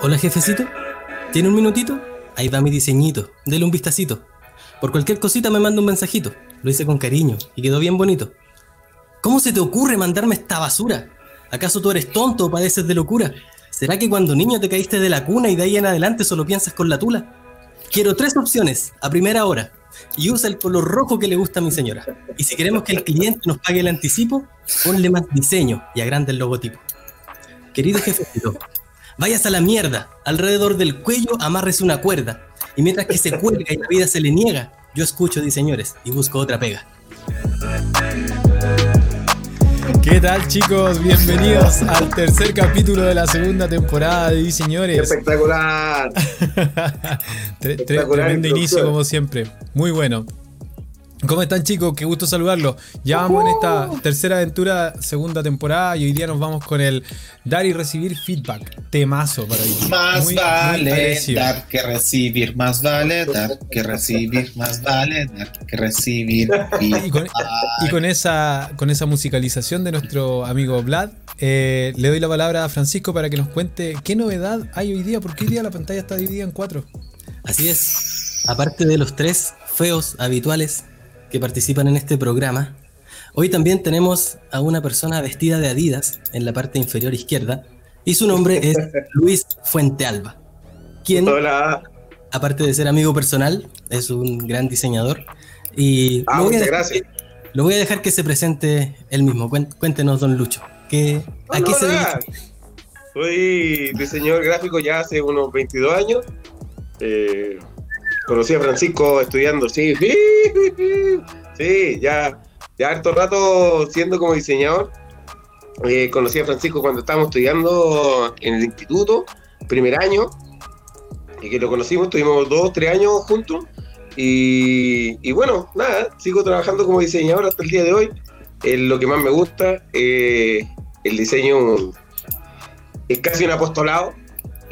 Hola jefecito, ¿tiene un minutito? Ahí va mi diseñito, dele un vistacito. Por cualquier cosita me manda un mensajito. Lo hice con cariño y quedó bien bonito. ¿Cómo se te ocurre mandarme esta basura? ¿Acaso tú eres tonto o padeces de locura? ¿Será que cuando niño te caíste de la cuna y de ahí en adelante solo piensas con la tula? Quiero tres opciones a primera hora y usa el color rojo que le gusta a mi señora. Y si queremos que el cliente nos pague el anticipo, ponle más diseño y agrande el logotipo. Querido jefecito, vayas a la mierda. Alrededor del cuello amárrese una cuerda. Y mientras que se cuelga y la vida se le niega, yo escucho diseñores y busco otra pega. ¿Qué tal chicos? Bienvenidos al tercer capítulo de la segunda temporada de Diseñores. Espectacular. Tre- Tremendo inicio como siempre. Muy bueno. ¿Cómo están chicos? Qué gusto saludarlos. Ya vamos en esta tercera aventura, segunda temporada y hoy día nos vamos con el dar y recibir feedback. Temazo para hoy. Más Muy- vale dar que recibir, más vale dar que recibir, más vale dar que recibir. Y con, y con esa, con esa musicalización de nuestro amigo Vlad, eh, le doy la palabra a Francisco para que nos cuente qué novedad hay hoy día, porque hoy día la pantalla está dividida en cuatro. Así es, aparte de los tres feos habituales que participan en este programa, hoy también tenemos a una persona vestida de Adidas en la parte inferior izquierda y su nombre es Luis Fuentealba, quien, Hola. aparte de ser amigo personal, es un gran diseñador y Ah, lo, voy a muchas dejar gracias. que- lo voy a dejar que se presente él mismo. Cuéntenos, don Lucho, que, ¿a No, qué no, se nada. Soy diseñador gráfico ya hace unos 22 años. Eh, conocí a Francisco estudiando, sí, sí, ya, ya harto rato siendo como diseñador. Eh, conocí a Francisco cuando estábamos estudiando en el instituto, primer año, y que lo conocimos, estuvimos dos, tres años juntos. Y, y bueno, nada, sigo trabajando como diseñador hasta el día de hoy. Es lo que más me gusta. eh, el diseño es casi un apostolado.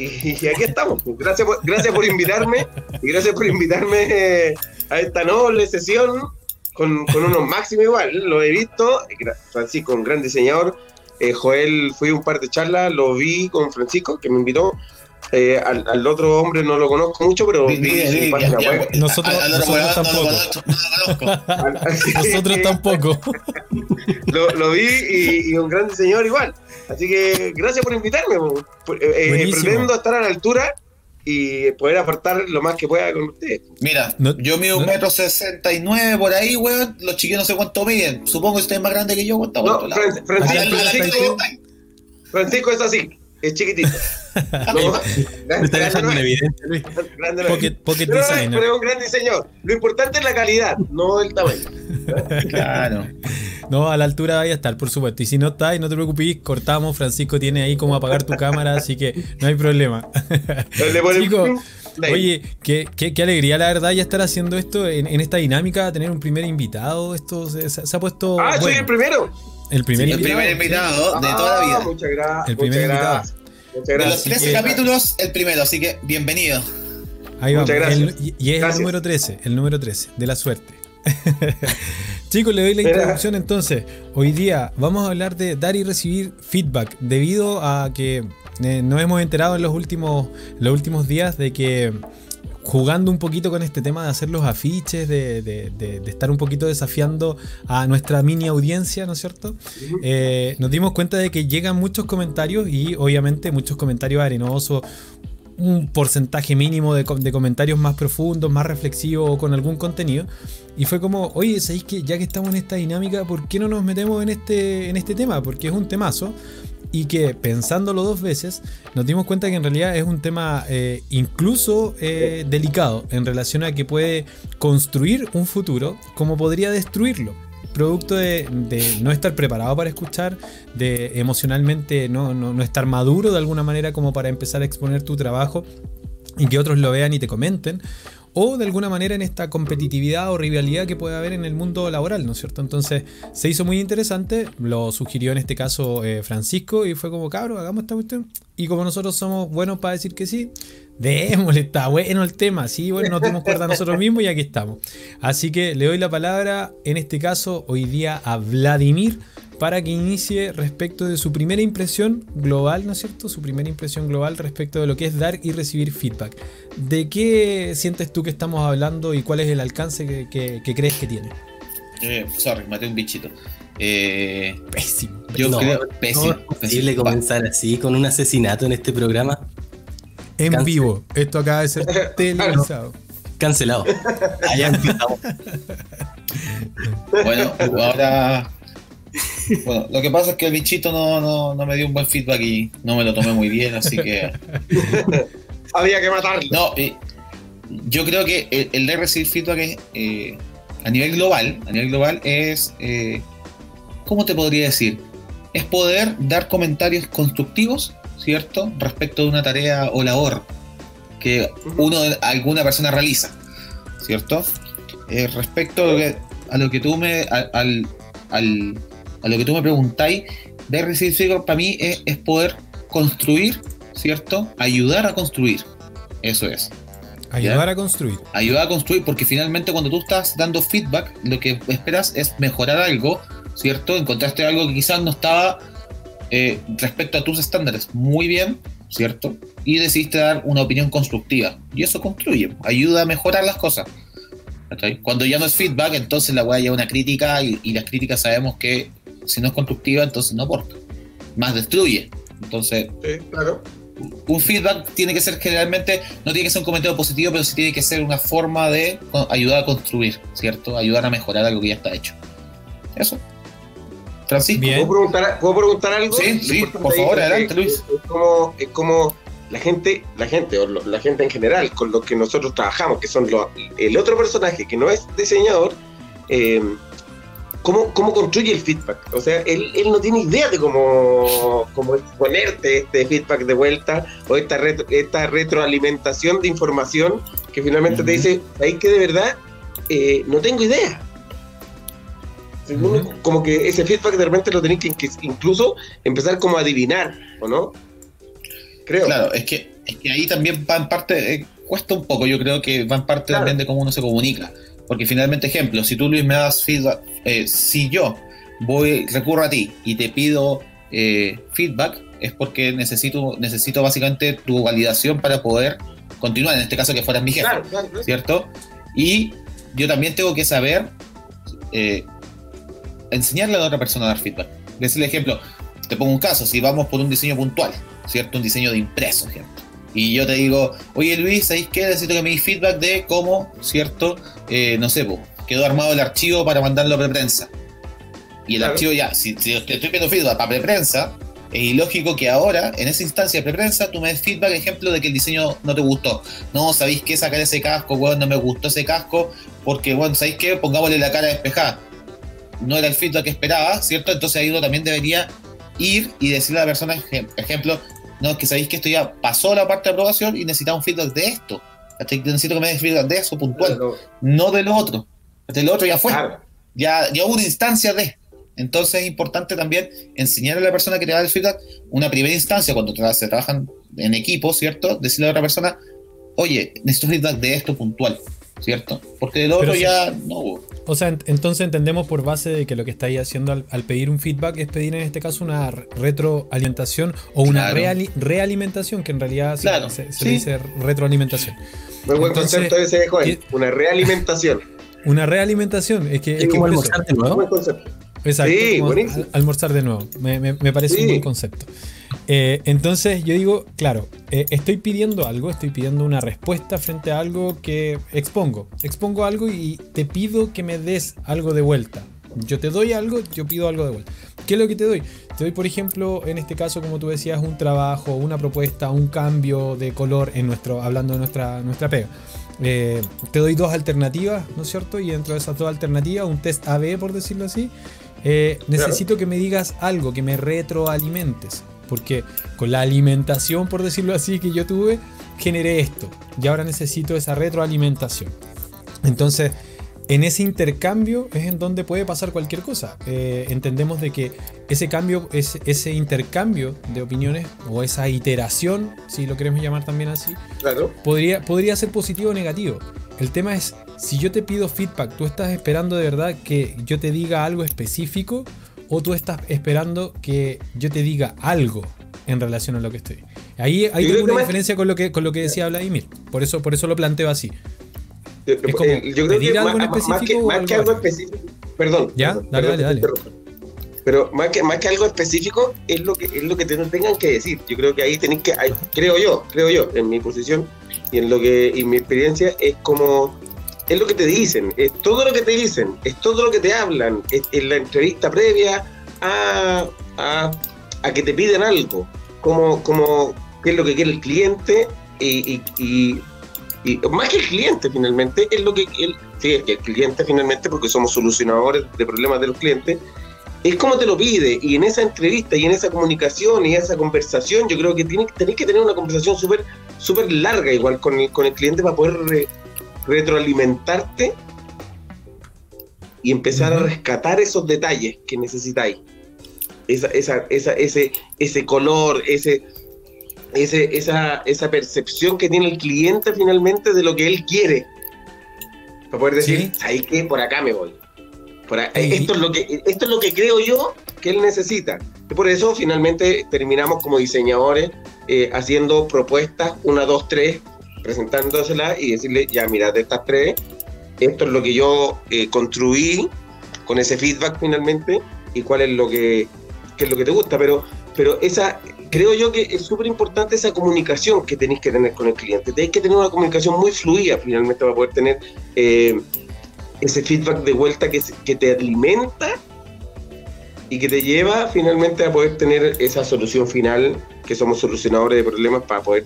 Y, aquí estamos. Gracias por, gracias por invitarme. Y gracias por invitarme eh, a esta noble sesión con, unos máximos igual. Lo he visto. Francisco, un gran diseñador. Eh, Joel, fui un par de charlas, lo vi con Francisco, que me invitó. Eh, al, al otro hombre no lo conozco mucho, pero Vi- vi vi- su vi- página web. ya- Nosotros- a- nosotros no lo tampoco. Nosotros tampoco. lo, lo vi y, y un gran diseñador igual. Así que gracias por invitarme. eh, eh, pretendo estar a la altura y poder aportar lo más que pueda con ustedes. Mira, No- yo mido un no- metro sesenta y nueve por ahí, weón. Los chiquillos no sé cuánto miden. Supongo que usted es más grande que yo. No, Francisco, Francisco- Francisco es así, es chiquitito. No, Me está dejando en evidente, Luis. grande. Pocket, pocket Pero, designer. pero es un gran diseñador. Lo importante es la calidad, no el tamaño. Claro. No, a la altura vaya a estar, por supuesto. Y si no está, y no te preocupes, cortamos. Francisco tiene ahí cómo apagar tu cámara, así que no hay problema. Chicos. Oye, qué, qué- qué alegría, la verdad, ya estar haciendo esto en, en esta dinámica, tener un primer invitado. Esto se, ha puesto. ah, soy el primero. El primer el invitado. primer invitado de toda la Ah, vida. Muchas gracias. El primer muchas invitado. gracias. Muchas De los gracias. 13 que- capítulos, el primero, así que bienvenido. Ahí vamos. Muchas gracias. El- y, es Gracias. el número 13, el número 13, de la suerte. Chicos, le doy la introducción entonces. Hoy día vamos a hablar de dar y recibir feedback, debido a que eh, nos hemos enterado en los últimos, los últimos días de que jugando un poquito con este tema de hacer los afiches, de, de- de- de estar un poquito desafiando a nuestra mini audiencia, ¿no es cierto? Eh, nos dimos cuenta de que llegan muchos comentarios y obviamente muchos comentarios arenosos, un porcentaje mínimo de comentarios más profundos, más reflexivos o con algún contenido. Y fue como, oye, ¿sabéis que ya que estamos en esta dinámica, ¿por qué no nos metemos en este, en este tema? Porque es un temazo. Y que pensándolo dos veces, nos dimos cuenta que en realidad es un tema eh, incluso eh, delicado en relación a que puede construir un futuro como podría destruirlo. Producto de, no estar preparado para escuchar, de emocionalmente no, no estar maduro de alguna manera como para empezar a exponer tu trabajo y que otros lo vean y te comenten, o de alguna manera en esta competitividad o rivalidad que puede haber en el mundo laboral, ¿no es cierto? Entonces se hizo muy interesante, lo sugirió en este caso eh, Francisco y fue como, cabro, hagamos esta cuestión. Y como nosotros somos buenos para decir que sí, démosle, está bueno el tema, sí, bueno, nos dimos cuenta nosotros mismos y aquí estamos. Así que le doy la palabra, en este caso, hoy día a Vladimir para que inicie respecto de su primera impresión global, ¿no es cierto? Su primera impresión global respecto de lo que es dar y recibir feedback. ¿De qué sientes tú que estamos hablando y cuál es el alcance que, que- que crees que tiene? Eh, sorry, maté un bichito. Eh, Pésimo. yo No, creo ¿Cómo pésimo. es posible pésimo. comenzar así con un asesinato en este programa? En vivo. Esto acaba de ser televisado. Cancelado. Allá empezamos. Bueno, ahora. Bueno, lo que pasa es que el bichito no, no, no me dio un buen feedback y no me lo tomé muy bien, así que. Había que matarlo. No, eh, yo creo que el, el de recibir feedback es, eh, a nivel global, a nivel global es, eh, ¿cómo te podría decir? Es poder dar comentarios constructivos, ¿cierto? Respecto de una tarea o labor que uno, alguna persona realiza, ¿cierto? Eh, respecto a lo, que, a lo que tú me, al, al- al- a lo que tú me preguntáis, de recibir feedback para mí es, es poder construir, ¿cierto? Ayudar a construir. Eso es. Ayudar a construir. Ayudar a construir, porque finalmente cuando tú estás dando feedback, lo que esperas es mejorar algo, ¿cierto? Encontraste algo que quizás no estaba eh, respecto a tus estándares muy bien, ¿cierto? Y decidiste dar una opinión constructiva. Y eso construye, ayuda a mejorar las cosas. Cuando ya no es feedback, entonces la weá ya una crítica y, y las críticas sabemos que si no es constructiva, entonces no aporta. Más destruye. Entonces, Sí, claro. un feedback tiene que ser generalmente, no tiene que ser un comentario positivo, pero sí tiene que ser una forma de ayudar a construir, ¿cierto? Ayudar a mejorar algo que ya está hecho. Eso. Francisco. ¿Puedo preguntar, ¿puedo preguntar algo? Sí, Lo sí, por favor, adelante, Luis. Es como, es como la gente, la gente, o lo- la gente en general, con lo que nosotros trabajamos, que son los, el otro personaje que no es diseñador, eh, ¿cómo, ¿cómo construye el feedback? O sea, él, él no tiene idea de cómo, cómo exponerte este feedback de vuelta o esta, retro- esta retroalimentación de información que finalmente te dice, ahí que de verdad eh, no tengo idea. Como que ese feedback de repente lo tenés que, incluso empezar como a adivinar, ¿o no? Creo. Claro, es que, es que ahí también va en parte, eh, cuesta un poco, yo creo que va en parte Claro. también de cómo uno se comunica. Porque finalmente, ejemplo, si tú Luis me das feedback, eh, si yo voy, recurro a ti y te pido eh, feedback, es porque necesito, necesito básicamente tu validación para poder continuar, en este caso que fueras mi jefe. Claro, claro, claro. ¿cierto? Y yo también tengo que saber eh, enseñarle a la otra persona a dar feedback. Decirle ejemplo, te pongo un caso, si vamos por un diseño puntual, ¿cierto? Un diseño de impreso, ejemplo. Y yo te digo, oye Luis, ¿sabéis qué? Necesito que me des feedback de cómo, ¿cierto? Eh, no sé, po, quedó armado el archivo para mandarlo a preprensa. Y el Claro. archivo ya, si, si te estoy pidiendo feedback para preprensa, es ilógico que ahora, en esa instancia de preprensa, tú me des feedback, ejemplo, de que el diseño no te gustó. No, ¿sabéis qué? Sacar ese casco, weón, no me gustó ese casco, porque, bueno, ¿sabéis qué? Pongámosle la cara despejada. No era el feedback que esperaba, ¿cierto? Entonces ahí uno también debería ir y decirle a la persona, ejem- ejemplo, no, es que sabéis que esto ya pasó la parte de aprobación y necesitamos un feedback de esto. Necesito que me des feedback de eso puntual, Claro, no de lo otro. De lo otro ya fue claro. ya, ya hubo una instancia de. Entonces es importante también enseñar a la persona que te da el feedback una primera instancia cuando tra- se trabajan en equipo, ¿cierto? Decirle a la otra persona, oye, necesito feedback de esto puntual, ¿cierto? Porque de lo Pero otro sí. ya no hubo. O sea, ent- entonces entendemos por base de que lo que estáis haciendo al, al pedir un feedback es pedir en este caso una re- retroalimentación o una Claro. reali- realimentación, que en realidad se- Claro, se, se sí. le dice retroalimentación. Muy buen Entonces, concepto ese. ¿qué- Una realimentación. Una realimentación, es que, es como almorzar de nuevo. Buen concepto. Exacto, Sí, como buenísimo. al- almorzar de nuevo. Me, me- me parece Sí. un buen concepto. Eh, entonces yo digo, claro, eh, estoy pidiendo algo, estoy pidiendo una respuesta frente a algo que expongo. Expongo algo y te pido que me des algo de vuelta. Yo te doy algo, yo pido algo de vuelta. ¿Qué es lo que te doy? Te doy, por ejemplo, en este caso, como tú decías, un trabajo, una propuesta, un cambio de color en nuestro, hablando de nuestra, nuestra pega. Eh, te doy dos alternativas, ¿no es cierto? Y dentro de esas dos alternativas, un test AB, por decirlo así, eh, necesito que me digas algo, que me retroalimentes. Porque con la alimentación, por decirlo así, que yo tuve, generé esto. Y ahora necesito esa retroalimentación. Entonces, en ese intercambio es en donde puede pasar cualquier cosa. Eh, entendemos de que ese cambio, ese, ese intercambio de opiniones o esa iteración, si lo queremos llamar también así, Claro. podría, podría ser positivo o negativo. El tema es, si yo te pido feedback, ¿tú estás esperando de verdad que yo te diga algo específico? O tú estás esperando que yo te diga algo en relación a lo que estoy. Ahí creo que una diferencia con lo que con lo que decía Vladimir. Por eso, por eso lo planteo así. Es como eh, yo creo pedir que algo más, en más específico que, algo específico, perdón, Ya, perdón, dale, perdón dale, dale. Pero más que, más que algo específico es lo que es lo que te tengan que decir. Yo creo que ahí tenéis que, ahí- creo yo, creo yo, en mi posición y en lo que y mi experiencia es como es lo que te dicen, es todo lo que te dicen, es todo lo que te hablan, es, en la entrevista previa a, a, a que te piden algo, como, como qué es lo que quiere el cliente y, y- y- más que el cliente finalmente, es lo que el, sí, el cliente finalmente, porque somos solucionadores de problemas de los clientes, es como te lo pide, y en esa entrevista y en esa comunicación y esa conversación, yo creo que tienes, tenés que tener una conversación súper súper larga igual con el, con el cliente para poder re- retroalimentarte y empezar a rescatar esos detalles que necesitáis. Esa, esa, esa, ese, ese color, ese, ese, esa, esa percepción que tiene el cliente finalmente de lo que él quiere. Para poder decir, Sí. ahí que por acá me voy. Por esto, es lo que, esto es lo que creo yo que él necesita. Y por eso finalmente terminamos como diseñadores eh, haciendo propuestas, una, dos, tres, presentándoselas y decirle, ya mira, de estas tres, esto es lo que yo eh, construí con ese feedback finalmente y cuál es lo que, qué es lo que te gusta. Pero, pero esa, creo yo que es súper importante esa comunicación que tenéis que tener con el cliente. Tenéis que tener una comunicación muy fluida finalmente para poder tener eh, ese feedback de vuelta que, que te alimenta y que te lleva finalmente a poder tener esa solución final, que somos solucionadores de problemas para poder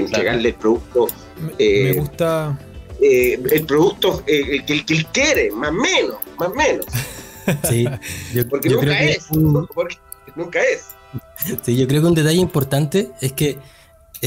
entregarle el producto, Me, Eh, me gusta. eh, el producto eh, que, el que él quiere, más o menos, más o menos. Sí, yo, Porque yo nunca creo que es, un- porque nunca es. Sí, yo creo que un detalle importante es que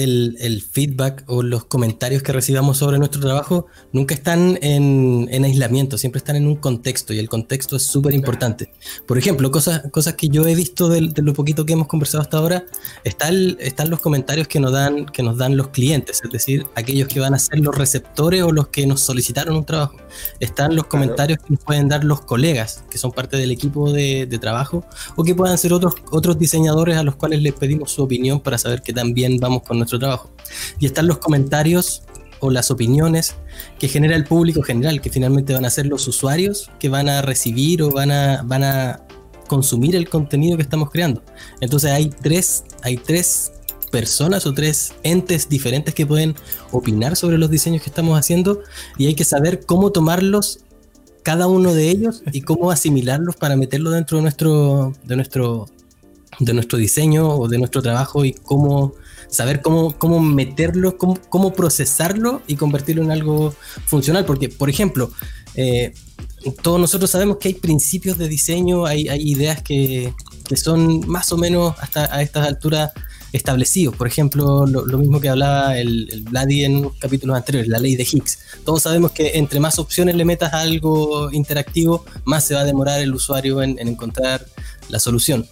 el, el feedback o los comentarios que recibamos sobre nuestro trabajo nunca están en, en aislamiento, siempre están en un contexto y el contexto es súper importante. Por ejemplo, cosas, cosas que yo he visto del- de, lo poquito que hemos conversado hasta ahora, está el- están los comentarios que nos, dan, que nos dan los clientes, es decir, aquellos que van a ser los receptores o los que nos solicitaron un trabajo. Están los Claro. comentarios que nos pueden dar los colegas, que son parte del equipo de, de trabajo, o que puedan ser otros, otros diseñadores a los cuales les pedimos su opinión para saber que también vamos con nuestro trabajo. Y están los comentarios o las opiniones que genera el público general, que finalmente van a ser los usuarios que van a recibir o van a, van a consumir el contenido que estamos creando. Entonces hay tres, hay tres personas o tres entes diferentes que pueden opinar sobre los diseños que estamos haciendo y hay que saber cómo tomarlos cada uno de ellos y cómo asimilarlos para meterlo dentro de nuestro de nuestro de nuestro diseño o de nuestro trabajo y cómo saber cómo, cómo meterlo, cómo, cómo procesarlo y convertirlo en algo funcional. Porque, por ejemplo, eh, todos nosotros sabemos que hay principios de diseño, hay, ideas que, que son más o menos hasta a estas alturas establecidos. Por ejemplo, lo, mismo que hablaba el, el Vladi en capítulos anteriores, la ley de Higgs. Todos sabemos que entre más opciones le metas a algo interactivo, más se va a demorar el usuario en encontrar la solución.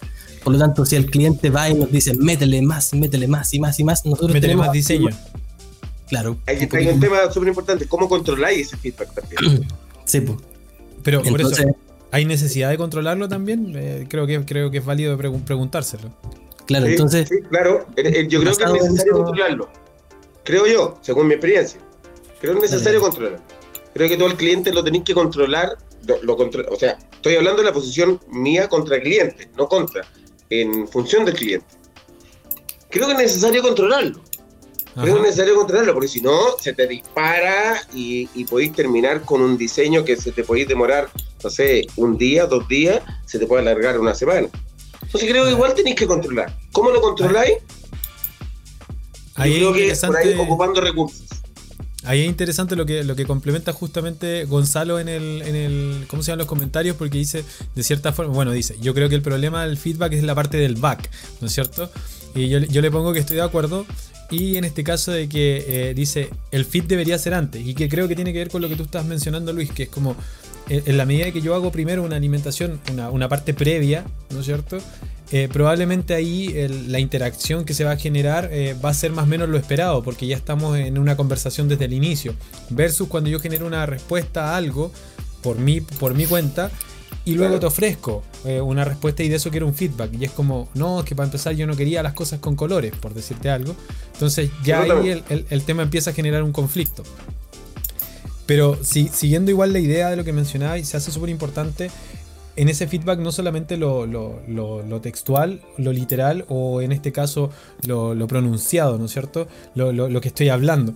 Por lo tanto, si el cliente va y nos dice, métele más, métele más y más y más, nosotros Métele tenemos más diseño. Claro. Hay, un hay tema súper importante, cómo controláis ese feedback también. Sí, pues. Pero por Entonces, eso, ¿hay necesidad de controlarlo también? Eh, creo, que, creo que es válido pregun- preguntárselo. claro, Sí, entonces, sí, claro, Eh, eh, yo creo que es necesario eso- controlarlo. Creo yo, según mi experiencia. Creo que es necesario controlarlo. Creo que todo el cliente lo tenéis que controlar. Lo, lo contro- o sea, estoy hablando de la posición mía contra el cliente, no contra, en función del cliente. Creo que es necesario controlarlo. Creo que es necesario controlarlo, porque si no, se te dispara y, y podéis terminar con un diseño que se te podéis demorar, no sé, un día, dos días, se te puede alargar una semana. Entonces creo que igual tenéis que controlar. ¿Cómo lo controláis? Ahí Yo creo que por ahí ocupando recursos. Ahí es interesante lo que, lo que complementa justamente Gonzalo en el, en el. ¿Cómo se llaman los comentarios? Porque dice, de cierta forma, bueno, dice, yo creo que el problema del feedback es la parte del back, ¿no es cierto? Y yo, yo le pongo que estoy de acuerdo. Y en este caso de que eh, dice, el feed debería ser antes. Y que creo que tiene que ver con lo que tú estás mencionando, Luis, que es como, en en la medida que yo hago primero una alimentación, una, una parte previa, ¿no es cierto? Eh, probablemente ahí el- la interacción que se va a generar eh, va a ser más o menos lo esperado, porque ya estamos en una conversación desde el inicio. Versus cuando yo genero una respuesta a algo por mi, por mi cuenta, y luego te ofrezco eh, una respuesta y de eso quiero un feedback. Y es como, no, es que para empezar yo no quería las cosas con colores, por decirte algo. Entonces ya ahí el, el- el tema empieza a generar un conflicto. Pero si, siguiendo igual la idea de lo que mencionaba, y se hace súper importante en ese feedback no solamente lo, lo- lo- lo textual, lo literal o en este caso lo, pronunciado, ¿no es cierto? Lo, que estoy hablando.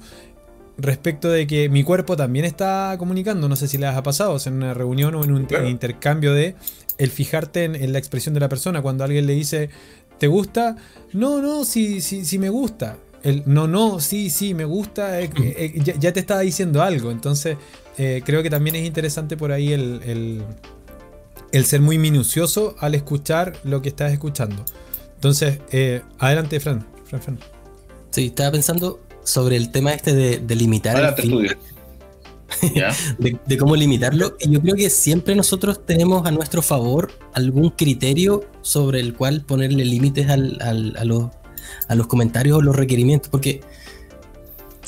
Respecto de que mi cuerpo también está comunicando, no sé si les ha pasado, o sea, en una reunión o en un Claro. intercambio de el fijarte en, en la expresión de la persona. Cuando alguien le dice, ¿te gusta? No, no, sí, sí, sí me gusta. El no, no, sí, sí, me gusta, eh, eh, ya, ya te estaba diciendo algo. Entonces, eh, creo que también es interesante por ahí el, el- el ser muy minucioso al escuchar lo que estás escuchando. Entonces, eh, adelante, Fran. Fran, Fran. Sí, estaba pensando sobre el tema este de, de limitar el Adelante, estudio. ¿Ya? de, de cómo limitarlo. Y yo creo que siempre nosotros tenemos a nuestro favor algún criterio sobre el cual ponerle límites al- al- a, los, a los comentarios o los requerimientos, porque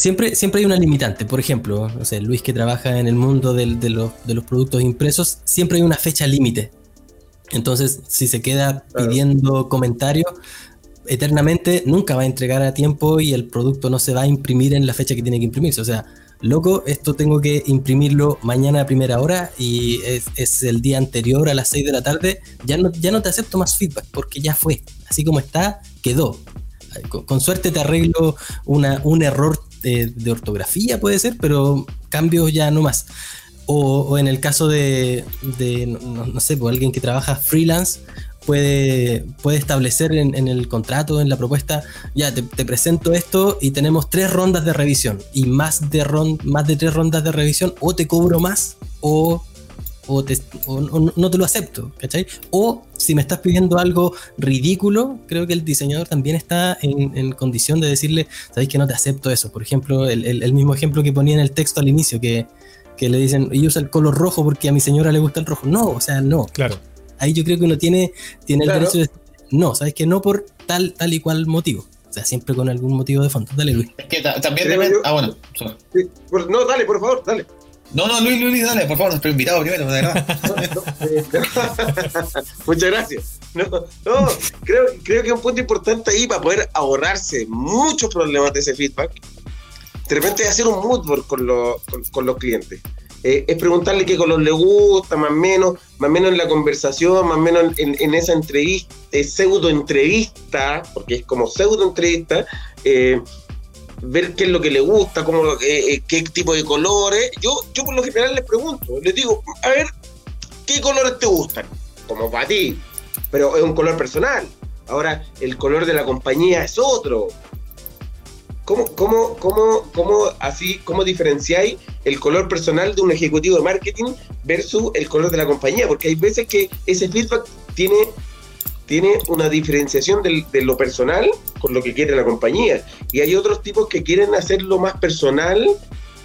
siempre, siempre hay una limitante. Por ejemplo, no sé, Luis que trabaja en el mundo del- de, los, de los productos impresos, siempre hay una fecha límite. Entonces, si se queda Claro. pidiendo comentarios, eternamente nunca va a entregar a tiempo y el producto no se va a imprimir en la fecha que tiene que imprimirse. O sea, loco, esto tengo que imprimirlo mañana a primera hora y es, es el día anterior a las 6 de la tarde, ya no, ya no te acepto más feedback porque ya fue. Así como está, quedó. Con, con suerte te arreglo una, un error de, de ortografía, puede ser, pero cambios ya no más. O, en el caso de, de, no, no sé, pues alguien que trabaja freelance puede, puede establecer en, en el contrato, en la propuesta, ya te, te presento esto y tenemos tres rondas de revisión y más de, ron, más de tres rondas de revisión o te cobro más o, o, te- o- o no te lo acepto, ¿cachai? O si me estás pidiendo algo ridículo, creo que el diseñador también está en, en condición de decirle, sabéis que no te acepto eso. Por ejemplo, el, el- el mismo ejemplo que ponía en el texto al inicio, que, que le dicen, y usa el color rojo porque a mi señora le gusta el rojo. No, o sea, no Claro. ahí yo creo que uno tiene, tiene el Claro. derecho de decir, no, sabes que no por tal, tal y cual motivo. O sea, siempre con algún motivo de fondo. Dale, Luis. Es que ta- también Ah, bueno. Sí, no, dale, por favor, dale. No, no, Luis, Luis, dale, por favor, nuestro invitado primero, de verdad. Muchas gracias. No, no, creo, creo que es un punto importante ahí para poder ahorrarse muchos problemas de ese feedback. De repente hacer un mood board con, los- con, los clientes. Eh, es preguntarle qué color le gusta, más o menos, más menos en la conversación, más o menos en, en esa entrevista, eh, pseudo entrevista, porque es como pseudo entrevista, eh, ver qué es lo que le gusta, cómo, eh, eh, qué tipo de colores. Yo, yo por lo general les pregunto, les digo, a ver, ¿qué colores te gustan? Como para ti, pero es un color personal. Ahora, el color de la compañía es otro. ¿Cómo, cómo, cómo, cómo así, cómo diferenciáis el color personal de un ejecutivo de marketing versus el color de la compañía? Porque hay veces que ese feedback tiene, tiene una diferenciación del- de lo personal con lo que quiere la compañía. Y hay otros tipos que quieren hacerlo más personal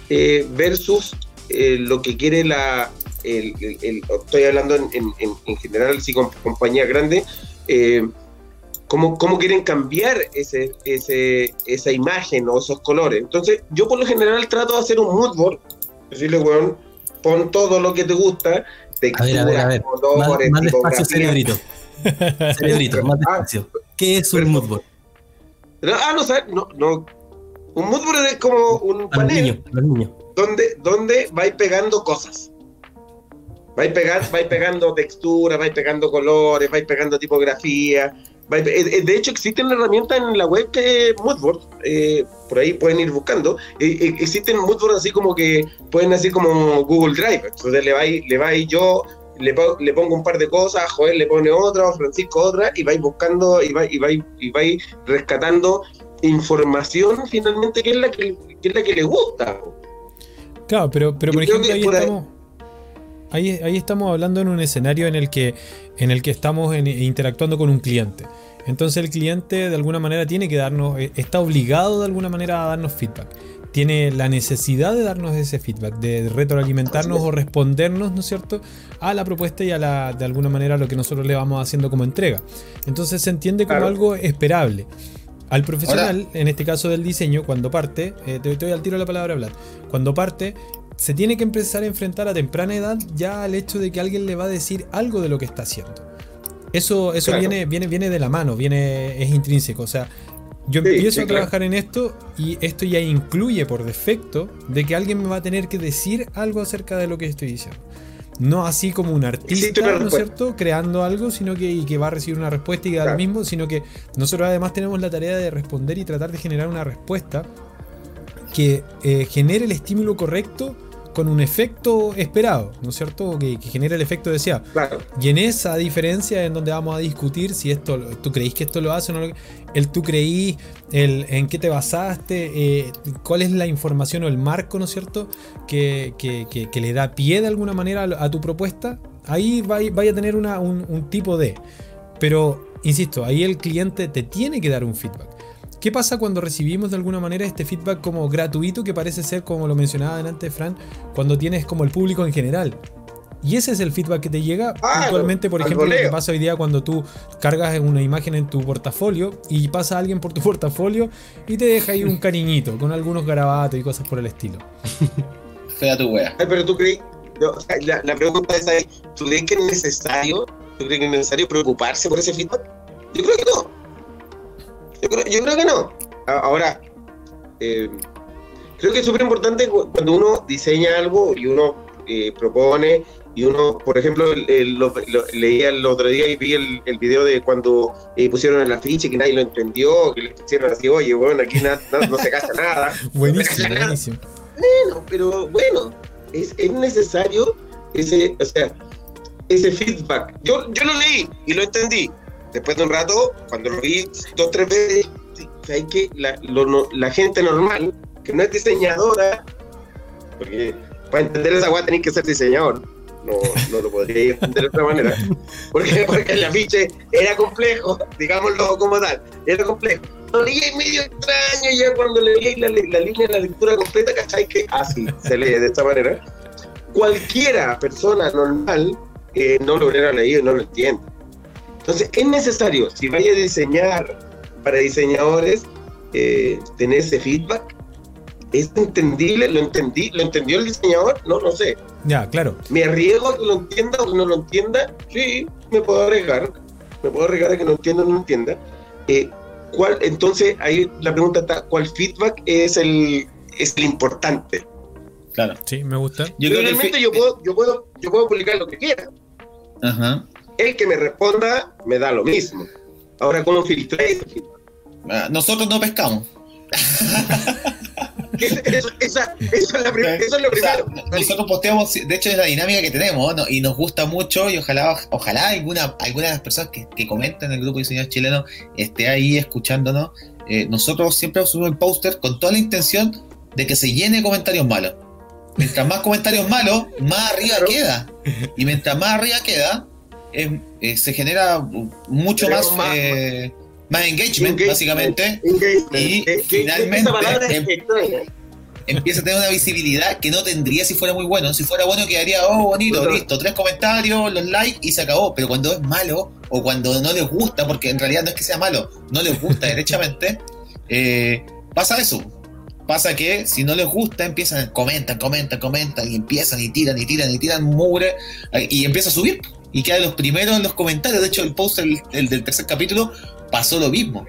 eh, versus eh, lo que quiere la... el- el- el- estoy hablando en, en- en- en general, sí, con compañías grandes. eh, cómo, cómo quieren cambiar ese, ese, esa imagen o esos colores. Entonces, yo por lo general trato de hacer un mood board, decirle, weón, pon todo lo que te gusta, A ver, texturas, a ver, a ver. Más, colores, más despacio, cerebrito. más Ah, despacio. ¿Qué es un moodboard? Ah, no, ¿sabes? No, no. Un mood board es como un panel los niños. donde, donde vais pegando cosas. Vais, pegar, vais pegando texturas, vais pegando colores, vais pegando tipografía. vais eh, eh, de hecho, existe una herramienta en la web que Moodboard. eh, por ahí pueden ir buscando. Eh, existen Moodboard así como que pueden así como Google Drive. Entonces le vais, le vais yo, le, po- le pongo un par de cosas, Joel le pone otra, Francisco otra, y vais buscando y vais, y vais, y vais rescatando información finalmente que es la que, que es la que le gusta. Claro, pero, pero por ejemplo, ahí por estamos. Ahí, ahí estamos hablando en un escenario en el que, en el que estamos en- interactuando con un cliente. Entonces el cliente de alguna manera tiene que darnos, eh, está obligado de alguna manera a darnos feedback. Tiene la necesidad de darnos ese feedback, de retroalimentarnos o respondernos, ¿no es cierto?, a la propuesta y a la, de alguna manera a lo que nosotros le vamos haciendo como entrega. Entonces se entiende como Claro. algo esperable. Al profesional, en este caso del diseño, cuando parte, eh, te, te doy al tiro la palabra Vlad, cuando parte, se tiene que empezar a enfrentar a temprana edad ya al hecho de que alguien le va a decir algo de lo que está haciendo. Eso, eso Claro. viene, viene, viene de la mano, viene, es intrínseco. O sea, yo Sí, empiezo sí, a claro. trabajar en esto y esto ya incluye por defecto de que alguien me va a tener que decir algo acerca de lo que estoy diciendo. No así como un artista, ¿no es cierto? Creando algo, sino que, y que va a recibir una respuesta y da lo Claro. mismo, sino que nosotros además tenemos la tarea de responder y tratar de generar una respuesta que eh, genere el estímulo correcto con un efecto esperado, ¿no es cierto? Que, que genere el efecto deseado. Claro. Y en esa diferencia en donde vamos a discutir si esto, tú creís que esto lo hace o no lo el tú creí, el en qué te basaste, eh, cuál es la información o el marco, ¿no es cierto? Que, que- que- que le da pie de alguna manera a, a tu propuesta, ahí vaya a tener una- un, un tipo de... Pero, insisto, ahí el cliente te tiene que dar un feedback. ¿Qué pasa cuando recibimos de alguna manera este feedback como gratuito que parece ser, como lo mencionaba delante Fran, cuando tienes como el público en general? Y ese es el feedback que te llega puntualmente, por ejemplo, lo que pasa hoy día cuando tú cargas una imagen en tu portafolio y pasa alguien por tu portafolio y te deja ahí un cariñito con algunos garabatos y cosas por el estilo. Fea tu wea. Ay, pero tú crees, no, o sea, la, la pregunta es ahí, ¿tú crees que es necesario, tú crees que es necesario preocuparse por ese feedback? Yo creo que no. Yo creo, que no. Ahora, eh, creo que es súper importante cu- cuando uno diseña algo y uno eh, propone y uno, por ejemplo, el- el- lo- lo- leía el otro día y vi el, el video de cuando eh, pusieron el afiche que nadie lo entendió, que le pusieron así, oye, bueno, aquí na- no, no se gasta nada. Buenísimo, buenísimo. Bueno, pero bueno, es, es necesario ese, o sea, ese feedback. Yo, yo lo leí y lo entendí. Después de un rato, cuando lo vi dos tres veces, hay que la, lo no- la gente normal, que no es diseñadora, porque para entender esa guay tenés que ser diseñador. No, no lo podría entender de otra manera. Porque, porque el afiche era complejo, digámoslo como tal, era complejo. Lo leí medio extraño ya cuando leí la, la línea de la lectura completa, ¿cachai? Que así se lee de esta manera. Cualquiera persona normal eh, no lo hubiera leído y no lo entiende. Entonces, es necesario, si vaya a diseñar para diseñadores, eh, tener ese feedback. ¿Es entendible? ¿Lo entendí? ¿Lo entendió el diseñador? No, no sé. Ya, claro. ¿Me arriesgo a que lo entienda o que no lo entienda? Sí, me puedo arriesgar. Me puedo arriesgar a que no entienda o no entienda. Eh, ¿cuál, entonces, ahí la pregunta está, ¿cuál feedback es el, es el importante? Claro. Sí, me gusta. Yo creo que yo puedo, yo, puedo, yo puedo publicar lo que quiera. Ajá. El que me responda me da lo mismo. Ahora, ¿cómo filtré ese feedback? Ah, Nosotros no pescamos. Eso, eso- esa- eso es la eso es lo O sea, primero. nosotros posteamos, de hecho es la dinámica que tenemos ¿no? y nos gusta mucho y ojalá ojalá alguna, alguna de las personas que, que comentan en el grupo de diseñadores chilenos esté ahí escuchándonos. Eh, nosotros siempre subimos el póster con toda la intención de que se llene de comentarios malos. Mientras más comentarios malos, más arriba Claro. queda. Y mientras más arriba queda, es- eh, se genera mucho más, más- eh, más engagement, Engagement, básicamente. engagement. Y Eh, finalmente, em- empieza a tener una visibilidad que no tendría si fuera muy bueno. Si fuera bueno quedaría, oh, bonito, listo, tres comentarios, los likes y se acabó. Pero cuando es malo o cuando no les gusta, porque en realidad no es que sea malo, no les gusta derechamente, eh, pasa eso. Pasa que si no les gusta, empiezan, comentan, comentan, comentan y empiezan y tiran y tiran y tiran mugre y empieza a subir. Y quedan los primeros en los comentarios. De hecho, el post el, el del tercer capítulo pasó lo mismo.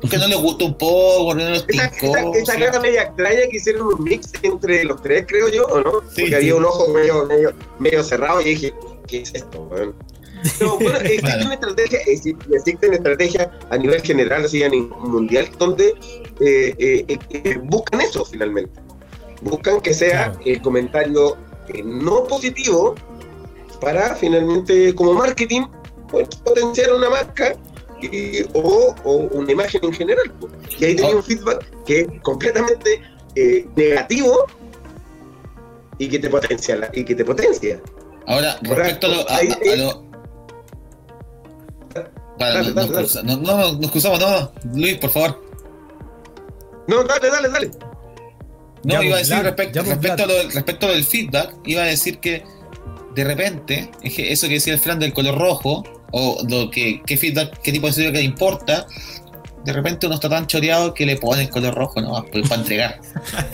Porque no les gustó un poco, no les tincó. esa, esa cara media extraña que hicieron un mix entre los tres, creo yo, ¿o no? Sí, Porque sí. había un ojo medio, medio, medio cerrado y dije, ¿qué es esto, weón? No, bueno, existe una estrategia, existe, existen estrategias a nivel general, así a nivel mundial, donde eh, eh, eh, eh, buscan eso finalmente. Buscan que sea Claro. el comentario no positivo para finalmente, como marketing, pues, potenciar una marca y- o, o una imagen en general. pues. Y ahí tenía Oh. un feedback que es completamente eh, negativo y que te potencia. la- Y que te potencia. Ahora, respecto a lo. a- a- a lo- Para, Dale, nos, dale, nos dale. cruza- no, no, no, nos cruzamos, no. Luis, por favor. No, dale, dale, dale. No, Ya, iba a pues, decir ya, pues, respecto, a lo, respecto a lo del feedback, iba a decir que de repente, es que eso que decía el Fran del color rojo, o lo que, qué feedback, qué tipo de feedback le importa, de repente uno está tan choreado que le ponen color rojo no pues, para entregar.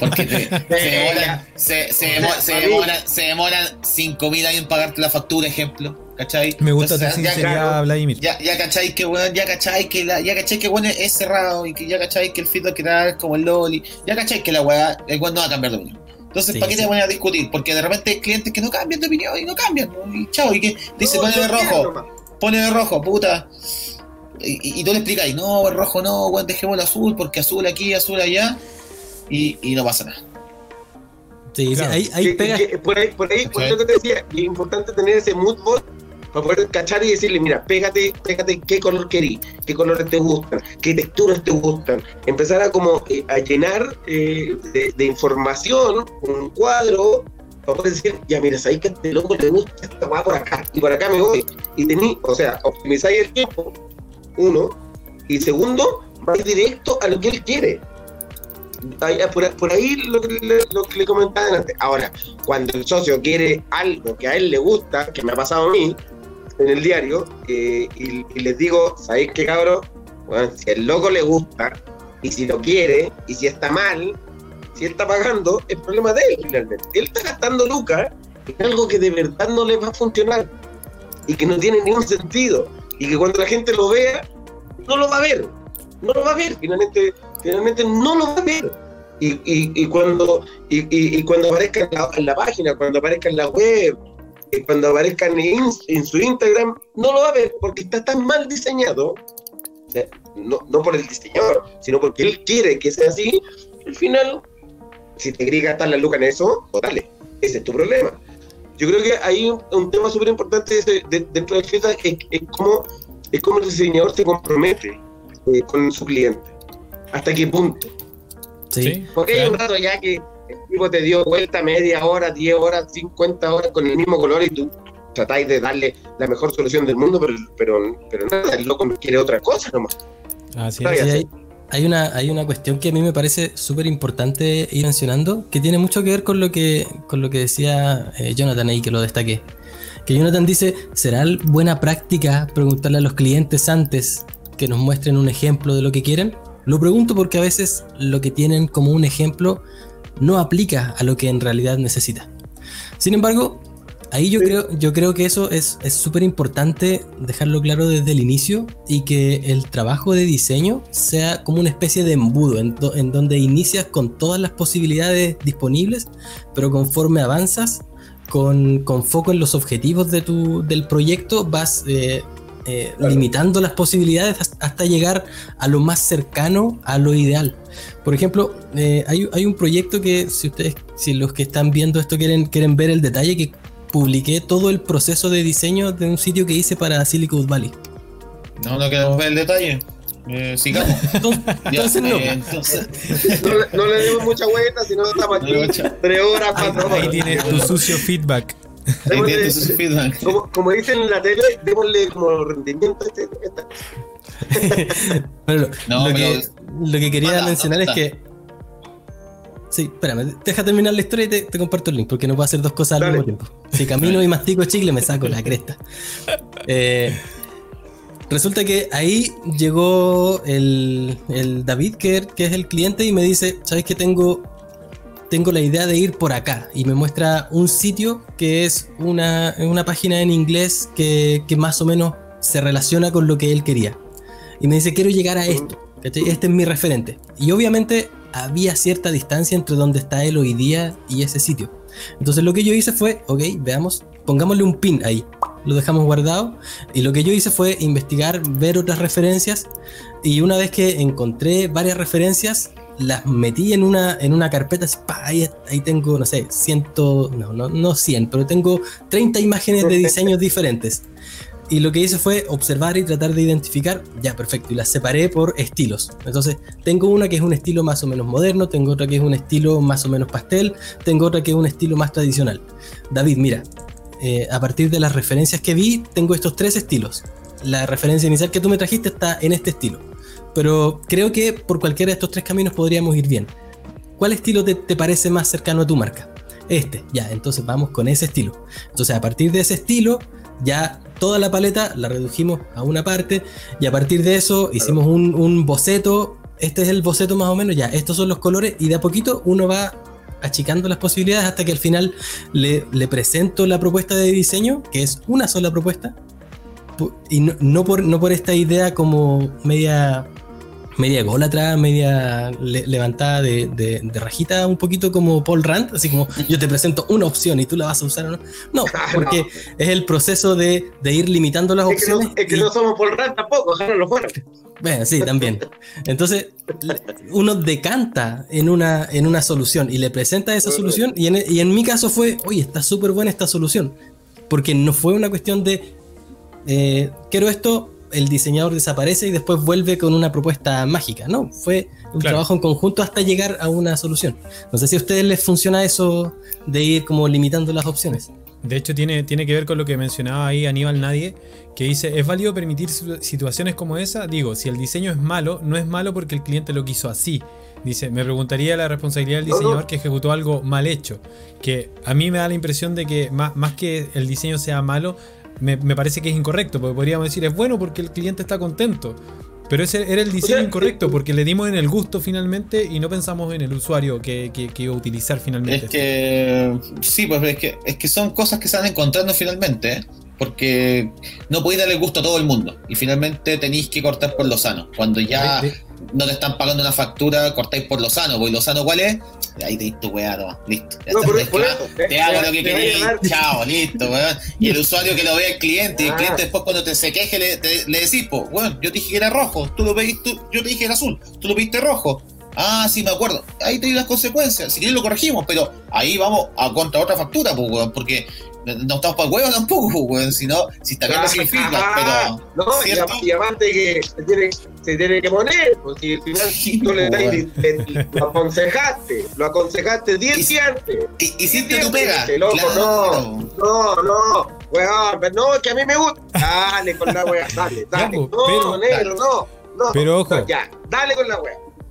Porque te- se, demoran, se, se demo- se demoran, se demoran 5 mil años en pagarte la factura, ejemplo. ¿Cachai? Me gusta Entonces, tu ya- sinceridad, claro. Vladimir. ya, ya cachai que weón, ya cachai que la, ya cachai que weón es cerrado y que ya cachai que el feedback que da es como el loli, ya cachai que la weá, el weón no va a cambiar de opinión. Entonces, Sí, ¿para qué sí. te pones a discutir? Porque de repente hay clientes que no cambian de opinión y no cambian, ¿no? y chao, y que dice No, pone de rojo, pone de rojo, puta. Y, y- y tú le explicas, no, el rojo no, weón, dejemos el azul, porque azul aquí, azul allá, y, y no pasa nada. Sí, sí, Claro. ahí, ahí Que- pega. que por ahí, por ahí, por ¿Cachai? lo que te decía, es importante tener ese mood board para poder cachar y decirle, mira, pégate, pégate qué color querís, qué colores te gustan, qué texturas te gustan. Empezar a como eh, a llenar eh, de, de información un cuadro para poder decir, ya mira, sabéis que a este loco le gusta esta guapa por acá y por acá me voy. Y tení, o sea, optimizáis el tiempo, uno, y segundo, vais directo a lo que él quiere. Ahí- por, por ahí lo que, le, lo que le comentaba antes. Ahora, cuando el socio quiere algo que a él le gusta, que me ha pasado a mí en el diario, y, les digo, ¿sabéis qué cabrón? Si el loco le gusta, y si lo quiere, y si está mal, si él está pagando, es problema de él finalmente. Él está gastando lucas en algo que de verdad no le va a funcionar y que no tiene ningún sentido. Y que cuando la gente lo vea, no lo va a ver. No lo va a ver. Finalmente, finalmente no lo va a ver. Y, y, y cuando, y, y- cuando aparezca en la página, cuando aparezca en la web, y cuando aparezca en, en su Instagram, no lo va a ver porque está tan mal diseñado. O sea, no, no por el diseñador, sino porque él quiere que sea así. Al final, si te quería gastar la lucas en eso, pues dale, ese es tu problema. Yo creo que hay un, un tema súper importante de- de- dentro del feedback, es, es cómo, es cómo el diseñador se compromete eh, con su cliente. ¿Hasta qué punto? Sí. Porque hay claro. un rato ya que el tipo te dio vuelta media hora, 10 horas, 50 horas con el mismo color y tú tratáis de darle la mejor solución del mundo, pero, pero, pero nada, el loco quiere otra cosa nomás. Así es. Sí, hay, hay una, hay una cuestión que a mí me parece súper importante ir mencionando, que tiene mucho que ver con lo que, con lo que decía eh, Jonathan ahí, que lo destaqué. Que Jonathan dice, ¿será buena práctica preguntarle a los clientes antes que nos muestren un ejemplo de lo que quieren? Lo pregunto porque a veces lo que tienen como un ejemplo no aplica a lo que en realidad necesita. Sin embargo, ahí yo, Sí. creo, yo creo que eso es es súper importante dejarlo claro desde el inicio y que el trabajo de diseño sea como una especie de embudo en, do- en donde inicias con todas las posibilidades disponibles, pero conforme avanzas con, con foco en los objetivos de tu, del proyecto vas eh, eh, Claro. limitando las posibilidades hasta llegar a lo más cercano a lo ideal. Por ejemplo, eh, hay, hay un proyecto que si ustedes, si los que están viendo esto quieren, quieren ver el detalle, que publiqué todo el proceso de diseño de un sitio que hice para Silicon Valley. No, no queremos ver el detalle. Eh, sigamos. Entonces, Ya, entonces no. eh, entonces, No, le- no le dimos mucha vuelta, sino estamos aquí tres horas, Ahí, cuatro ahí horas. tienes tu sucio feedback. Ahí Démosle- tienes su feedback. como, como dicen en la tele, démosle como rendimiento a este, Bueno, No, lo, que, lo que quería mencionar es que. Sí, espérame, deja terminar la historia y te, te comparto el link, porque no puedo hacer dos cosas al mismo tiempo. Si camino y mastico chicle, me saco la cresta. Eh, resulta que ahí llegó el, el David, que, que es el cliente, y me dice: ¿Sabes que tengo, tengo la idea de ir por acá? Y me muestra un sitio que es una, una página en inglés que, que más o menos se relaciona con lo que él quería. Y me dice, quiero llegar a esto. ¿cachai? Este es mi referente. Y obviamente había cierta distancia entre donde está él hoy día y ese sitio. Entonces lo que yo hice fue, ok, veamos, pongámosle un pin ahí. Lo dejamos guardado. Y lo que yo hice fue investigar, ver otras referencias. Y una vez que encontré varias referencias, las metí en una, en una carpeta. ahí, ahí tengo, no sé, ciento, no, no, no 100, pero tengo 30 imágenes de diseños diferentes. Y lo que hice fue observar y tratar de identificar, ya perfecto, y las separé por estilos. Entonces, tengo una que es un estilo más o menos moderno, tengo otra que es un estilo más o menos pastel, tengo otra que es un estilo más tradicional. David, mira, eh, a partir de las referencias que vi, tengo estos tres estilos. La referencia inicial que tú me trajiste está en este estilo. Pero creo que por cualquiera de estos tres caminos podríamos ir bien. ¿Cuál estilo te, te parece más cercano a tu marca? Este, ya, entonces vamos con ese estilo. Entonces, a partir de ese estilo, ya toda la paleta la redujimos a una parte y a partir de eso hicimos un, un boceto. Este es el boceto más o menos, ya, estos son los colores y de a poquito uno va achicando las posibilidades hasta que al final le, le presento la propuesta de diseño, que es una sola propuesta, pu- y no, no por, no por esta idea como media media gólatra, media le- levantada de, de- de rajita, un poquito como Paul Rand, así como yo te presento una opción y tú la vas a usar o no. No, porque es el proceso de, de ir limitando las Es que, no, opciones. es que y- no somos por rat tampoco, ojalá lo fuera. bueno, sí, también. Entonces, uno decanta en una, en una solución y le presenta esa solución. Y en, y en mi caso fue, oye, está súper buena esta solución. Porque no fue una cuestión de, eh, quiero esto, el diseñador desaparece y después vuelve con una propuesta mágica. No, fue un Claro. trabajo en conjunto hasta llegar a una solución. No sé si a ustedes les funciona eso de ir como limitando las opciones. De hecho, tiene, tiene que ver con lo que mencionaba ahí Aníbal Nadie, que dice, ¿es válido permitir situ- situaciones como esa? Digo, si el diseño es malo, no es malo porque el cliente lo quiso así. Dice, me preguntaría la responsabilidad del diseñador que ejecutó algo mal hecho. Que a mí me da la impresión de que más, más que el diseño sea malo, me, me parece que es incorrecto, porque podríamos decir, es bueno porque el cliente está contento. Pero ese era el diseño sea, incorrecto, porque le dimos en el gusto finalmente y no pensamos en el usuario que, que- que iba a utilizar finalmente. Es que sí, pues es que, es que son cosas que se van encontrando finalmente, ¿eh? porque no podéis darle gusto a todo el mundo y finalmente tenéis que cortar por lo sano. Cuando ya De- de- no te están pagando una factura, cortáis por lo sano, pues lo sano cuál es, ahí te tu weá, listo. Ya No, es eso. Te hago lo que queréis, chao, listo, weón. Y el usuario que lo ve el cliente, y el Ah. cliente después cuando te se queje le, te- le decís, pues, bueno, yo te dije que era rojo, tú lo veis, tú, yo te dije que era azul, tú lo viste rojo. Ah, sí, me acuerdo. Ahí te di las consecuencias. Si quieres lo corregimos, pero ahí vamos a contra otra factura, pues, weón, porque no estamos para el huevo tampoco, weón. Si no, si está bien Ah, feedback, ah, pero. No, y, ¿cierto? a- y aparte que tiene, se tiene que poner, pues si al final Sí, tú le, pues, das- le- lo aconsejaste, lo aconsejaste 10 Y- días antes. Y- Hiciste tu pega. Loco, claro. No, no, weón, pero no, que a mí me gusta. Dale con la wea, dale, dale. pues, no, pero- negro, no, no. Pero ojo. No, ya, dale con la.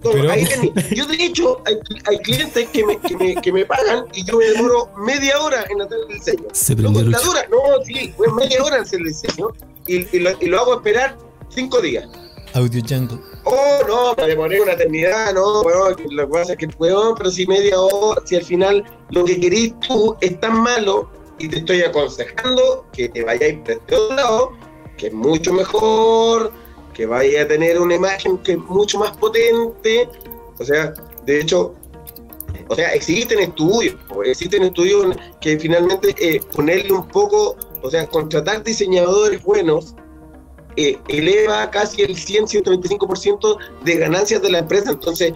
Toma, Pero ahí. Yo de hecho, hay, hay clientes que me, que, me, que me pagan y yo me demoro media hora en hacer el diseño. Se No, dura, no, sí, media hora en hacer el diseño y, y, lo, y lo hago esperar cinco días. Audio Jungle. Oh, no, me demoré una eternidad, no, weón, lo que pasa es que, weón, pero si media hora, si al final lo que querís tú es tan malo y te estoy aconsejando que te vayáis por este otro lado, que es mucho mejor, que vaya a tener una imagen que es mucho más potente, o sea, de hecho, o sea, existen estudios, existen estudios que finalmente eh, ponerle un poco, o sea, contratar diseñadores buenos eh, eleva casi el 100-125% de ganancias de la empresa. Entonces,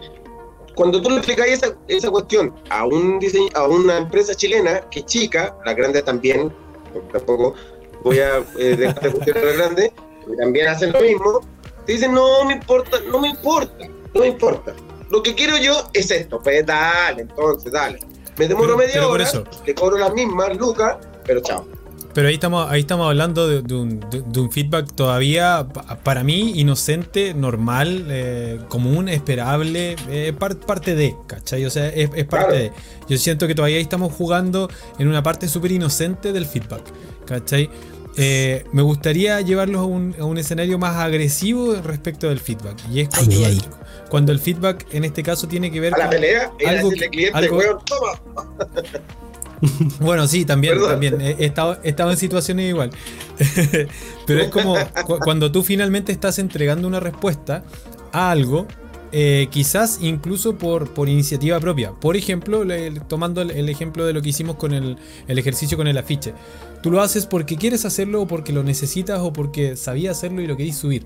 cuando tú le explicáis esa, esa cuestión a, un diseño, a una empresa chilena que es chica, la grande también, porque tampoco voy a eh, dejar de cuestionar a la grande, que también hacen lo mismo, te dicen, no me importa, no me importa, no me importa. Lo que quiero yo es esto, pues dale, entonces dale. Me demoro Pero- media pero hora, te cobro las mismas lucas, pero chao. Pero ahí estamos, ahí estamos hablando de, de un, de- de un feedback todavía, pa- para mí, inocente, normal, eh, común, esperable, eh, par- parte de, ¿cachai? O sea, es, es parte Claro. de. Yo siento que todavía estamos jugando en una parte súper inocente del feedback, ¿cachai? Eh, me gustaría llevarlos a un, a un escenario más agresivo respecto del feedback. Y es cuando, ay, ay. cuando el feedback en este caso tiene que ver A la con pelea, y algo cliente, algo- weón, toma. Bueno, sí, también, Perdón. también. He estado, he estado en situaciones igual. Pero es como cu- cuando tú finalmente estás entregando una respuesta a algo, eh, quizás incluso por, por iniciativa propia. Por ejemplo, le- tomando el, el ejemplo de lo que hicimos con el, el ejercicio con el afiche. Tú lo haces porque quieres hacerlo o porque lo necesitas o porque sabías hacerlo y lo querís subir.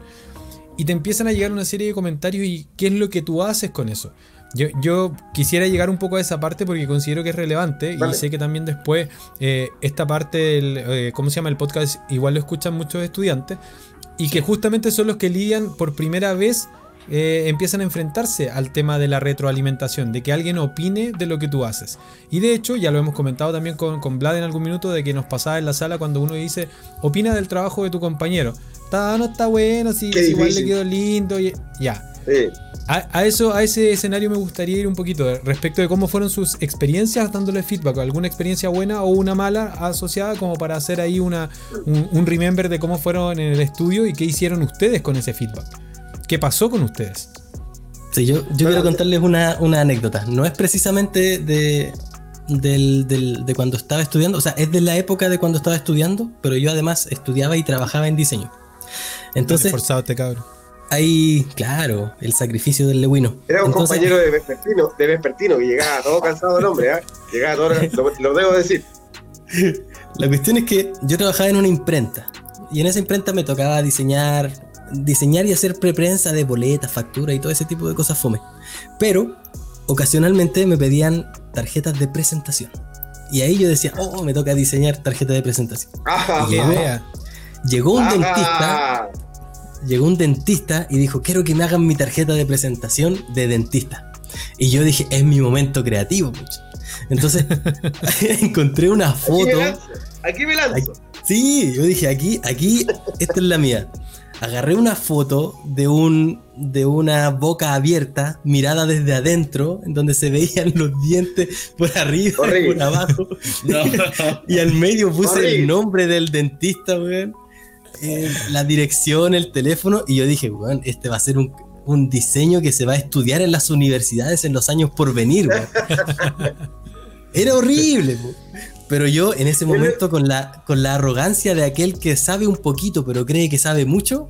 Y te empiezan a llegar una serie de comentarios y qué es lo que tú haces con eso. Yo, yo quisiera llegar un poco a esa parte porque considero que es relevante Vale. y sé que también después eh, esta parte del, eh, ¿cómo se llama? El podcast igual lo escuchan muchos estudiantes y que justamente son los que lidian por primera vez, eh, empiezan a enfrentarse al tema de la retroalimentación, de que alguien opine de lo que tú haces. Y de hecho, ya lo hemos comentado también con, con Vlad en algún minuto, de que nos pasaba en la sala cuando uno dice, opina del trabajo de tu compañero. Está, no está bueno, si, igual le quedó lindo, y, ya. Sí. A, a eso, a ese escenario me gustaría ir un poquito eh, respecto de cómo fueron sus experiencias dándole feedback, alguna experiencia buena o una mala asociada como para hacer ahí una, un, un remember de cómo fueron en el estudio y qué hicieron ustedes con ese feedback. ¿Qué pasó con ustedes? Sí, yo, yo quiero contarles una, una anécdota. No es precisamente de, del- del- de cuando estaba estudiando, o sea, es de la época de cuando estaba estudiando, pero yo además estudiaba y trabajaba en diseño. Entonces, Forzado este cabrón. Hay, claro, el sacrificio del leguino. Era un Entonces, compañero de vespertino, de vespertino que llegaba todo cansado el hombre, ¿ah? Llegaba todo, lo, lo debo decir. La cuestión es que yo trabajaba en una imprenta y en esa imprenta me tocaba diseñar, diseñar y hacer preprensa de boletas, facturas y todo ese tipo de cosas fome. Pero ocasionalmente me pedían tarjetas de presentación. Y ahí yo decía, oh, me toca diseñar tarjeta de presentación. Ajá, Y Ajá. idea. Llegó un ajá. dentista, llegó un dentista y dijo, quiero que me hagan mi tarjeta de presentación de dentista. Y yo dije, es mi momento creativo. pucha". Entonces encontré una Aquí me foto. lanzo, aquí me lanzo. Sí, yo dije, aquí, aquí, esta es la mía. Agarré una foto de un de una boca abierta, mirada desde adentro, en donde se veían los dientes por arriba y por abajo. No. Y al medio puse Horrible. el nombre del dentista, weón. Eh, la dirección, el teléfono. Y yo dije, weón, este va a ser un, un diseño que se va a estudiar en las universidades en los años por venir, weón. Era horrible. Pero yo en ese momento, con la, con la arrogancia de aquel que sabe un poquito, pero cree que sabe mucho,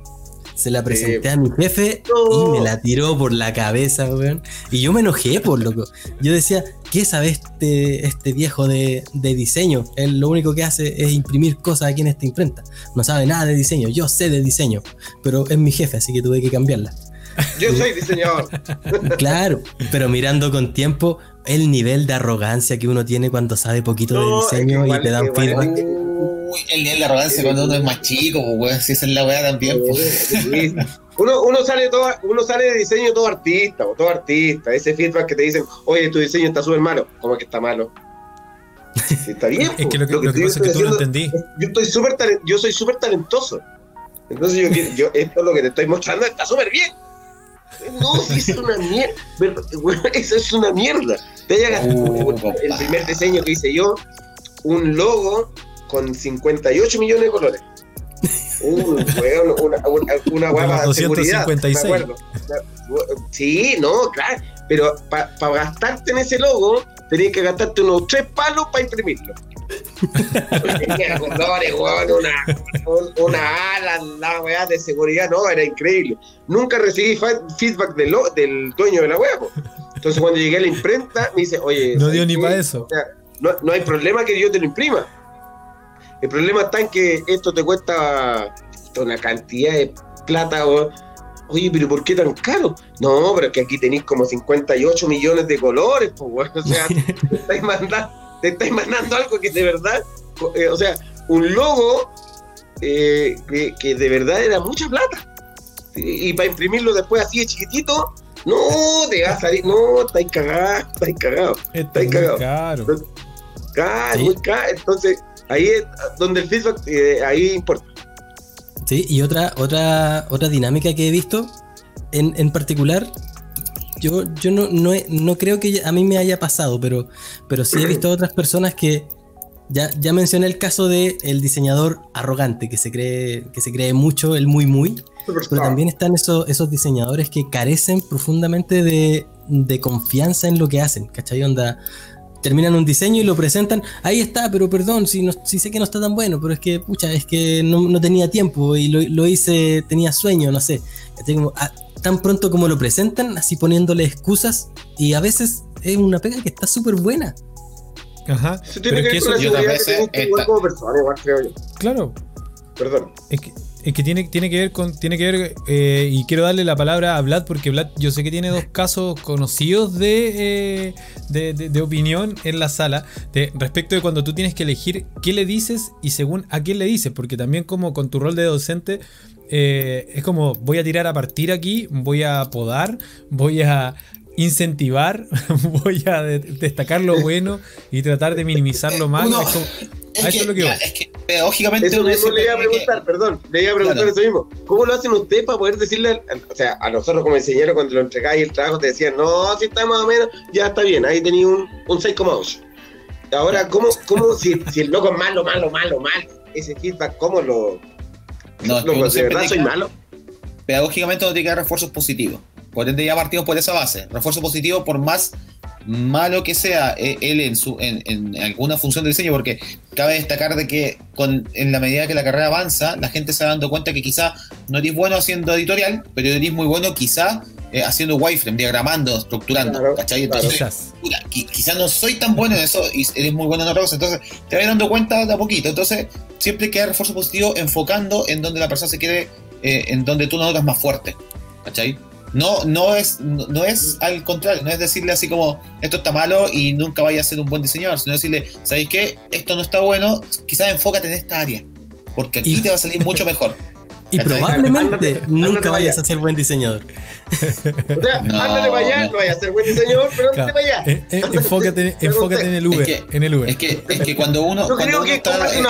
se la presenté a mi jefe No. y me la tiró por la cabeza, weón. Y yo me enojé, por loco. Yo decía, ¿qué sabe este, este viejo de, de diseño? Él lo único que hace es imprimir cosas aquí en esta imprenta. No sabe nada de diseño. Yo sé de diseño, pero es mi jefe, así que tuve que cambiarla. Yo soy diseñador. Claro, pero mirando con tiempo el nivel de arrogancia que uno tiene cuando sabe poquito No, de es que diseño igual- y te dan feedback. Uy, el nivel de arrogancia cuando uno es más chico, pues, weón, si esa es la weá también, pues. Uno, uno, sale todo, uno sale de diseño todo artista, o todo artista. Ese feedback que te dicen, oye, tu diseño está súper malo. ¿Cómo que está malo? Está bien. Es que lo que, lo que estoy pasa es que tú no entendí. yo estoy talen- yo soy súper talentoso. Entonces yo, quiero- yo esto lo que te estoy mostrando está súper bien. No, sí, es una mierda. Bueno, Eso es una mierda. Te haya gastado Uh, el papá. primer diseño que hice yo, un logo con 58 millones de colores. Un weón, una, una, una guapa de seguridad. 256. me acuerdo. Sí, no, claro. Pero para gastarte en ese logo, tenías que gastarte unos tres palos para imprimirlo. Tenía colores, weón, una, un- una ala, la weá de seguridad, no, era increíble. Nunca recibí feedback del, lo- del dueño de la weá, po. Entonces cuando llegué a la imprenta, me dice, oye, No ¿sabes dio ni para eso. O sea, no, no hay problema que yo te lo imprima. El problema está en que esto te cuesta una cantidad de plata. o- Oye, pero ¿por qué tan caro? No, pero es que aquí tenéis como 58 millones de colores, pues, weón. O sea, te estáis mandando, te estáis mandando algo que de verdad, eh, o sea, un logo eh, que, que de verdad era mucha plata. Y, y para imprimirlo después así de chiquitito, no, te va a salir, no, estáis cagados, estáis cagados. Esto es muy cagado. caro. Caro, Sí. muy caro. Entonces, ahí es donde el feedback, eh, ahí importa. Sí, y otra, otra, otra dinámica que he visto, en, en particular, yo, yo no, no, he- no creo que a mí me haya pasado, pero, pero sí he visto otras personas que ya, ya mencioné el caso de el diseñador arrogante, que se cree, que se cree mucho, el muy muy, pero también están esos, esos diseñadores que carecen profundamente de, de confianza en lo que hacen, ¿cachai? Onda, terminan un diseño y lo presentan, ahí está, pero perdón, si, no, si sé que no está tan bueno, pero es que, pucha, es que no, no tenía tiempo y lo, lo hice, tenía sueño, no sé. ah, tan pronto como lo presentan, así poniéndole excusas, y a veces es una pega que está súper buena. Ajá. Eso Pero tiene es que que ver con eso, la seguridad que que igual esta- como persona, igual creo yo. claro, Perdón. Es que, es que tiene, tiene que ver con. Tiene que ver. eh, y quiero darle la palabra a Vlad, porque Vlad, yo sé que tiene dos casos conocidos de, eh, de, de- de opinión en la sala. De, respecto de cuando tú tienes que elegir qué le dices y según a quién le dices. Porque también, como con tu rol de docente. eh, es como voy a tirar a partir aquí, voy a podar, voy a incentivar, voy a de- destacar lo bueno y tratar de minimizar lo malo. Es eso que, es lo que ya, voy. es que pedagógicamente Eso uno mismo le iba a que- preguntar, perdón, le iba a preguntar Claro. eso mismo. ¿Cómo lo hacen ustedes para poder decirle, o sea, a nosotros como enseñaron cuando lo entregáis el trabajo te decían, no, si está más o menos, ya está bien, ahí tenía un, un 6,8. Ahora, ¿cómo, cómo si, si el loco es malo, malo, malo, malo? Ese feedback, ¿cómo lo... No, es que loco, uno ¿De verdad soy malo? pedagógicamente uno tiene que dar refuerzos positivos. Por ende, ya partimos por esa base. Refuerzo positivo, por más malo que sea eh, él en, su, en, en alguna función de diseño, porque cabe destacar de que con, en la medida que la carrera avanza, la gente se va dando cuenta que quizá no eres bueno haciendo editorial, pero eres muy bueno quizá eh, haciendo wireframe, diagramando, estructurando. Claro, ¿cachai? Entonces, Quizás. mira, qui- quizás no soy tan bueno en eso y eres muy bueno en otra cosa, entonces te vas dando cuenta de a poquito. Entonces, siempre hay que dar refuerzo positivo enfocando en donde la persona se quede, eh, en donde tú notas más fuerte. ¿Cachai? No, no, es, no, no es al contrario, no es decirle así como esto está malo y nunca vaya a ser un buen diseñador, sino decirle, ¿sabéis qué? Esto no está bueno, quizás enfócate en esta área, porque aquí Y- te va a salir mucho mejor. Y probablemente Ándate, nunca ándate vayas a ser buen diseñador. O sea, No, ándale para allá, no. no vaya a ser buen diseñador, pero ándale Claro. para allá. Eh, eh, enfócate, enfócate en el Uber. Es que- en el Uber. Es que, es que cuando uno, cuando uno que está eh,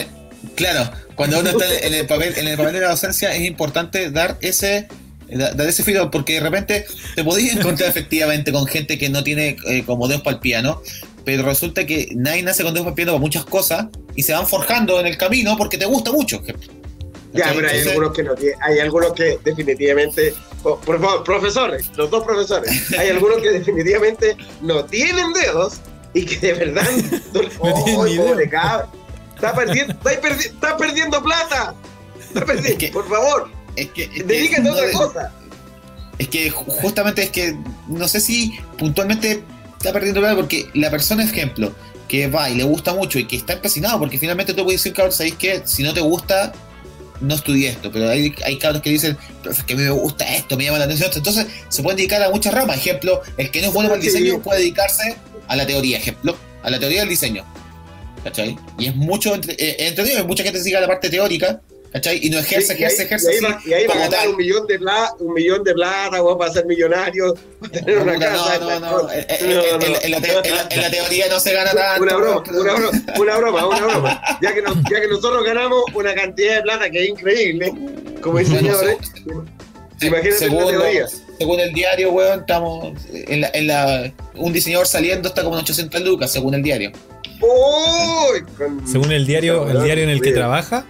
eh, claro, cuando uno está en el papel, en el papel de la docencia es importante dar ese dar ese feedback porque de repente te podías encontrar efectivamente con gente que no tiene eh, como dedos para el piano, pero resulta que nadie nace con dedos para el piano para muchas cosas y se van forjando en el camino porque te gusta mucho. Ya, pero hay algunos que no tienen, hay algunos que definitivamente, oh, por favor, profesores, los dos profesores, hay algunos que definitivamente no tienen dedos y que de verdad No tienen ni pobre dedos. cabrón! está perdiendo, está, perdi- está perdiendo plata, está perdiendo, Es que- por favor, es que, es que a otra cosa. Es que ju- justamente es que no sé si puntualmente está perdiendo plata porque la persona, ejemplo, que va y le gusta mucho y que está empecinado, porque finalmente tú puedes decir, cabrón, ¿sabéis qué? Si no te gusta, no estudié esto, pero hay, hay cabros que dicen, pero es que a mí me gusta esto, me llama la atención. Entonces se pueden dedicar a muchas ramas. Ejemplo, el que no es bueno para el diseño puede dedicarse a la teoría, ejemplo, a la teoría del diseño. ¿Cachai? Y es mucho entre, eh, entretenido, mucha gente que sigue la parte teórica, ¿cachai? Y no ejerce, Y ahí- ejerce, ejerce. y ahí va- y ahí va a ganar un millón de plata, un millón de plata, para ser millonario, para tener una casa. no, no, no. No, no, en- la teoría no se gana tanto. Una broma, una broma, una broma, una broma. Ya que, nos- ya que nosotros ganamos una cantidad de plata que es increíble, como diseñadores, Sí, imagínate según, la teoría. según el diario, weón, estamos en la, en la- un diseñador saliendo está como en 800 lucas, según el diario. ¡Uy! Con- Según el diario, el diario en el que trabaja.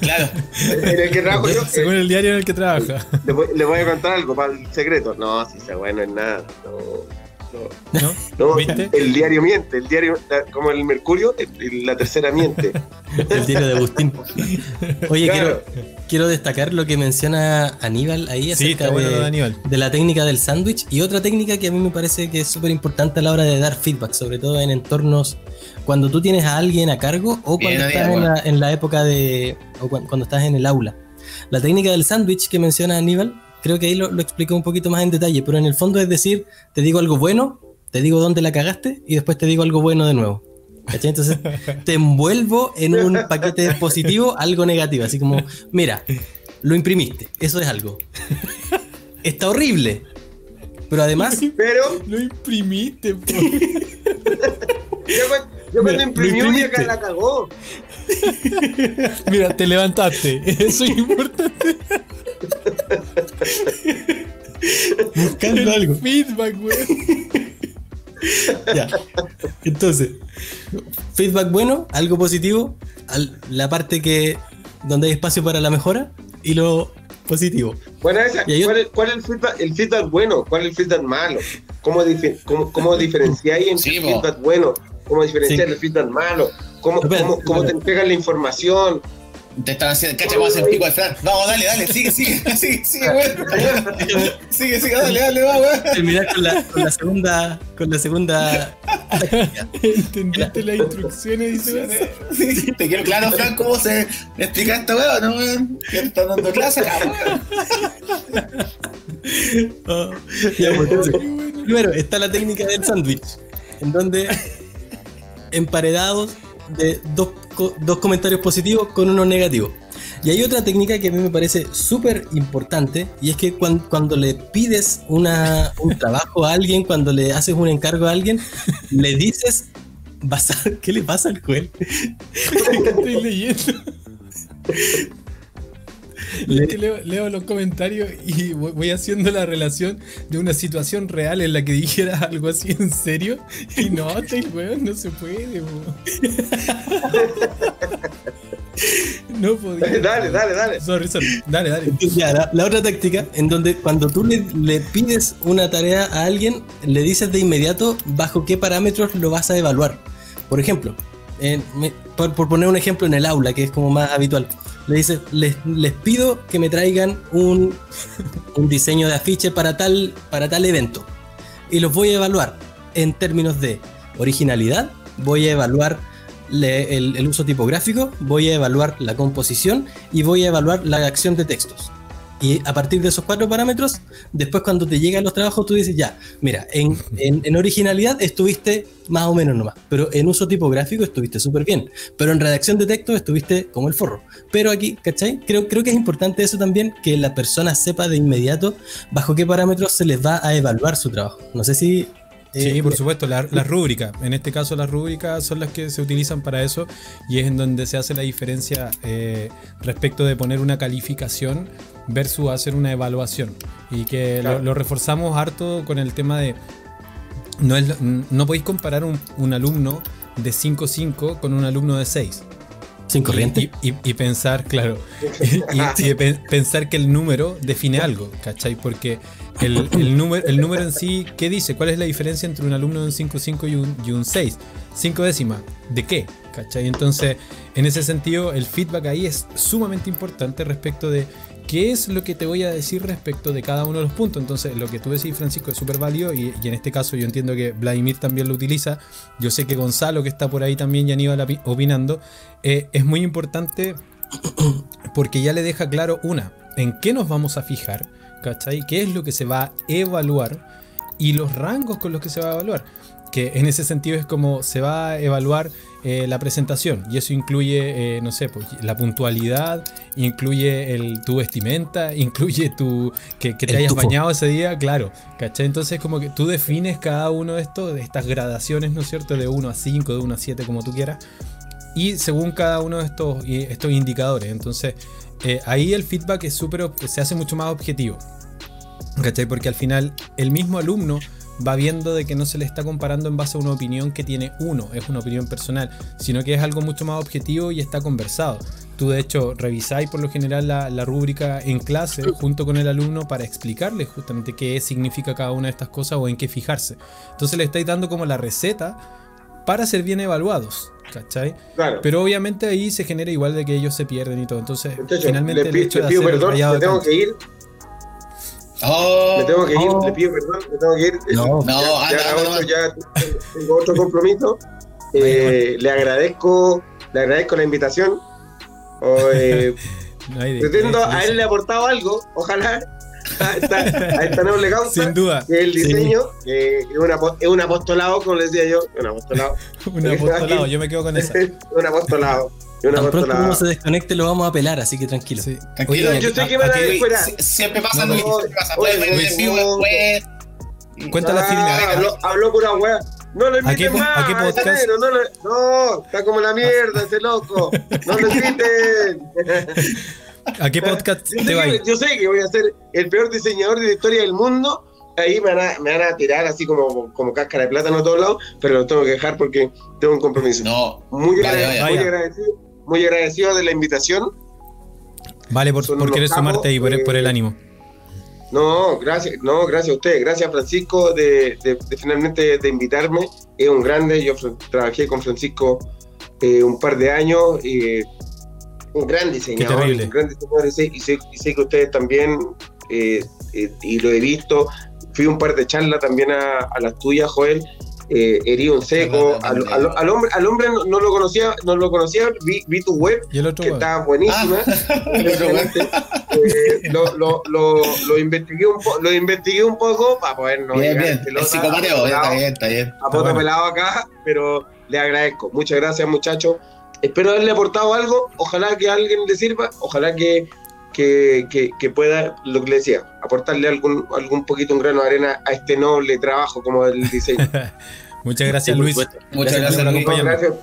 Claro. En el que trabajo yo, Según el diario en el que trabaja. le, voy, le voy a contar algo para el secreto. No, si sea bueno es nada. No, ¿No? no, ¿Viste? el diario miente, el diario, la- como el Mercurio, el- la tercera miente. El diario de Agustín. Oye, Claro. quiero, quiero destacar lo que menciona Aníbal ahí Sí, acerca está bueno de de, Aníbal. de la técnica del sándwich y otra técnica que a mí me parece que es súper importante a la hora de dar feedback, sobre todo en entornos cuando tú tienes a alguien a cargo o Bien, cuando estás Aníbal, en la, en la época de. o cu- cuando estás en el aula. La técnica del sándwich que menciona Aníbal, creo que ahí lo, lo explicó un poquito más en detalle, pero en el fondo es decir, te digo algo bueno, te digo dónde la cagaste y después te digo algo bueno de nuevo. ¿Cachai? Entonces te envuelvo en un paquete positivo, algo negativo. Así como, mira, lo imprimiste, eso es algo. Está horrible. Pero además, Pero Lo imprimiste, po. yo, cuando- yo cuando Mira, imprimió lo y acá imprimiste. la cagó. Mira, te levantaste. Eso es importante. buscando algo. Feedback, weón. Ya. Entonces, feedback bueno, algo positivo, al- la parte que donde hay espacio para la mejora y lo positivo. Bueno, esa, Y ¿cuál, es, cuál es el feedback, el feedback bueno? ¿Cuál es el feedback malo? ¿Cómo, dife- cómo, cómo diferenciáis entre Sí, el feedback bueno? ¿Cómo diferenciar Sí. el feedback malo? ¿Cómo, cómo, cómo te entregan la información? Te están haciendo, cacha, vamos a hacer pico al Fran. Vamos, dale, dale, sigue, sigue, sigue, sigue, weón. Sigue, sigue, dale, dale, va, weón. Terminar con la, con la segunda, con la segunda. ¿Entendiste las instrucciones? Dice? Sí, Te quiero claro, Fran, cómo se explica esto, weón, ¿no, weón? Que te están dando clases, acá, weón. Oh, ya, pues, entonces, primero está la técnica del sándwich, en donde emparedados de dos, dos comentarios positivos con uno negativo. Y hay otra técnica que a mí me parece súper importante y es que cuan- cuando, le pides una, un trabajo a alguien, cuando le haces un encargo a alguien, le dices. ¿Qué le pasa al Joel? Estoy leyendo. Que leo, leo los comentarios y voy haciendo la relación de una situación real en la que dijera algo así en serio. Y no, este weón no se puede. No podía. Dale, dale, dale. Sorry, sorry. Dale, dale. Ya, la, la otra táctica, en donde cuando tú le, le pides una tarea a alguien, le dices de inmediato bajo qué parámetros lo vas a evaluar. Por ejemplo, en- me- por, por poner un ejemplo en el aula, que es como más habitual, le dices, les, pido que me traigan un, diseño de afiche para tal, para tal evento. Y los voy a evaluar en términos de originalidad, voy a evaluar el uso tipográfico, voy a evaluar la composición y voy a evaluar la acción de textos. Y a partir de esos cuatro parámetros, después cuando te llegan los trabajos, tú dices, ya, mira, en, en- en originalidad estuviste más o menos nomás, pero en uso tipográfico estuviste súper bien, pero en redacción de texto estuviste como el forro. Pero aquí, ¿cachai? Creo, creo que es importante eso también, que la persona sepa de inmediato bajo qué parámetros se les va a evaluar su trabajo. No sé si... Sí, eh, por supuesto, la- las rúbricas. En este caso, las rúbricas son las que se utilizan para eso y es en donde se hace la diferencia eh, respecto de poner una calificación versus hacer una evaluación. Y que lo- Claro. lo, reforzamos harto con el tema de. No, es, no podéis comparar un, un alumno de 5.5 con un alumno de 6. Sin corriente. Y, y- y pensar, claro, y, y- y pe- pensar que el número define algo, ¿cachai? Porque el, el número, el número en sí, ¿qué dice? ¿Cuál es la diferencia entre un alumno de un 5.5 y un, y un 6? 5 décimas, ¿de qué? ¿cachai? Entonces, en ese sentido, el feedback ahí es sumamente importante respecto de qué es lo que te voy a decir respecto de cada uno de los puntos. Entonces, lo que tú decís, Francisco, es súper válido y, en este caso yo entiendo que Vladimir también lo utiliza. Yo sé que Gonzalo, que está por ahí también, y Aníbal opinando, eh, es muy importante porque ya le deja claro una, en qué nos vamos a fijar, ¿cachai? ¿Qué es lo que se va a evaluar y los rangos con los que se va a evaluar? Que en ese sentido es como se va a evaluar eh, la presentación y eso incluye, eh, no sé, pues, la puntualidad, incluye el, tu vestimenta, incluye tu que, que te El hayas tufo. bañado ese día, claro, ¿cachai? Entonces como que tú defines cada uno de estos, de estas gradaciones, ¿no es cierto? De 1 a 5, de 1 a 7, como tú quieras y según cada uno de estos, estos indicadores. Entonces, eh, ahí el feedback es súper, se hace mucho más objetivo. ¿Cachai? Porque al final el mismo alumno va viendo de que no se le está comparando en base a una opinión que tiene uno, es una opinión personal, sino que es algo mucho más objetivo y está conversado. Tú de hecho revisáis por lo general la, la rúbrica en clase junto con el alumno para explicarle justamente qué significa cada una de estas cosas o en qué fijarse. Entonces le estáis dando como la receta para ser bien evaluados, ¿cachai? Claro. Pero obviamente ahí se genera igual de que ellos se pierden y todo. Entonces, finalmente le, el hecho le de pido hacer perdón, me tengo que ir, Oh, me tengo que ir, Oh. le pido perdón, me tengo que ir. No. No, ya, anda, ya, anda, otro- anda. ya tengo otro compromiso. Eh, le agradezco, le agradezco la invitación. O, eh, No pretendo haberle aportado algo, ojalá, a esta, a esta noble causa. Sin duda, que el Sí. diseño, es, es un apostolado, como les decía yo, un apostolado. un apostolado, yo me quedo con esa. un apostolado. Es Un Tan pronto uno se desconecte lo vamos a pelar, así que tranquilo. Sí. Tranquilo, Oye, yo sé a- que van a aquí- ver fuera. Sie- Siempre pasa, pasa. oye, Puedes ver en vivo después. Cuenta la Ah, firma. Habló, habló pura wea. No lo ¿A qué inviten más. a qué no, lo- no, está como la mierda ese loco. No lo inviten. ¿A qué podcast Yo sé, te va a que, ir? yo sé que voy a ser el peor diseñador de la historia del mundo. Ahí me van a, me van a tirar así como, como cáscara de plátano a todos lados, pero lo tengo que dejar porque tengo un compromiso. No, Muy, Vaya, agrade- vaya. muy agradecido, muy agradecido de la invitación. Vale, por, por querer capos, sumarte y por, por el eh, ánimo. No, gracias, no, gracias a ustedes, gracias Francisco de, de- de finalmente de invitarme. Es un grande, yo trabajé con Francisco eh, un par de años, eh, un gran diseñador, un gran diseñador y sé, y sé- y sé que ustedes también, eh, eh, y lo he visto, fui un par de charlas también a, a las tuyas, Joel. Eh, herí un seco, al, al- al hombre, al hombre no, no lo conocía, no lo conocía, vi, vi tu web Y el otro, que weón. está buenísima. weón. Eh, lo, lo, lo, lo investigué un po- lo investigué un poco para poder no Bien, bien. en El pelota a está bien, está bien. pelado- a poto bueno. pelado acá, pero le agradezco. Muchas gracias, muchachos. Espero haberle aportado algo. Ojalá que a alguien le sirva. Ojalá que, que, que, que pueda, lo que le decía, aportarle algún, algún poquito, un grano de arena a este noble trabajo como el diseño. Muchas gracias, Luis. Muchas Gracias gracias, por Luis. Gracias,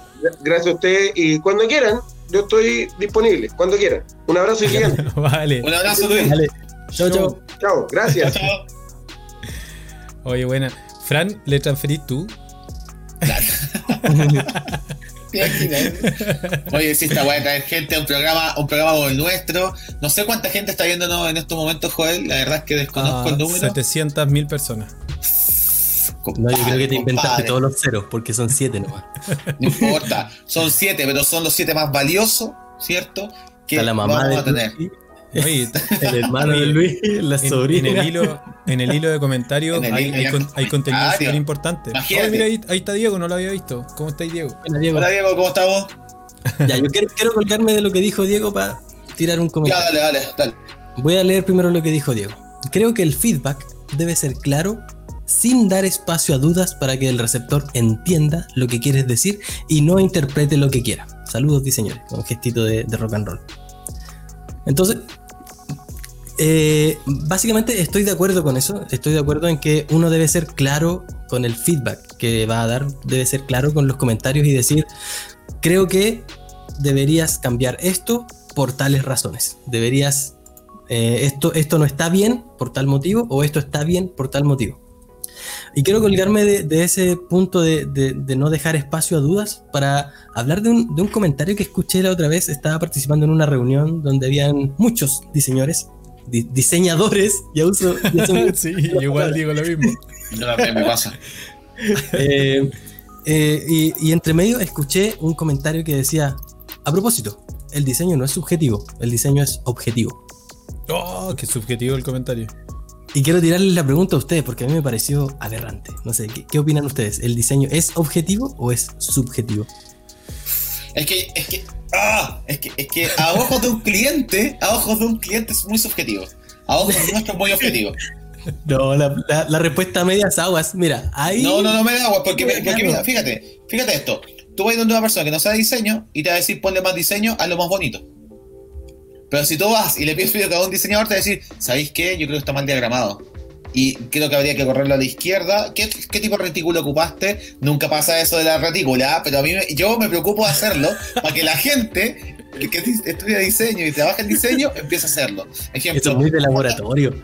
gracias a ustedes y cuando quieran, yo estoy disponible, cuando quieran. Un abrazo gigante. Vale. Un abrazo, Luis. Dale. Chau, chau. Chao, gracias. Chao. Oye, buena. Fran, ¿le transferís tú? Oye, si esta weá de traer gente a un programa, un programa como el nuestro. No sé cuánta gente está viéndonos en estos momentos, Joel. La verdad es que desconozco Ah, el número. 700 mil personas. No, yo creo que te inventaste todos los ceros, porque son siete nomás. No importa. Son siete, pero son los siete más valiosos, ¿cierto? Que la mamá vamos a tener. Oye, el hermano de Luis, la en, sobrina. en el hilo, en el hilo de comentarios hay, hilo hay ya- con- hay contenido Ah, súper importante. Mira, ahí, ahí está Diego, no lo había visto. ¿Cómo estáis, Diego? Hola, Diego, ¿cómo estamos? ya, yo quiero, quiero colgarme de lo que dijo Diego para tirar un Ya, comentario. dale, dale, dale. Voy a leer primero lo que dijo Diego. Creo que el feedback debe ser claro, sin dar espacio a dudas para que el receptor entienda lo que quieres decir y no interprete lo que quiera. Saludos, diseñadores, con un gestito de, de rock and roll. Entonces, eh, básicamente estoy de acuerdo con eso. Estoy de acuerdo en que uno debe ser claro con el feedback que va a dar, debe ser claro con los comentarios y decir, creo que deberías cambiar esto por tales razones. Deberías eh, esto, esto no está bien por tal motivo o esto está bien por tal motivo. Y quiero colgarme de, ese punto de, de- no dejar espacio a dudas para hablar de un comentario que escuché la otra vez. Estaba participando en una reunión donde habían muchos diseñadores, di- diseñadores, ya uso, ya uso- sí, igual digo lo mismo. Yo también me pasa. Eh, eh, y, y entre medio escuché un comentario que decía, a propósito, el diseño no es subjetivo, el diseño es objetivo. Oh, qué subjetivo el comentario. Y quiero tirarles la pregunta a ustedes porque a mí me pareció aberrante. No sé, ¿qué, qué opinan ustedes? ¿El diseño es objetivo o es subjetivo? Es que, es que, ah, es que, es que a ojos de un cliente, a ojos de un cliente es muy subjetivo. A ojos nuestros es muy objetivo. No, la, la- la respuesta a medias aguas. Mira, ahí. No, no, no me da agua, porque, porque mira, fíjate, fíjate esto. Tú vas donde una persona que no sabe diseño y te va a decir ponle más diseño, hazlo más bonito. Pero si tú vas y le pides a un diseñador, te va a decir, ¿sabéis qué? Yo creo que está mal diagramado. Y creo que habría que correrlo a la izquierda. ¿Qué, qué tipo de retículo ocupaste? Nunca pasa eso de la retícula, pero a mí me- yo me preocupo de hacerlo para que la gente que, que estudia diseño y trabaja en diseño empiece a hacerlo. Ejemplo, Esto es muy de laboratorio.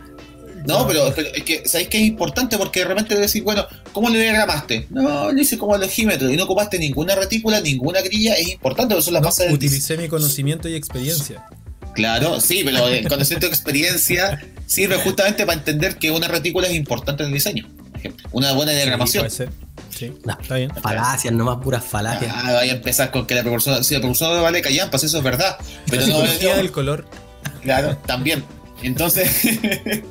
no, pero, pero es que sabéis que es importante porque de repente decir, bueno, ¿cómo le diagramaste? No, lo hice como alogímetro y no ocupaste ninguna retícula, ninguna grilla, es importante, porque son las No, bases del utilicé mi conocimiento y experiencia. Claro, sí, pero el conocimiento de experiencia sirve justamente para entender que una retícula es importante en el diseño. por ejemplo. Una buena Sí, diagramación. puede ser. Sí, No. está bien. Falacias, nomás puras falacias. Ah, vaya a empezar con que la proporción, si la proporción no vale callampas, eso es verdad. Pero la no, del color. Claro, también. Entonces,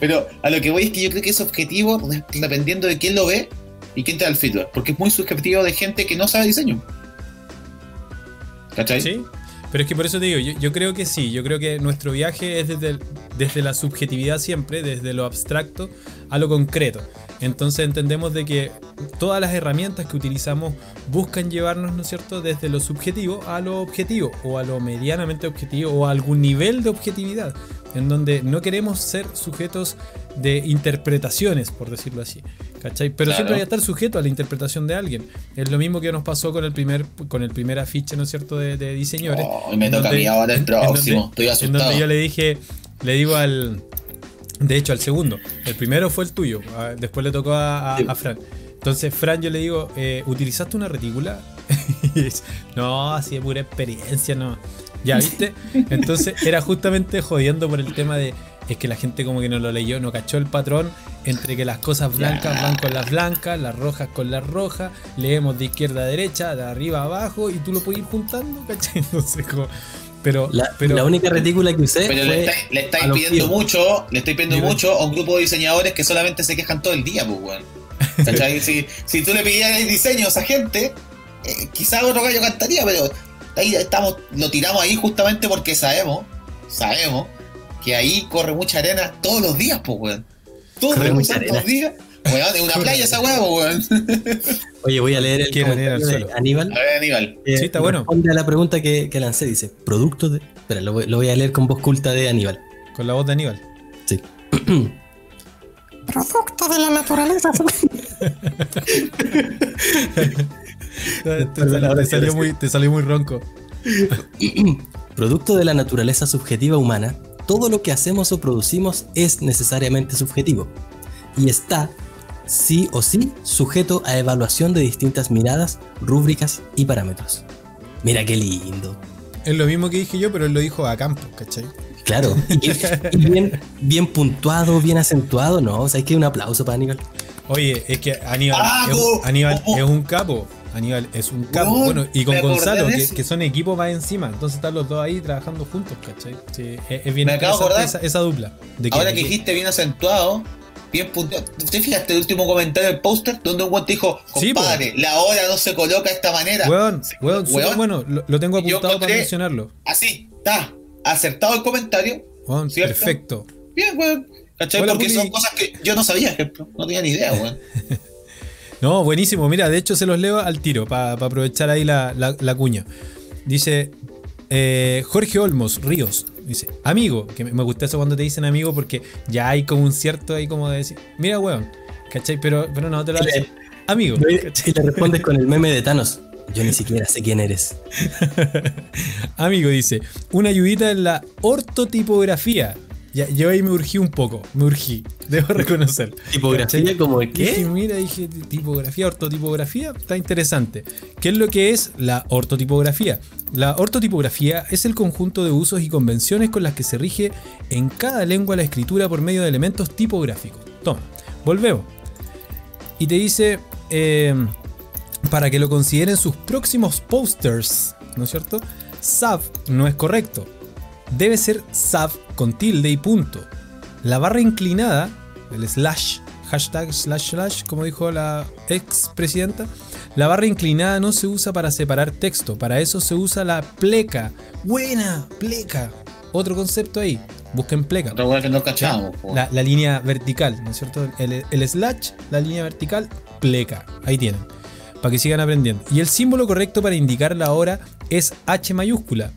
pero a lo que voy es que yo creo que es objetivo dependiendo de quién lo ve y quién te da el feedback, porque es muy subjetivo de gente que no sabe diseño. ¿Cachai? Sí, pero es que por eso te digo, yo, creo que sí, yo creo que nuestro viaje es desde, desde la subjetividad siempre, desde lo abstracto a lo concreto. Entonces entendemos de que todas las herramientas que utilizamos buscan llevarnos, ¿no es cierto?, desde lo subjetivo a lo objetivo, o a lo medianamente objetivo, o a algún nivel de objetividad, en donde no queremos ser sujetos de interpretaciones, por decirlo así. ¿Cachai? Pero Claro. siempre hay que estar sujeto a la interpretación de alguien. Es lo mismo que nos pasó con el primer, con el primer afiche, ¿no es cierto?, de, de diseñadores. Oh, me En toca a mí ahora el en- en próximo. donde- Estoy en asustado. donde yo le dije, le digo al. De hecho, al segundo. El primero fue el tuyo. ah, Después le tocó a, a- Sí. a Fran. Entonces, Fran, yo le digo, eh, ¿utilizaste una retícula? Y dice, no, así de pura experiencia, no. Ya, ¿viste? Entonces, era justamente jodiendo por el tema de. Es que la gente como que no lo leyó, no cachó el patrón entre que las cosas blancas van con las blancas, las rojas con las rojas, leemos de izquierda a derecha, de arriba a abajo, y tú lo puedes ir juntando, ¿cachai? Entonces, como, pero, La, pero la única retícula que usé Pero le estáis, le estáis a los pidiendo pies. mucho, le estáis pidiendo mucho a un grupo de diseñadores que solamente se quejan todo el día, pues, weón. ¿Cachai? si, si tú le pidieras el diseño a esa gente, eh, quizás otro gallo cantaría, pero ahí estamos, lo tiramos ahí justamente porque sabemos, sabemos, que ahí corre mucha arena todos los días, pues, weón. Todos Corre los mucha arena. días. Weón, es una playa esa weón, weón. Oye, voy a leer el Quiero leer al comentario de. Aníbal. A ver, Aníbal. que Sí, está bueno. Responde a la pregunta que, que lancé. Dice: Producto de. Espera, lo voy, lo voy a leer con voz culta de Aníbal. con la voz de Aníbal. Sí. Producto de la naturaleza. te, salió, te salió muy, te salió muy ronco. Producto de la naturaleza subjetiva humana, todo lo que hacemos o producimos es necesariamente subjetivo y está, sí o sí, sujeto a evaluación de distintas miradas, rúbricas y parámetros. Mira qué lindo. Es lo mismo que dije yo, pero él lo dijo a campo, ¿cachai? Claro, y, y bien, bien puntuado, bien acentuado, ¿no? O sea, hay que un aplauso para Aníbal. Oye, es que Aníbal, es, un-. Aníbal Oh, oh. es un capo. Aníbal es un capo. Bueno, y con Gonzalo, que, que son equipos más encima. Entonces están los dos ahí trabajando juntos, ¿cachai? Sí, es, es bien Me acabo de interesante acordar. esa, esa dupla. De Ahora que dijiste bien acentuado, bien. ¿Te fijaste el último comentario del póster? Donde un guante dijo, Sí, compadre, la hora no se coloca de esta manera. Weón, weón, weón. bueno. Lo, lo tengo apuntado para mencionarlo. Así, está. Acertado el comentario. Weón, ¿Cierto? perfecto. Bien, weón. ¿Cachai? Hola, Porque Puli. son cosas que yo no sabía, ejemplo. No tenía ni idea, weón. No, buenísimo. Mira, de hecho se los leo al tiro para aprovechar ahí la, la- la cuña. Dice eh, Jorge Olmos Ríos. Dice, amigo, que me me gusta eso cuando te dicen amigo porque ya hay como un cierto ahí como de decir, mira, weón, ¿cachai? Pero, pero no, te lo haces. Amigo. Y le respondes con el meme de Thanos. Yo ni siquiera sé quién eres. Amigo dice, una ayudita en la ortotipografía. Ya, yo ahí me urgí un poco, me urgí, debo reconocer. ¿Tipografía como de Dije, qué? mira, dije tipografía, ortotipografía, está interesante. ¿Qué es lo que es la ortotipografía? La ortotipografía es el conjunto de usos y convenciones con las que se rige en cada lengua la escritura por medio de elementos tipográficos. Toma, volvemos. Y te dice, eh, para que lo consideren sus próximos posters, ¿no es cierto? SAV no es correcto. Debe ser SAV con tilde y punto. La barra inclinada, el slash, hashtag slash slash, como dijo la ex presidenta, la barra inclinada no se usa para separar texto, para eso se usa la pleca. Buena, pleca. Otro concepto ahí, busquen pleca. Otra que no. La, la línea vertical, ¿no es cierto? El, el slash, la línea vertical, pleca. Ahí tienen. Para que sigan aprendiendo. Y el símbolo correcto para indicar la hora es H mayúscula.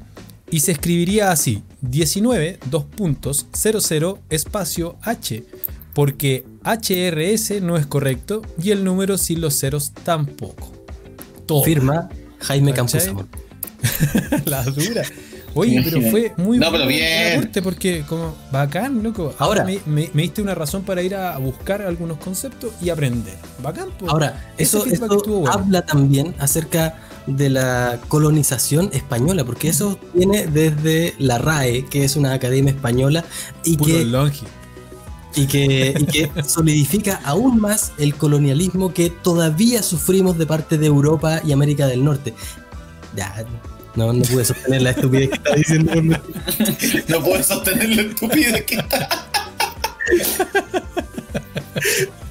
Y se escribiría así: 19, 2 puntos, 00, espacio H. Porque HRS no es correcto y el número sin los ceros tampoco. Todo. Firma Jaime. Campuzano. la dura. Oye, pero fue muy No, pero bueno bien. aporte porque como bacán, loco. Ahora. me, me- me diste una razón para ir a buscar algunos conceptos y aprender. Bacán, pues. Ahora, eso, eso bueno. habla también acerca de la colonización española, porque eso viene desde la RAE, que es una academia española, y Puro que, longi. y, que, y que solidifica aún más el colonialismo que todavía sufrimos de parte de Europa y América del Norte. Ya, no, no pude sostener la estupidez que está diciendo. No puedes sostener la estupidez que está.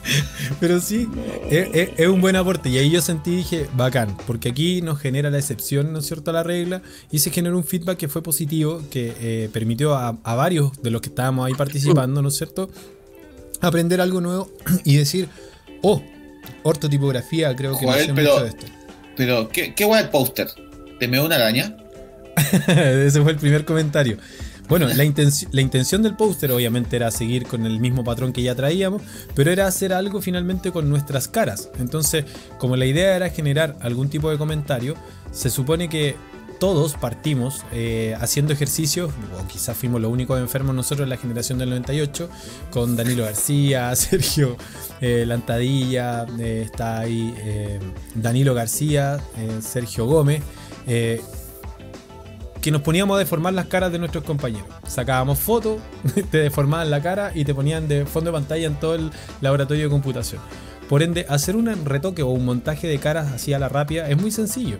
Pero sí, es, es- es un buen aporte. Y ahí yo sentí dije, bacán, porque aquí nos genera la excepción, ¿no es cierto?, a la regla. Y se generó un feedback que fue positivo, que eh, permitió a, a varios de los que estábamos ahí participando, ¿no es cierto?, aprender algo nuevo y decir, oh, ortotipografía, creo que no Joder, sé pero- mucho de esto. Pero, ¿qué, qué weá el póster? ¿Te meó una araña? Ese fue el primer comentario. Bueno, la, intenci- la intención del póster obviamente era seguir con el mismo patrón que ya traíamos, pero era hacer algo finalmente con nuestras caras. Entonces, como la idea era generar algún tipo de comentario, se supone que todos partimos eh, haciendo ejercicios, o quizás fuimos los únicos enfermos nosotros en la generación del 98, con Danilo García, Sergio eh, Lantadilla, eh, está ahí Danilo García, Sergio Gómez. Que nos poníamos a deformar las caras de nuestros compañeros. Sacábamos fotos, te deformaban la cara y te ponían de fondo de pantalla en todo el laboratorio de computación. Por ende, hacer un retoque o un montaje de caras así a la rápida es muy sencillo.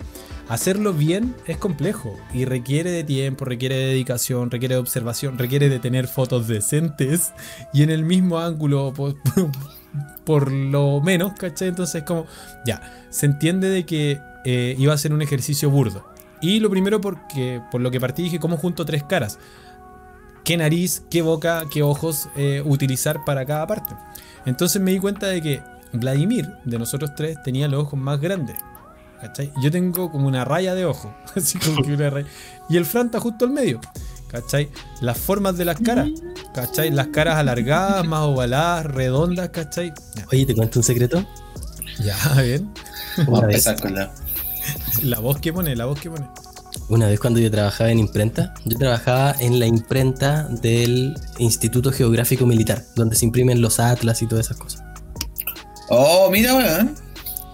Hacerlo bien es complejo y requiere de tiempo, requiere de dedicación, requiere de observación, requiere de tener fotos decentes y en el mismo ángulo por, por lo menos, ¿cachai? Entonces como, ya, se entiende de que eh, iba a ser un ejercicio burdo. Y lo primero porque, por lo que partí dije, ¿cómo junto tres caras? ¿Qué nariz, qué boca, qué ojos eh, utilizar para cada parte? Entonces me di cuenta de que Vladimir, de nosotros tres, tenía los ojos más grandes. ¿Cachai? Yo tengo como una raya de ojo. Así como que una raya. Y el Fran está justo al medio. ¿cachai? Las formas de las caras, ¿cachai? Las caras alargadas, más ovaladas, redondas, ¿cachai? Oye, ¿te cuento un secreto? ya, bien. Vamos a empezar con la. La voz que pone, la voz que pone. una vez cuando yo trabajaba en imprenta, yo trabajaba en la imprenta del Instituto Geográfico Militar, donde se imprimen los atlas y todas esas cosas. Oh, mira, weón.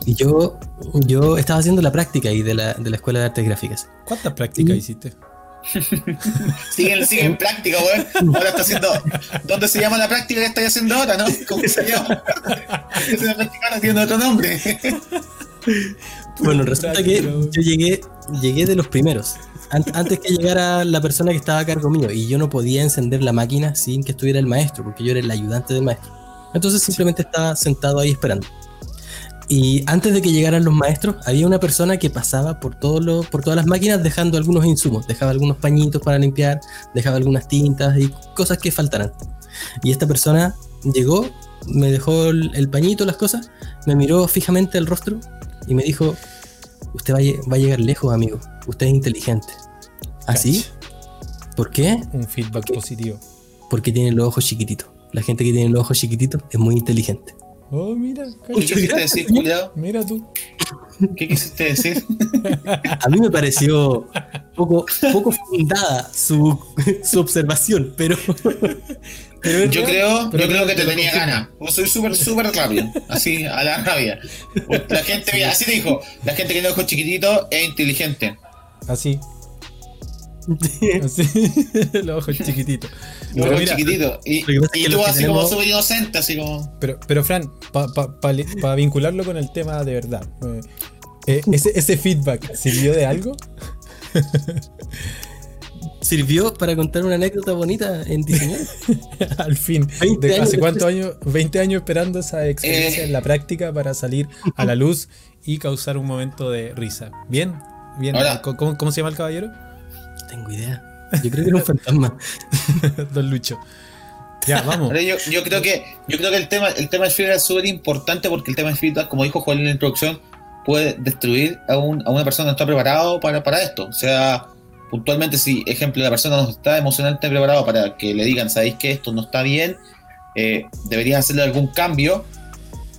Y yo, yo estaba haciendo la práctica ahí de la, de la Escuela de Artes Gráficas. ¿Cuántas prácticas hiciste? Sigue, sigue en práctica, weón. Ahora está haciendo. ¿Dónde se llama la práctica que estáis haciendo ahora, no? ¿Cómo se llama? Es una práctica ahora tiene otro nombre. Bueno, resulta que yo llegué, llegué de los primeros. An- antes que llegara la persona que estaba a cargo mío. Y yo no podía encender la máquina sin que estuviera el maestro, porque yo era el ayudante del maestro. Entonces simplemente estaba sentado ahí esperando. Y antes de que llegaran los maestros, había una persona que pasaba por, todo lo- por todas las máquinas dejando algunos insumos. Dejaba algunos pañitos para limpiar, dejaba algunas tintas y cosas que faltaran. Y esta persona llegó, me dejó el, el pañito, las cosas, me miró fijamente al rostro y me dijo, usted va a, va a llegar lejos, amigo. Usted es inteligente. ¿Así? ¿Por qué? Un feedback positivo. Porque tiene los ojos chiquititos. La gente que tiene los ojos chiquititos es muy inteligente. Oh, mira, ¿Qué quisiste decir, culiado? mira tú. ¿Qué quisiste decir? A mí me pareció poco, poco fundada su, su observación, pero Pero Yo real, creo, pero yo creo que te tenía ganas. Vos soy súper, súper rápido. Así, a la rabia. La gente, así te dijo. La gente que tiene ojos chiquititos es inteligente. Así, así. los ojos chiquititos. Los ojos chiquititos. Y, y tú así como tenemos- súper inocente, así como. Pero, pero Fran, para vincularlo con el tema de verdad, eh, eh, ese, ese feedback sirvió de algo? sirvió para contar una anécdota bonita en diseño. Al fin, 20 de años hace cuántos años, 20 años esperando esa experiencia Eh. en la práctica para salir a la luz y causar un momento de risa. Bien, bien. ¿Cómo, cómo se llama el caballero? No tengo idea. Yo creo que era un fantasma. Don Lucho. Ya, vamos. Yo, yo creo que yo creo que el tema el tema feedback es súper importante porque el tema del feedback, como dijo Juan en la introducción, puede destruir a, un- a una persona que no está preparado para, para esto. O sea, puntualmente si, ejemplo, la persona no está emocionalmente preparado para que le digan, sabéis que esto no está bien, eh, deberías hacerle algún cambio,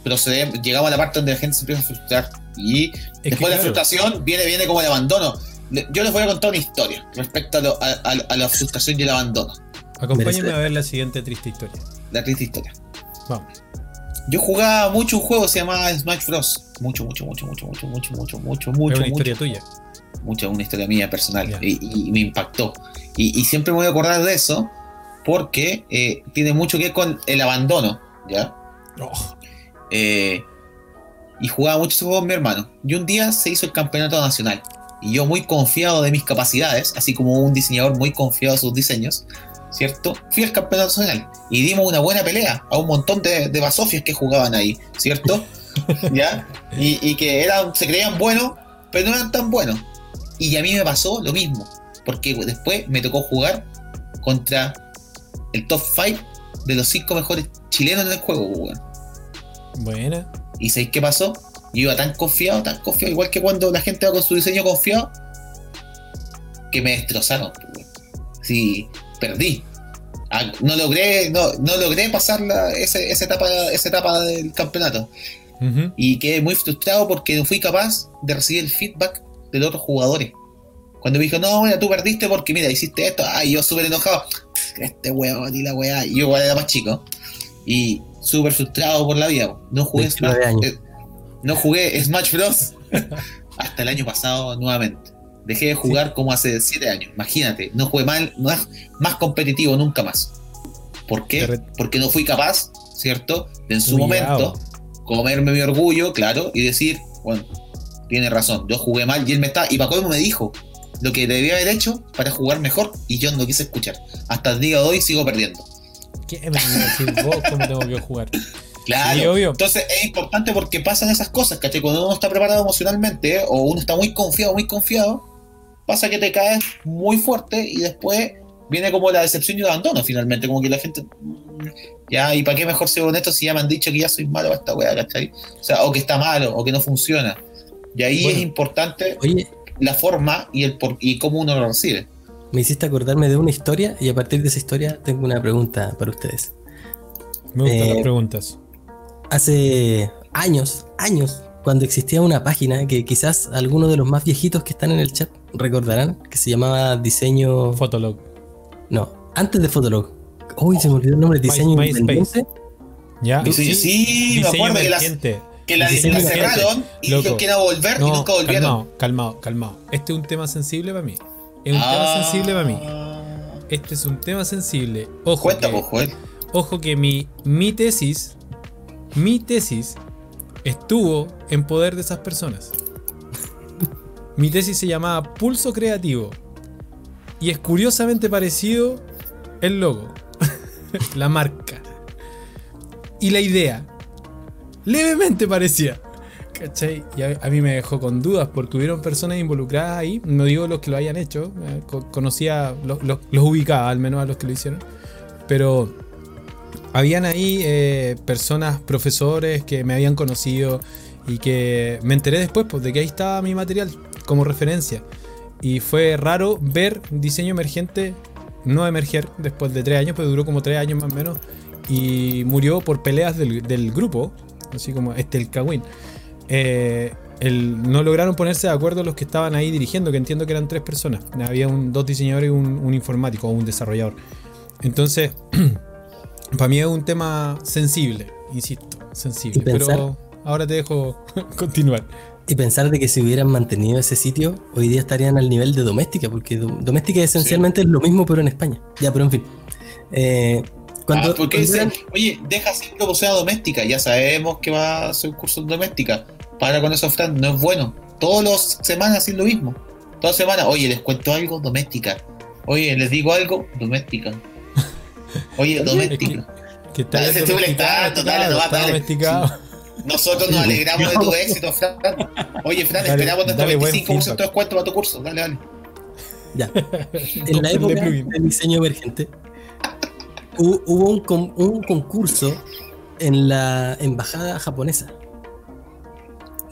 procede- llegamos a la parte donde la gente se empieza a frustrar. Y Es después de la frustración viene, viene como el abandono. Yo les voy a contar una historia respecto a, lo- a- a- a la frustración y el abandono. acompáñenme merece- a ver la siguiente triste historia. La triste historia. Vamos. Yo jugaba mucho un juego que se llamaba Smash Bros. Mucho, mucho, mucho, mucho, mucho, mucho, mucho, mucho, es mucho, una mucho, historia tuya. Mucho, una historia mía personal y, y me impactó. Y, y siempre me voy a acordar de eso porque eh, tiene mucho que ver con el abandono, ¿ya? Oh, Eh, y jugaba mucho ese juego con mi hermano. Y un día se hizo el campeonato nacional. Y yo muy confiado de mis capacidades, así como un diseñador muy confiado de sus diseños, ¿cierto? Fui al campeonato nacional y dimos una buena pelea a un montón de, de basofias que jugaban ahí, ¿cierto? ¿Ya? Y, y que eran, se creían buenos, pero no eran tan buenos. Y a mí me pasó lo mismo, porque después me tocó jugar contra el top 5 de los 5 mejores chilenos en el juego, weón. buena. ¿Y sabéis qué pasó? Yo iba tan confiado, tan confiado, igual que cuando la gente va con su diseño confiado, que me destrozaron. pues. Sí, perdí. Ah, No logré, no, no logré pasar la- ese- esa, etapa, esa etapa del campeonato. Y quedé muy frustrado porque no fui capaz de recibir el feedback de los otros jugadores. Cuando me dijo, no, mira, tú perdiste porque, mira, hiciste esto. Ay, yo súper enojado. Este weón y la weá. Y yo igual era más chico. Y súper frustrado por la vida. No jugué, 29 Smash, eh, no jugué Smash Bros. hasta el año pasado nuevamente. Dejé de jugar como hace 7 años. Imagínate, no jugué mal, más, más competitivo nunca más. ¿Por qué? Porque no fui capaz, ¿cierto? De en su momento comerme mi orgullo, claro, y decir, bueno, tiene razón, yo jugué mal y él me está, y Paco me dijo lo que debía haber hecho para jugar mejor y yo no quise escuchar. Hasta el día de hoy sigo perdiendo. ¿Qué me decir vos cómo tengo que jugar? Claro. Sí, obvio. Entonces es importante porque pasan esas cosas, ¿cachai? Cuando uno está preparado emocionalmente ¿eh? o uno está muy confiado, muy confiado, pasa que te caes muy fuerte y después viene como la decepción y el abandono finalmente, como que la gente, mm, ya, ¿y para qué mejor ser honesto si ya me han dicho que ya soy malo para esta weá, ¿cachai? O sea, o que está malo, o que no funciona. Y ahí Bueno. es importante Oye, la forma y el por, y cómo uno lo recibe. me hiciste acordarme de una historia y a partir de esa historia tengo una pregunta para ustedes. Me gustan Eh, las preguntas. Hace años, años, cuando existía una página que quizás algunos de los más viejitos que están en el chat recordarán, que se llamaba Diseño... Fotolog. No, antes de Fotolog. Uy, se me olvidó el nombre, Diseño MySpace. Independiente. ¿Ya? Sí, sí, me acuerdo que las-. Que la, cerraron y Loco. dijeron que iban a volver y nunca volvieron. calmado, calmado, calmado. Este es un tema sensible para mí. Es un Ah. tema sensible para mí. Este es un tema sensible. Ojo, Cuenta, que, Joel. ojo que mi, mi tesis, mi tesis estuvo en poder de esas personas. mi tesis se llamaba Pulso Creativo. Y es curiosamente parecido el logo, la marca. Y la idea. Levemente parecía. ¿Cachai? Y a, mí me dejó con dudas porque hubieron personas involucradas ahí. No digo los que lo hayan hecho. eh, co- conocía, los, ubicaba al menos a los que lo hicieron. Pero habían ahí eh, personas, profesores que me habían conocido y que me enteré después pues, de que ahí estaba mi material como referencia. Y fue raro ver diseño emergente no emerger después de tres años, pues duró como tres años más o menos. Y murió por peleas del grupo, así como este el Kawin. Eh, el- no lograron ponerse de acuerdo los que estaban ahí dirigiendo, que entiendo que eran tres personas. Había un, dos diseñadores y un, un informático o un desarrollador. Entonces, para mí es un tema sensible, insisto, sensible. Y pensar- Pero ahora te dejo continuar. Y pensar de que si hubieran mantenido ese sitio, hoy día estarían al nivel de Doméstica, porque Do- Doméstica esencialmente es lo mismo, pero en España. Ya, pero en fin. Eh, cuando, ah, porque cuando dice, eran- oye, deja siempre como sea doméstica. Ya sabemos que va a hacer un curso en doméstica. Para con eso, Fran, no es bueno. Todas las semanas hacen lo mismo. Todas las semanas, oye, les cuento algo, doméstica. Oye, les digo algo, doméstica. Oye, doméstica. Que está Dale, molestando, dale, no va, está dale. domesticado. Nosotros nos alegramos de tu éxito, Fran. Oye, Fran, Dale, esperamos nuestro dale buen 25% de descuento para tu curso. Dale, dale. Ya. En la época del diseño emergente, hubo un, con- un concurso en la embajada japonesa.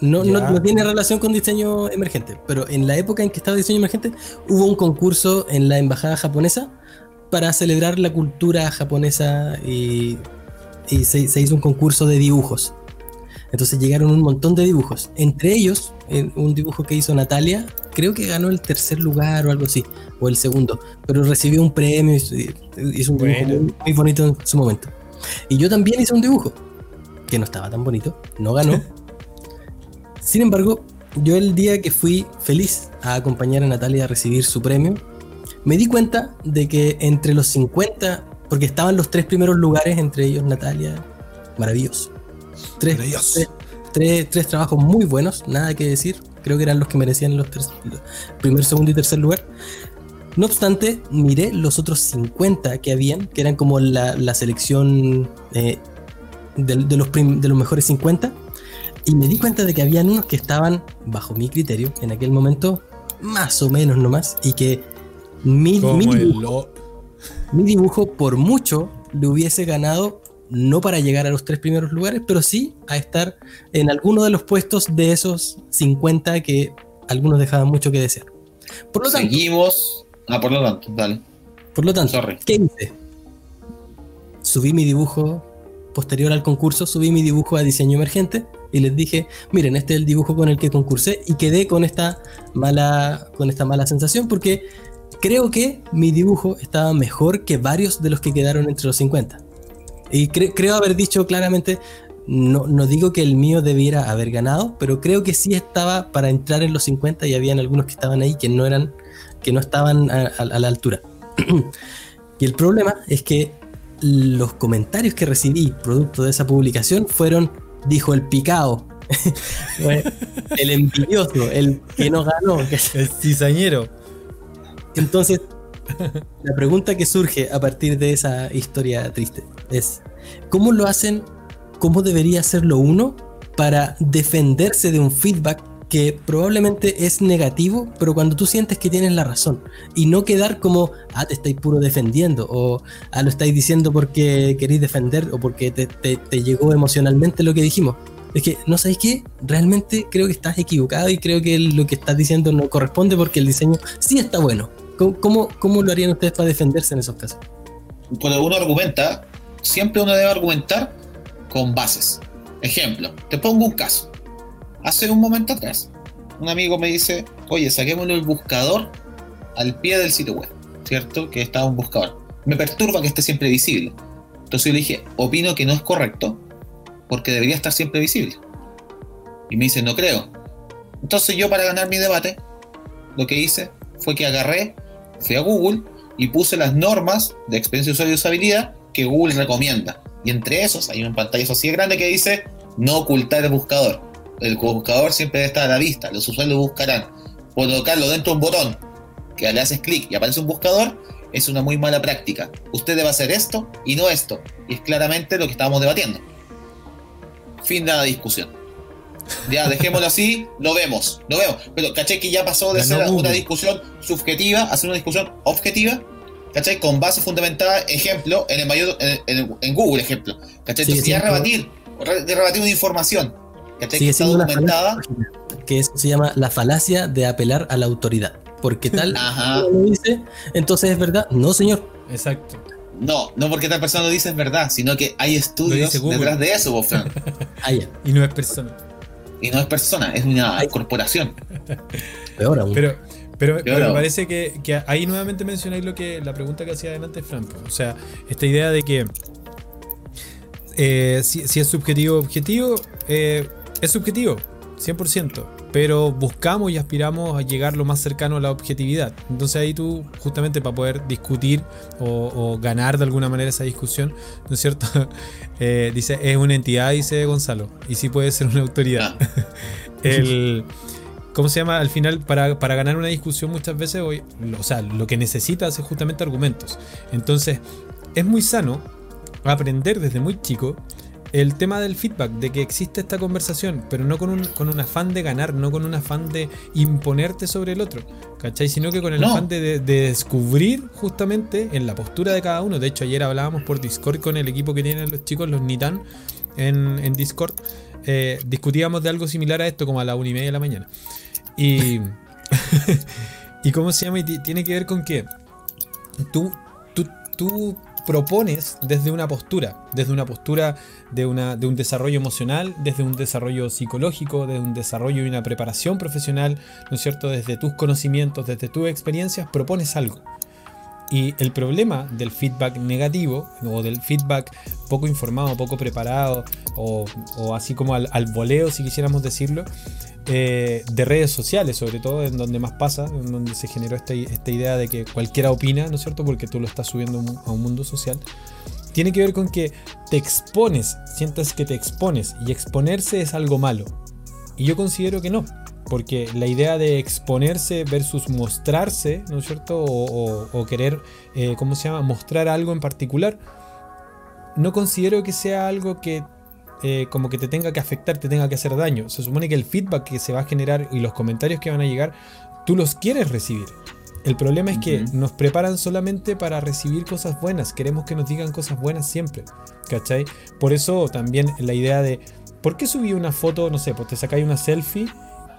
No, no, Ya. no tiene relación con diseño emergente, pero en la época en que estaba diseño emergente, hubo un concurso en la embajada japonesa para celebrar la cultura japonesa y, y se, se hizo un concurso de dibujos. Entonces llegaron un montón de dibujos. Entre ellos, en un dibujo que hizo Natalia, creo que ganó el tercer lugar o algo así, o el segundo, pero recibió un premio y hizo un dibujo Bueno. muy, bonito en su momento. Y yo también hice un dibujo, que no estaba tan bonito, no ganó. Sin embargo, yo el día que fui feliz a acompañar a Natalia a recibir su premio, me di cuenta de que entre los 50, porque estaban los tres primeros lugares, entre ellos Natalia, maravilloso. Tres, tres, tres- tres trabajos muy buenos, nada que decir. Creo que eran los que merecían los, tres- los primer, segundo y tercer lugar. No obstante, miré los otros 50 que habían, que eran como la, la selección eh, de, de los prim- de los mejores 50, y me di cuenta de que habían unos que estaban, bajo mi criterio, en aquel momento, más o menos nomás, y que mi, dibujo, mi dibujo, por mucho, le hubiese ganado, no para llegar a los tres primeros lugares, pero sí a estar en alguno de los puestos de esos 50 que algunos dejaban mucho que desear. Por lo tanto, Seguimos. Ah, por lo tanto, dale. por lo tanto Sorry. ¿qué hice? Subí mi dibujo posterior al concurso, subí mi dibujo a diseño emergente y les dije, miren, este es el dibujo con el que concursé y quedé con esta mala, con esta mala sensación porque creo que mi dibujo estaba mejor que varios de los que quedaron entre los 50. Y cre- creo haber dicho claramente, no, no digo que el mío debiera haber ganado, pero creo que sí estaba para entrar en los 50 y habían algunos que estaban ahí que no eran, que no estaban a- a- a la altura. Y el problema es que los comentarios que recibí producto de esa publicación fueron, dijo el picao, Fue el envidioso, el que no ganó. El cizañero. Entonces, la pregunta que surge a partir de esa historia triste es, ¿cómo lo hacen? ¿Cómo debería hacerlo uno para defenderse de un feedback que probablemente es negativo, pero cuando tú sientes que tienes la razón y no quedar como, ah, te estáis puro defendiendo o, ah, lo estáis diciendo porque queréis defender o porque te, te- te llegó emocionalmente lo que dijimos? Es que, ¿no sabéis qué? Realmente creo que estás equivocado y creo que lo que estás diciendo no corresponde porque el diseño sí está bueno. ¿Cómo, cómo, cómo lo harían ustedes para defenderse en esos casos? Cuando uno argumenta, siempre uno debe argumentar con bases. Ejemplo, te pongo un caso. Hace un momento atrás, un amigo me dice, oye, saquémosle el buscador al pie del sitio web, ¿cierto? Que está un buscador. Me perturba que esté siempre visible. Entonces yo le dije, opino que no es correcto, porque debería estar siempre visible. Y me dice, no creo. Entonces yo para ganar mi debate, lo que hice fue que agarré, fui a Google y puse las normas de experiencia de usuario y usabilidad que Google recomienda. Y entre esos hay una pantalla así de grande que dice no ocultar el buscador. El buscador siempre debe estar a la vista, los usuarios lo buscarán. Colocarlo dentro de un botón que le haces clic y aparece un buscador es una muy mala práctica. Usted debe hacer esto y no esto. Y es claramente lo que estábamos debatiendo. Fin de la discusión. Ya, dejémoslo así, lo vemos, lo vemos. Pero, ¿cachai? Que ya pasó de Ganó ser Google. una discusión subjetiva a ser una discusión objetiva, ¿cachai? Con base fundamentada, ejemplo, en el mayor, en, en- en Google, ejemplo. ¿Cachai? Sigue Entonces, ya siendo- rebatir, rebatir una información, ¿cachai? Que Sigue está siendo una documentada. falacia, que eso se llama la falacia de apelar a la autoridad. Porque tal lo dice, entonces es verdad. No, señor. Exacto. No, no porque tal persona lo dice es verdad, sino que hay estudios detrás de eso, vos, Fran. Ah. Y no es persona. Y no es persona, es una Ay. corporación. Peor aún. Pero, pero, pero Claro. me parece que, que ahí nuevamente mencionáis lo que la pregunta que hacía adelante Franco. O sea, esta idea de que eh, si, si es subjetivo o objetivo, eh, es subjetivo, 100%. Pero buscamos y aspiramos a llegar lo más cercano a la objetividad. Entonces ahí tú, justamente para poder discutir o, o ganar de alguna manera esa discusión, ¿no es cierto? Eh, dice, es una entidad, dice Gonzalo, y sí puede ser una autoridad. Ah, el ¿Cómo se llama? Al final, para, para ganar una discusión muchas veces, hoy, o sea, lo que necesitas es justamente argumentos. Entonces, es muy sano aprender desde muy chico el tema del feedback, de que existe esta conversación, pero no con un, con un afán de ganar, no con un afán de imponerte sobre el otro, ¿cachai? Sino que con el No. afán de, de- de descubrir justamente en la postura de cada uno. De hecho, ayer hablábamos por Discord con el equipo que tienen los chicos, los Nitan, en, en Discord. eh, discutíamos de algo similar a esto, como a la una y media de la mañana. Y. ¿Y cómo se llama? Y ti- tiene que ver con que tú, tú, tú propones desde una postura, desde una postura de, una, de un desarrollo emocional, desde un desarrollo psicológico, de un desarrollo y una preparación profesional, ¿no es cierto? Desde tus conocimientos, desde tus experiencias, propones algo. Y el problema del feedback negativo o del feedback poco informado, poco preparado o, o así como al, al voleo, si quisiéramos decirlo, eh, de redes sociales, sobre todo en donde más pasa, en donde se generó esta, esta idea de que cualquiera opina, ¿no es cierto? Porque tú lo estás subiendo a un- mundo social. Tiene que ver con que te expones, sientas que te expones y exponerse es algo malo. Y yo considero que no, porque la idea de exponerse versus mostrarse, ¿no es cierto? O, o- o querer, eh, ¿cómo se llama? Mostrar algo en particular, no considero que sea algo que eh, como que te tenga que afectar, te tenga que hacer daño. Se supone que el feedback que se va a generar y los comentarios que van a llegar, tú los quieres recibir. El problema es que nos preparan solamente para recibir cosas buenas. Queremos que nos digan cosas buenas siempre. ¿Cachai? Por eso también la idea de, ¿por qué subí una foto? No sé, pues te sacáis una selfie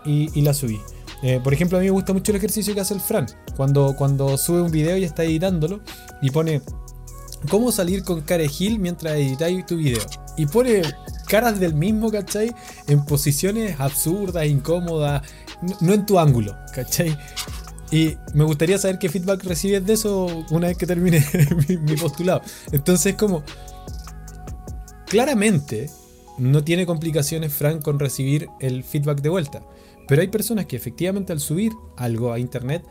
y, la subí. Eh, por ejemplo, a mí me gusta mucho el ejercicio que hace el Fran. Cuando, cuando sube un video y está editándolo y pone cómo salir con Gil mientras editáis tu video. Y pone caras del mismo, ¿cachai? En posiciones absurdas, incómodas, no, no en tu ángulo, ¿cachai? Y me gustaría saber qué feedback recibes de eso una vez que termine mi, mi postulado. Entonces, como, claramente no tiene complicaciones Frank con recibir el feedback de vuelta. Pero hay personas que efectivamente al subir algo a internet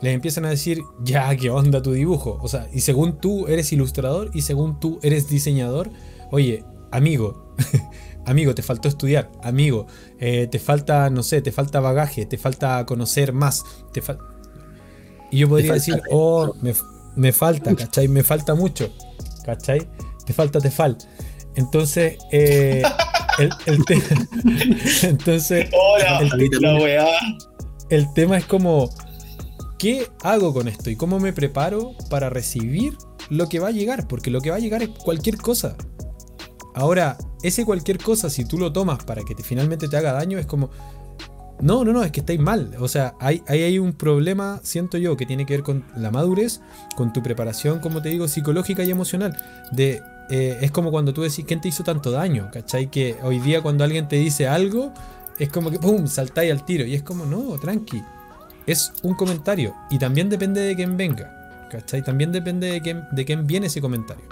les empiezan a decir, ya, ¿qué onda tu dibujo? O sea, y según tú eres ilustrador y según tú eres diseñador, oye, amigo, amigo, te faltó estudiar, amigo, eh, te falta, no sé, te falta bagaje, te falta conocer más, te fal- Y yo podría falta decir, oh, me, me falta, ¿cachai? Me falta mucho, ¿cachai? Te falta, te falta. Entonces, eh, el, el te- entonces, Hola, El- la weá. el tema es como, ¿qué hago con esto? ¿Y cómo me preparo para recibir lo que va a llegar? Porque lo que va a llegar es cualquier cosa. Ahora, ese cualquier cosa, si tú lo tomas para que te, finalmente te haga daño, es como, No, no, no, es que estáis mal. O sea, hay, hay, hay un problema, siento yo, que tiene que ver con la madurez, con tu preparación, como te digo, psicológica y emocional. De, eh, es como cuando tú decís, ¿quién te hizo tanto daño? ¿Cachai? Que hoy día cuando alguien te dice algo, es como que, ¡pum!, saltáis al tiro. Y es como, no, tranqui. Es un comentario. Y también depende de quién venga. ¿Cachai? También depende de quién, de quién viene ese comentario.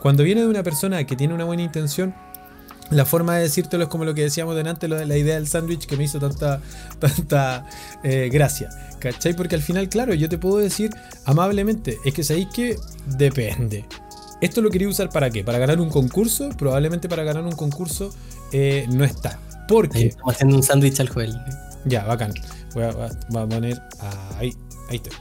Cuando viene de una persona que tiene una buena intención, la forma de decírtelo es como lo que decíamos delante, lo de la idea del sándwich que me hizo tanta, tanta eh, gracia. ¿Cachai? Porque al final, claro, yo te puedo decir amablemente, es que sabéis que depende. ¿Esto lo quería usar para qué? ¿Para ganar un concurso? Probablemente para ganar un concurso eh, no está. Porque. Estamos haciendo un sándwich al Joel. Ya, bacán. Voy a, voy a poner. Ahí, ahí estoy.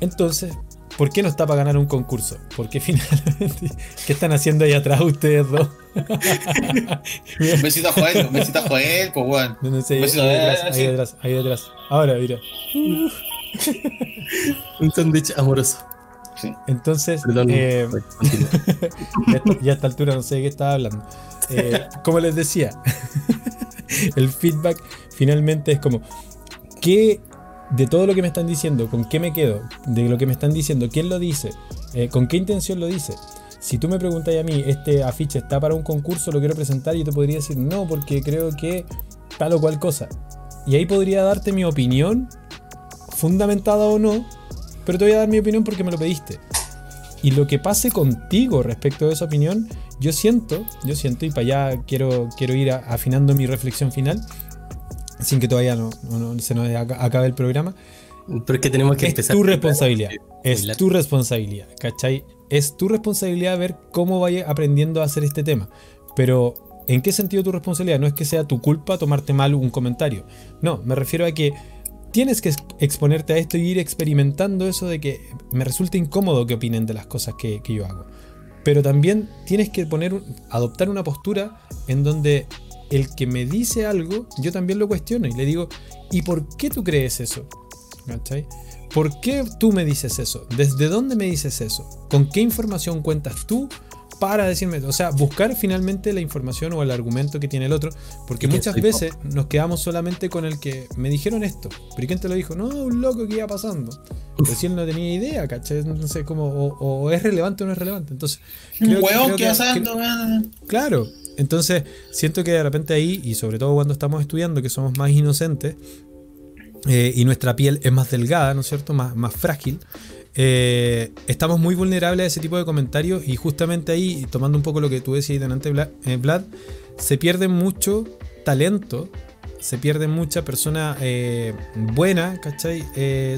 Entonces, ¿Por qué no está para ganar un concurso? Porque finalmente, ¿qué están haciendo ahí atrás ustedes dos? un besito a Joel, un besito a Joel, pues bueno. No, no sé, ahí, detrás, ahí detrás, ahí detrás. Ahora, mira. un sándwich amoroso. Sí. Entonces, eh, ya, a esta altura no sé de qué estaba hablando. Eh, como les decía, el feedback finalmente es como, ¿qué de todo lo que me están diciendo, con qué me quedo, de lo que me están diciendo, quién lo dice, eh, con qué intención lo dice. Si tú me preguntas a mí, este afiche está para un concurso, lo quiero presentar, yo te podría decir no, porque creo que tal o cual cosa. Y ahí podría darte mi opinión, fundamentada o no, pero te voy a dar mi opinión porque me lo pediste. Y lo que pase contigo respecto de esa opinión, yo siento, yo siento, y para allá quiero, quiero ir afinando mi reflexión final, sin que todavía no, se nos acabe el programa. Pero es que tenemos que es tu responsabilidad. Es tu responsabilidad, ¿cachai? Es tu responsabilidad ver cómo vayas aprendiendo a hacer este tema. Pero, ¿en qué sentido tu responsabilidad? No es que sea tu culpa tomarte mal un comentario. No, me refiero a que tienes que exponerte a esto y ir experimentando eso de que me resulta incómodo que opinen de las cosas que, yo hago. Pero también tienes que poner, adoptar una postura en donde el que me dice algo, yo también lo cuestiono y le digo, ¿y por qué tú crees eso? ¿Por qué tú me dices eso? ¿Desde dónde me dices eso? ¿Con qué información cuentas tú para decirme? O sea, buscar finalmente la información o el argumento que tiene el otro, porque muchas veces nos quedamos solamente con el que me dijeron esto. ¿Pero quién te lo dijo? No, un loco que iba pasando. Pero si él no tenía idea, ¿cachai? No sé cómo, o, es relevante o no es relevante. Entonces, un hueón que, pasando, Claro, entonces, siento que de repente ahí, y sobre todo cuando estamos estudiando, que somos más inocentes, eh, y nuestra piel es más delgada, ¿no es cierto? Más, más frágil. Eh, estamos muy vulnerables a ese tipo de comentarios y justamente ahí, tomando un poco lo que tú decías delante, eh, Vlad, se pierde mucho talento, se pierde mucha persona buena, ¿cachai?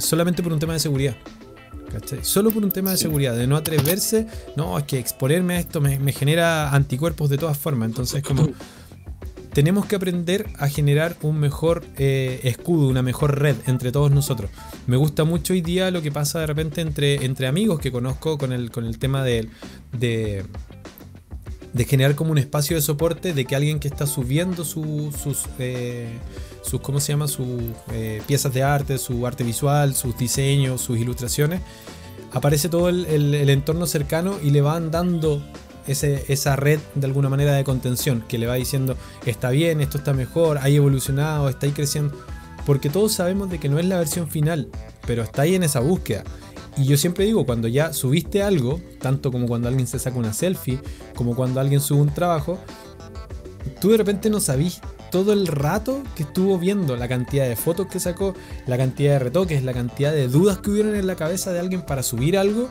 solamente por un tema de seguridad. Solo por un tema de seguridad, de no atreverse, no, es que exponerme a esto me, genera anticuerpos de todas formas. Entonces, como tenemos que aprender a generar un mejor eh, escudo, una mejor red entre todos nosotros. Me gusta mucho hoy día lo que pasa de repente entre, entre amigos que conozco con el, con el tema de, de, generar como un espacio de soporte de que alguien que está subiendo sus... Eh, sus, ¿cómo se llama? Sus eh, piezas de arte, su arte visual, sus diseños, sus ilustraciones, aparece todo el, entorno cercano y le van dando ese, esa red de alguna manera de contención, que le va diciendo, está bien, esto está mejor, hay evolucionado, está ahí creciendo. Porque todos sabemos de que no es la versión final, pero está ahí en esa búsqueda. Y yo siempre digo, cuando ya subiste algo, tanto como cuando alguien se saca una selfie, como cuando alguien sube un trabajo, tú de repente no sabís todo el rato que estuvo viendo la cantidad de fotos que sacó, la cantidad de retoques, la cantidad de dudas que hubieron en la cabeza de alguien para subir algo,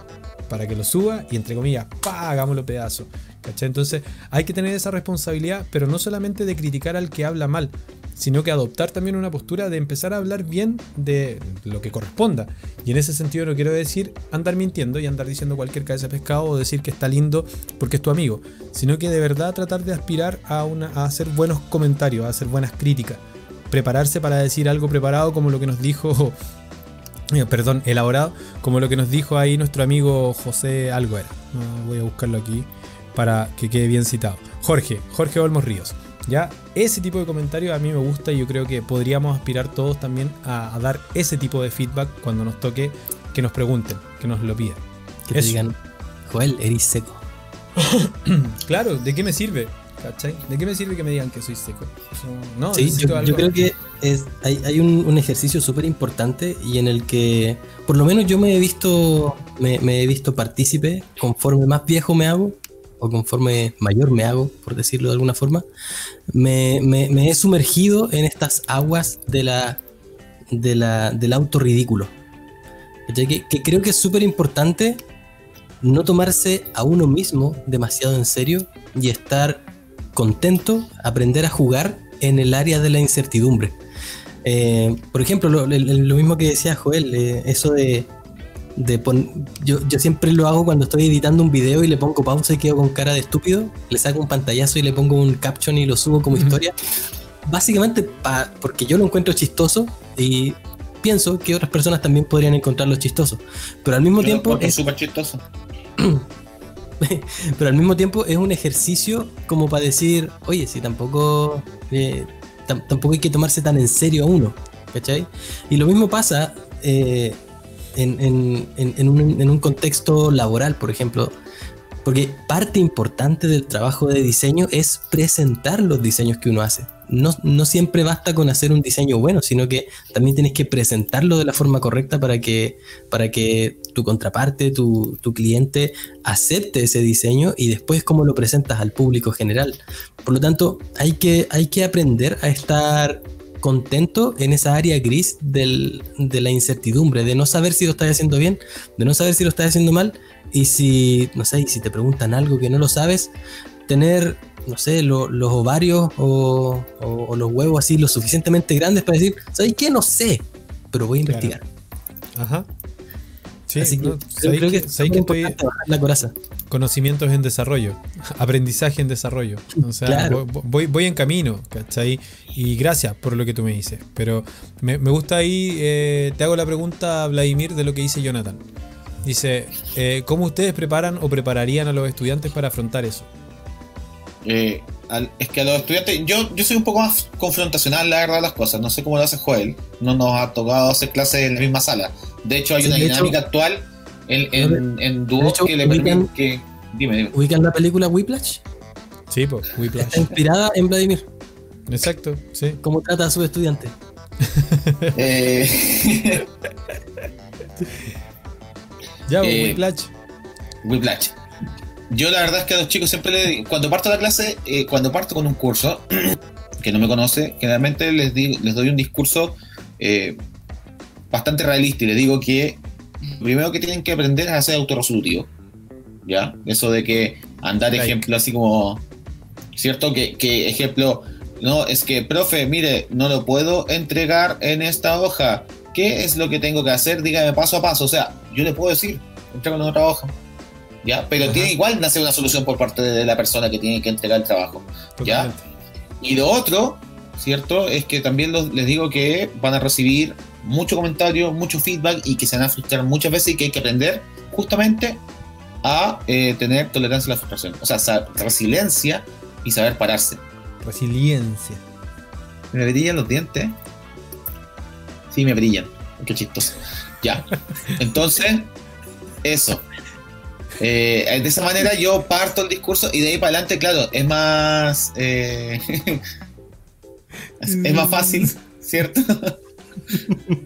para que lo suba y entre comillas, ¡pa! hagámoslo pedazo. Entonces hay que tener esa responsabilidad, pero no solamente de criticar al que habla mal, sino que adoptar también una postura de empezar a hablar bien de lo que corresponda. Y en ese sentido no quiero decir andar mintiendo y andar diciendo cualquier cabeza de pescado o decir que está lindo porque es tu amigo, sino que de verdad tratar de aspirar a, hacer buenos comentarios, a hacer buenas críticas, prepararse para decir algo preparado como lo que nos dijo, eh, perdón, elaborado, como lo que nos dijo ahí nuestro amigo José Algo voy a buscarlo aquí para que quede bien citado. Jorge, Jorge Olmos Ríos. ¿Ya? Ese tipo de comentarios a mí me gusta y yo creo que podríamos aspirar todos también a, dar ese tipo de feedback cuando nos toque que nos pregunten, que nos lo pidan. Que te digan, Joel, eres seco. claro, ¿de qué me sirve? ¿Cachai? ¿De qué me sirve que me digan que soy seco? No, sí, yo, creo que es, hay, hay un, un ejercicio súper importante y en el que por lo menos yo me he visto me, me he visto partícipe conforme más viejo me hago o conforme mayor me hago, por decirlo de alguna forma, me, he sumergido en estas aguas de la, de la, del auto ridículo. Que, creo que es súper importante no tomarse a uno mismo demasiado en serio y estar contento, aprender a jugar en el área de la incertidumbre. Eh, por ejemplo, lo mismo que decía Joel, eh, eso de, de pon- yo, yo siempre lo hago cuando estoy editando un video y le pongo pausa y quedo con cara de estúpido, le saco un pantallazo y le pongo un caption y lo subo como historia. Básicamente pa- porque yo lo encuentro chistoso y pienso que otras personas también podrían encontrarlo chistoso. Pero al mismo Yo tiempo es súper chistoso. pero al mismo tiempo es un ejercicio como para decir, oye, si tampoco, eh, tam- tampoco hay que tomarse tan en serio a uno, ¿cachai? Y lo mismo pasa eh, en, un, un contexto laboral, por ejemplo, porque parte importante del trabajo de diseño es presentar los diseños que uno hace. No, no siempre basta con hacer un diseño bueno, sino que también tienes que presentarlo de la forma correcta para que, para que tu contraparte, tu, tu cliente, acepte ese diseño y después cómo lo presentas al público general. Por lo tanto, hay que, hay que aprender a estar contento en esa área gris del- de la incertidumbre, de no saber si lo estás haciendo bien, de no saber si lo estás haciendo mal y si, no sé, y si te preguntan algo que no lo sabes, tener, no sé, lo- los ovarios o, o- o los huevos así lo suficientemente grandes para decir, ¿sabes qué? No sé, pero voy a Claro. investigar. Ajá. Sí, así que no, creo, sabéis creo que, que- es sabéis súper que estoy importante bajar la coraza. Conocimientos en desarrollo, aprendizaje en desarrollo. O sea, Claro. voy, voy en camino, ¿cachai? Y gracias por lo que tú me dices. Pero me, me gusta ahí, eh, te hago la pregunta, Vladimir, de lo que dice Jonathan. Dice, eh, ¿cómo ustedes preparan o prepararían a los estudiantes para afrontar eso? Eh, al- es que a los estudiantes, yo, yo soy un poco más confrontacional, la verdad, de las cosas. No sé cómo lo hace Joel. No nos ha tocado hacer clases en la misma sala. De hecho, hay Sí, una dinámica hecho- actual en, en, en hecho, que le ubican- permite que. Dime, dime. ¿Ubican la película Whiplash? Sí, pues, Whiplash. Está inspirada en Vladimir, Exacto, sí. cómo trata a sus estudiantes. Eh, Ya, pues, Eh, Whiplash. Whiplash. Yo la verdad es que a los chicos siempre le, cuando parto la clase, eh, cuando parto con un curso que no me conoce, generalmente les, di- les doy un discurso eh, bastante realista y les digo que lo primero que tienen que aprender es a ser autorresolutivo. ¿Ya? Eso de que andar Like. ejemplo así como, ¿cierto? Que, que ejemplo, no, es que, profe, mire, no lo puedo entregar en esta hoja. ¿Qué es lo que tengo que hacer? Dígame paso a paso. O sea, yo le puedo decir, entrégalo en otra hoja. ¿Ya? Pero Ajá. tiene igual nacer una solución por parte de la persona que tiene que entregar el trabajo. ¿ya? Totalmente. Y lo otro, ¿cierto? Es que también los- les digo que van a recibir mucho comentario, mucho feedback y que se van a frustrar muchas veces y que hay que aprender justamente a eh, tener tolerancia a la frustración. O sea, resiliencia y saber pararse. Resiliencia. ¿Me brillan los dientes? Sí, me brillan. Qué chistoso. Ya. Entonces, eso. Eh, de esa manera yo parto el discurso y de ahí para adelante, claro, es más. eh, es más fácil, ¿cierto?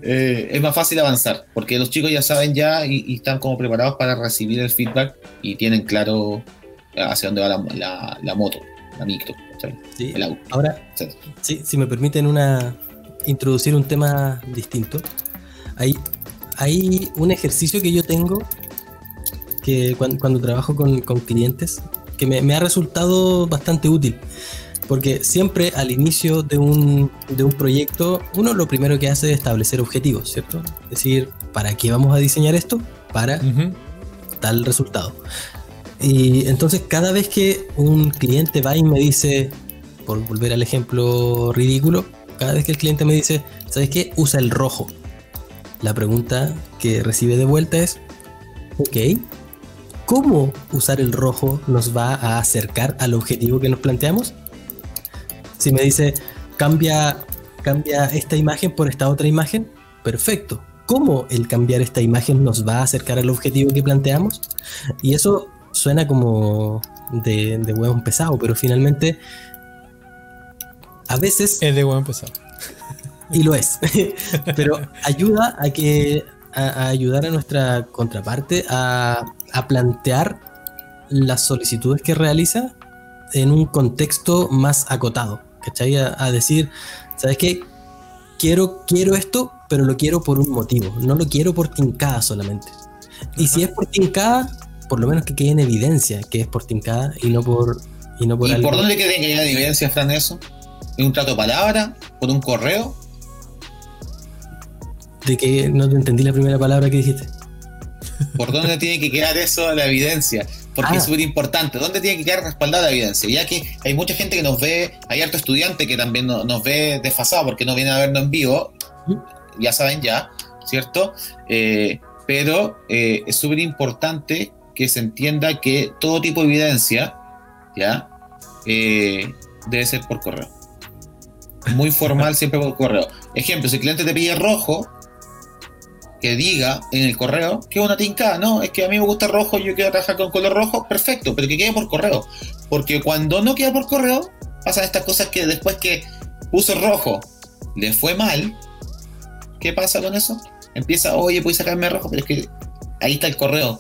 Eh, es más fácil avanzar, porque los chicos ya saben ya y, y están como preparados para recibir el feedback y tienen claro hacia dónde va la, la- la moto, la micro, el auto. Ahora, Sí. sí, si me permiten una introducir un tema distinto, hay, hay un ejercicio que yo tengo que cuan- cuando, trabajo con, con clientes que me, me ha resultado bastante útil. Porque siempre al inicio de un, de un proyecto, uno lo primero que hace es establecer objetivos, ¿cierto? Es decir, ¿para qué vamos a diseñar esto? Para Ujú. tal resultado. Y entonces cada vez que un cliente va y me dice, por volver al ejemplo ridículo, cada vez que el cliente me dice, ¿sabes qué? Usa el rojo. La pregunta que recibe de vuelta es, ok, ¿cómo usar el rojo nos va a acercar al objetivo que nos planteamos? Si me dice, cambia, cambia esta imagen por esta otra imagen, perfecto. ¿Cómo el cambiar esta imagen nos va a acercar al objetivo que planteamos? Y eso suena como de, de hueón pesado, pero finalmente a veces Es de buen empezar. y lo es. Pero ayuda a que a, ayudar a nuestra contraparte a, a, plantear las solicitudes que realiza en un contexto más acotado. ¿Cachai? A, a decir, ¿sabes qué? Quiero, quiero esto, pero lo quiero por un motivo. No lo quiero por tincada solamente. Y si es por tincada, por lo menos que quede en evidencia que es por tincada y no por. ¿Y, no por, ¿Y por dónde quede que en evidencia, Fran, eso? ¿En un trato de palabra? ¿Por un correo? De que no te entendí la primera palabra que dijiste. ¿Por dónde tiene que quedar eso la evidencia? Porque ah. es súper importante. ¿Dónde tiene que quedar respaldada la evidencia? Ya que hay mucha gente que nos ve, hay harto estudiante que también nos ve desfasado porque no viene a vernos en vivo, ¿Mm? ya saben ya, ¿cierto? Eh, pero eh, es súper importante que se entienda que todo tipo de evidencia, ¿ya? Eh, debe ser por correo. Muy formal, siempre por correo. Ejemplo, si el cliente te pide rojo, que diga en el correo que una tinca, no, es que a mí me gusta rojo, yo quiero trabajar con color rojo, perfecto, pero que quede por correo. Porque cuando no queda por correo, pasan estas cosas que después que puso rojo, le fue mal, ¿qué pasa con eso? Empieza, oye, puedes sacarme rojo, pero es que ahí está el correo.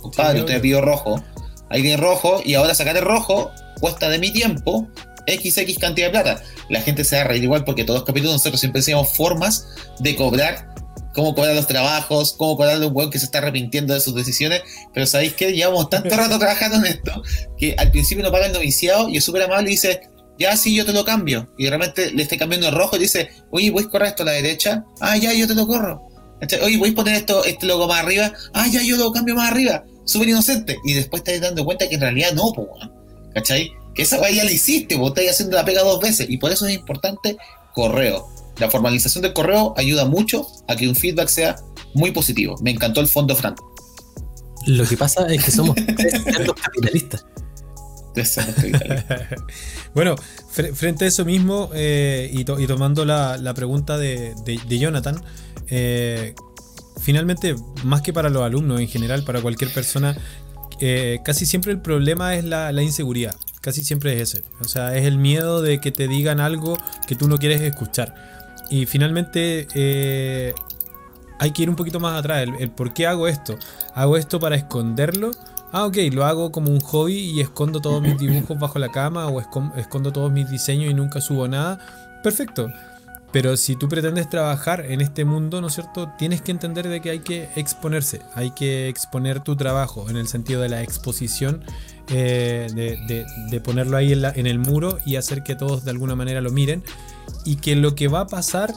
Compadre, usted me pidió rojo, ahí tiene rojo, y ahora sacar el rojo cuesta de mi tiempo XX cantidad de plata. La gente se va a reír igual porque todos los capítulos nosotros siempre decíamos formas de cobrar cómo cobrar los trabajos, cómo cobrarle a un weón que se está arrepintiendo de sus decisiones, pero sabéis que llevamos tanto rato trabajando en esto que al principio no paga el noviciado y es súper amable y dice, ya sí, yo te lo cambio. Y realmente le estoy cambiando el rojo y dice, oye, ¿voy a correr esto a la derecha? Ah, ya, yo te lo corro. Oye, ¿voy a poner esto, este logo más arriba? Ah, ya, yo lo cambio más arriba. Súper inocente. Y después te dando cuenta que en realidad no, po, ¿cachai? Que esa ya la hiciste, vos estás haciendo la pega dos veces. Y por eso es importante correo la formalización del correo ayuda mucho a que un feedback sea muy positivo. Me encantó el fondo Fran. Lo que pasa es que somos capitalistas. bueno, frente a eso mismo eh, y, tomando la, pregunta de, Jonathan, eh, finalmente, más que para los alumnos en general, para cualquier persona, eh, casi siempre el problema es la, la, inseguridad. Casi siempre es ese. O sea, es el miedo de que te digan algo que tú no quieres escuchar. Y finalmente eh, hay que ir un poquito más atrás. El, por qué hago esto. ¿Hago esto para esconderlo? Ah, ok, lo hago como un hobby y escondo todos mis dibujos bajo la cama o escondo todos mis diseños y nunca subo nada. Perfecto. Pero si tú pretendes trabajar en este mundo, ¿no es cierto? Tienes que entender de que hay que exponerse, hay que exponer tu trabajo en el sentido de la exposición, eh, de, ponerlo ahí en, en, el muro y hacer que todos de alguna manera lo miren y que lo que va a pasar,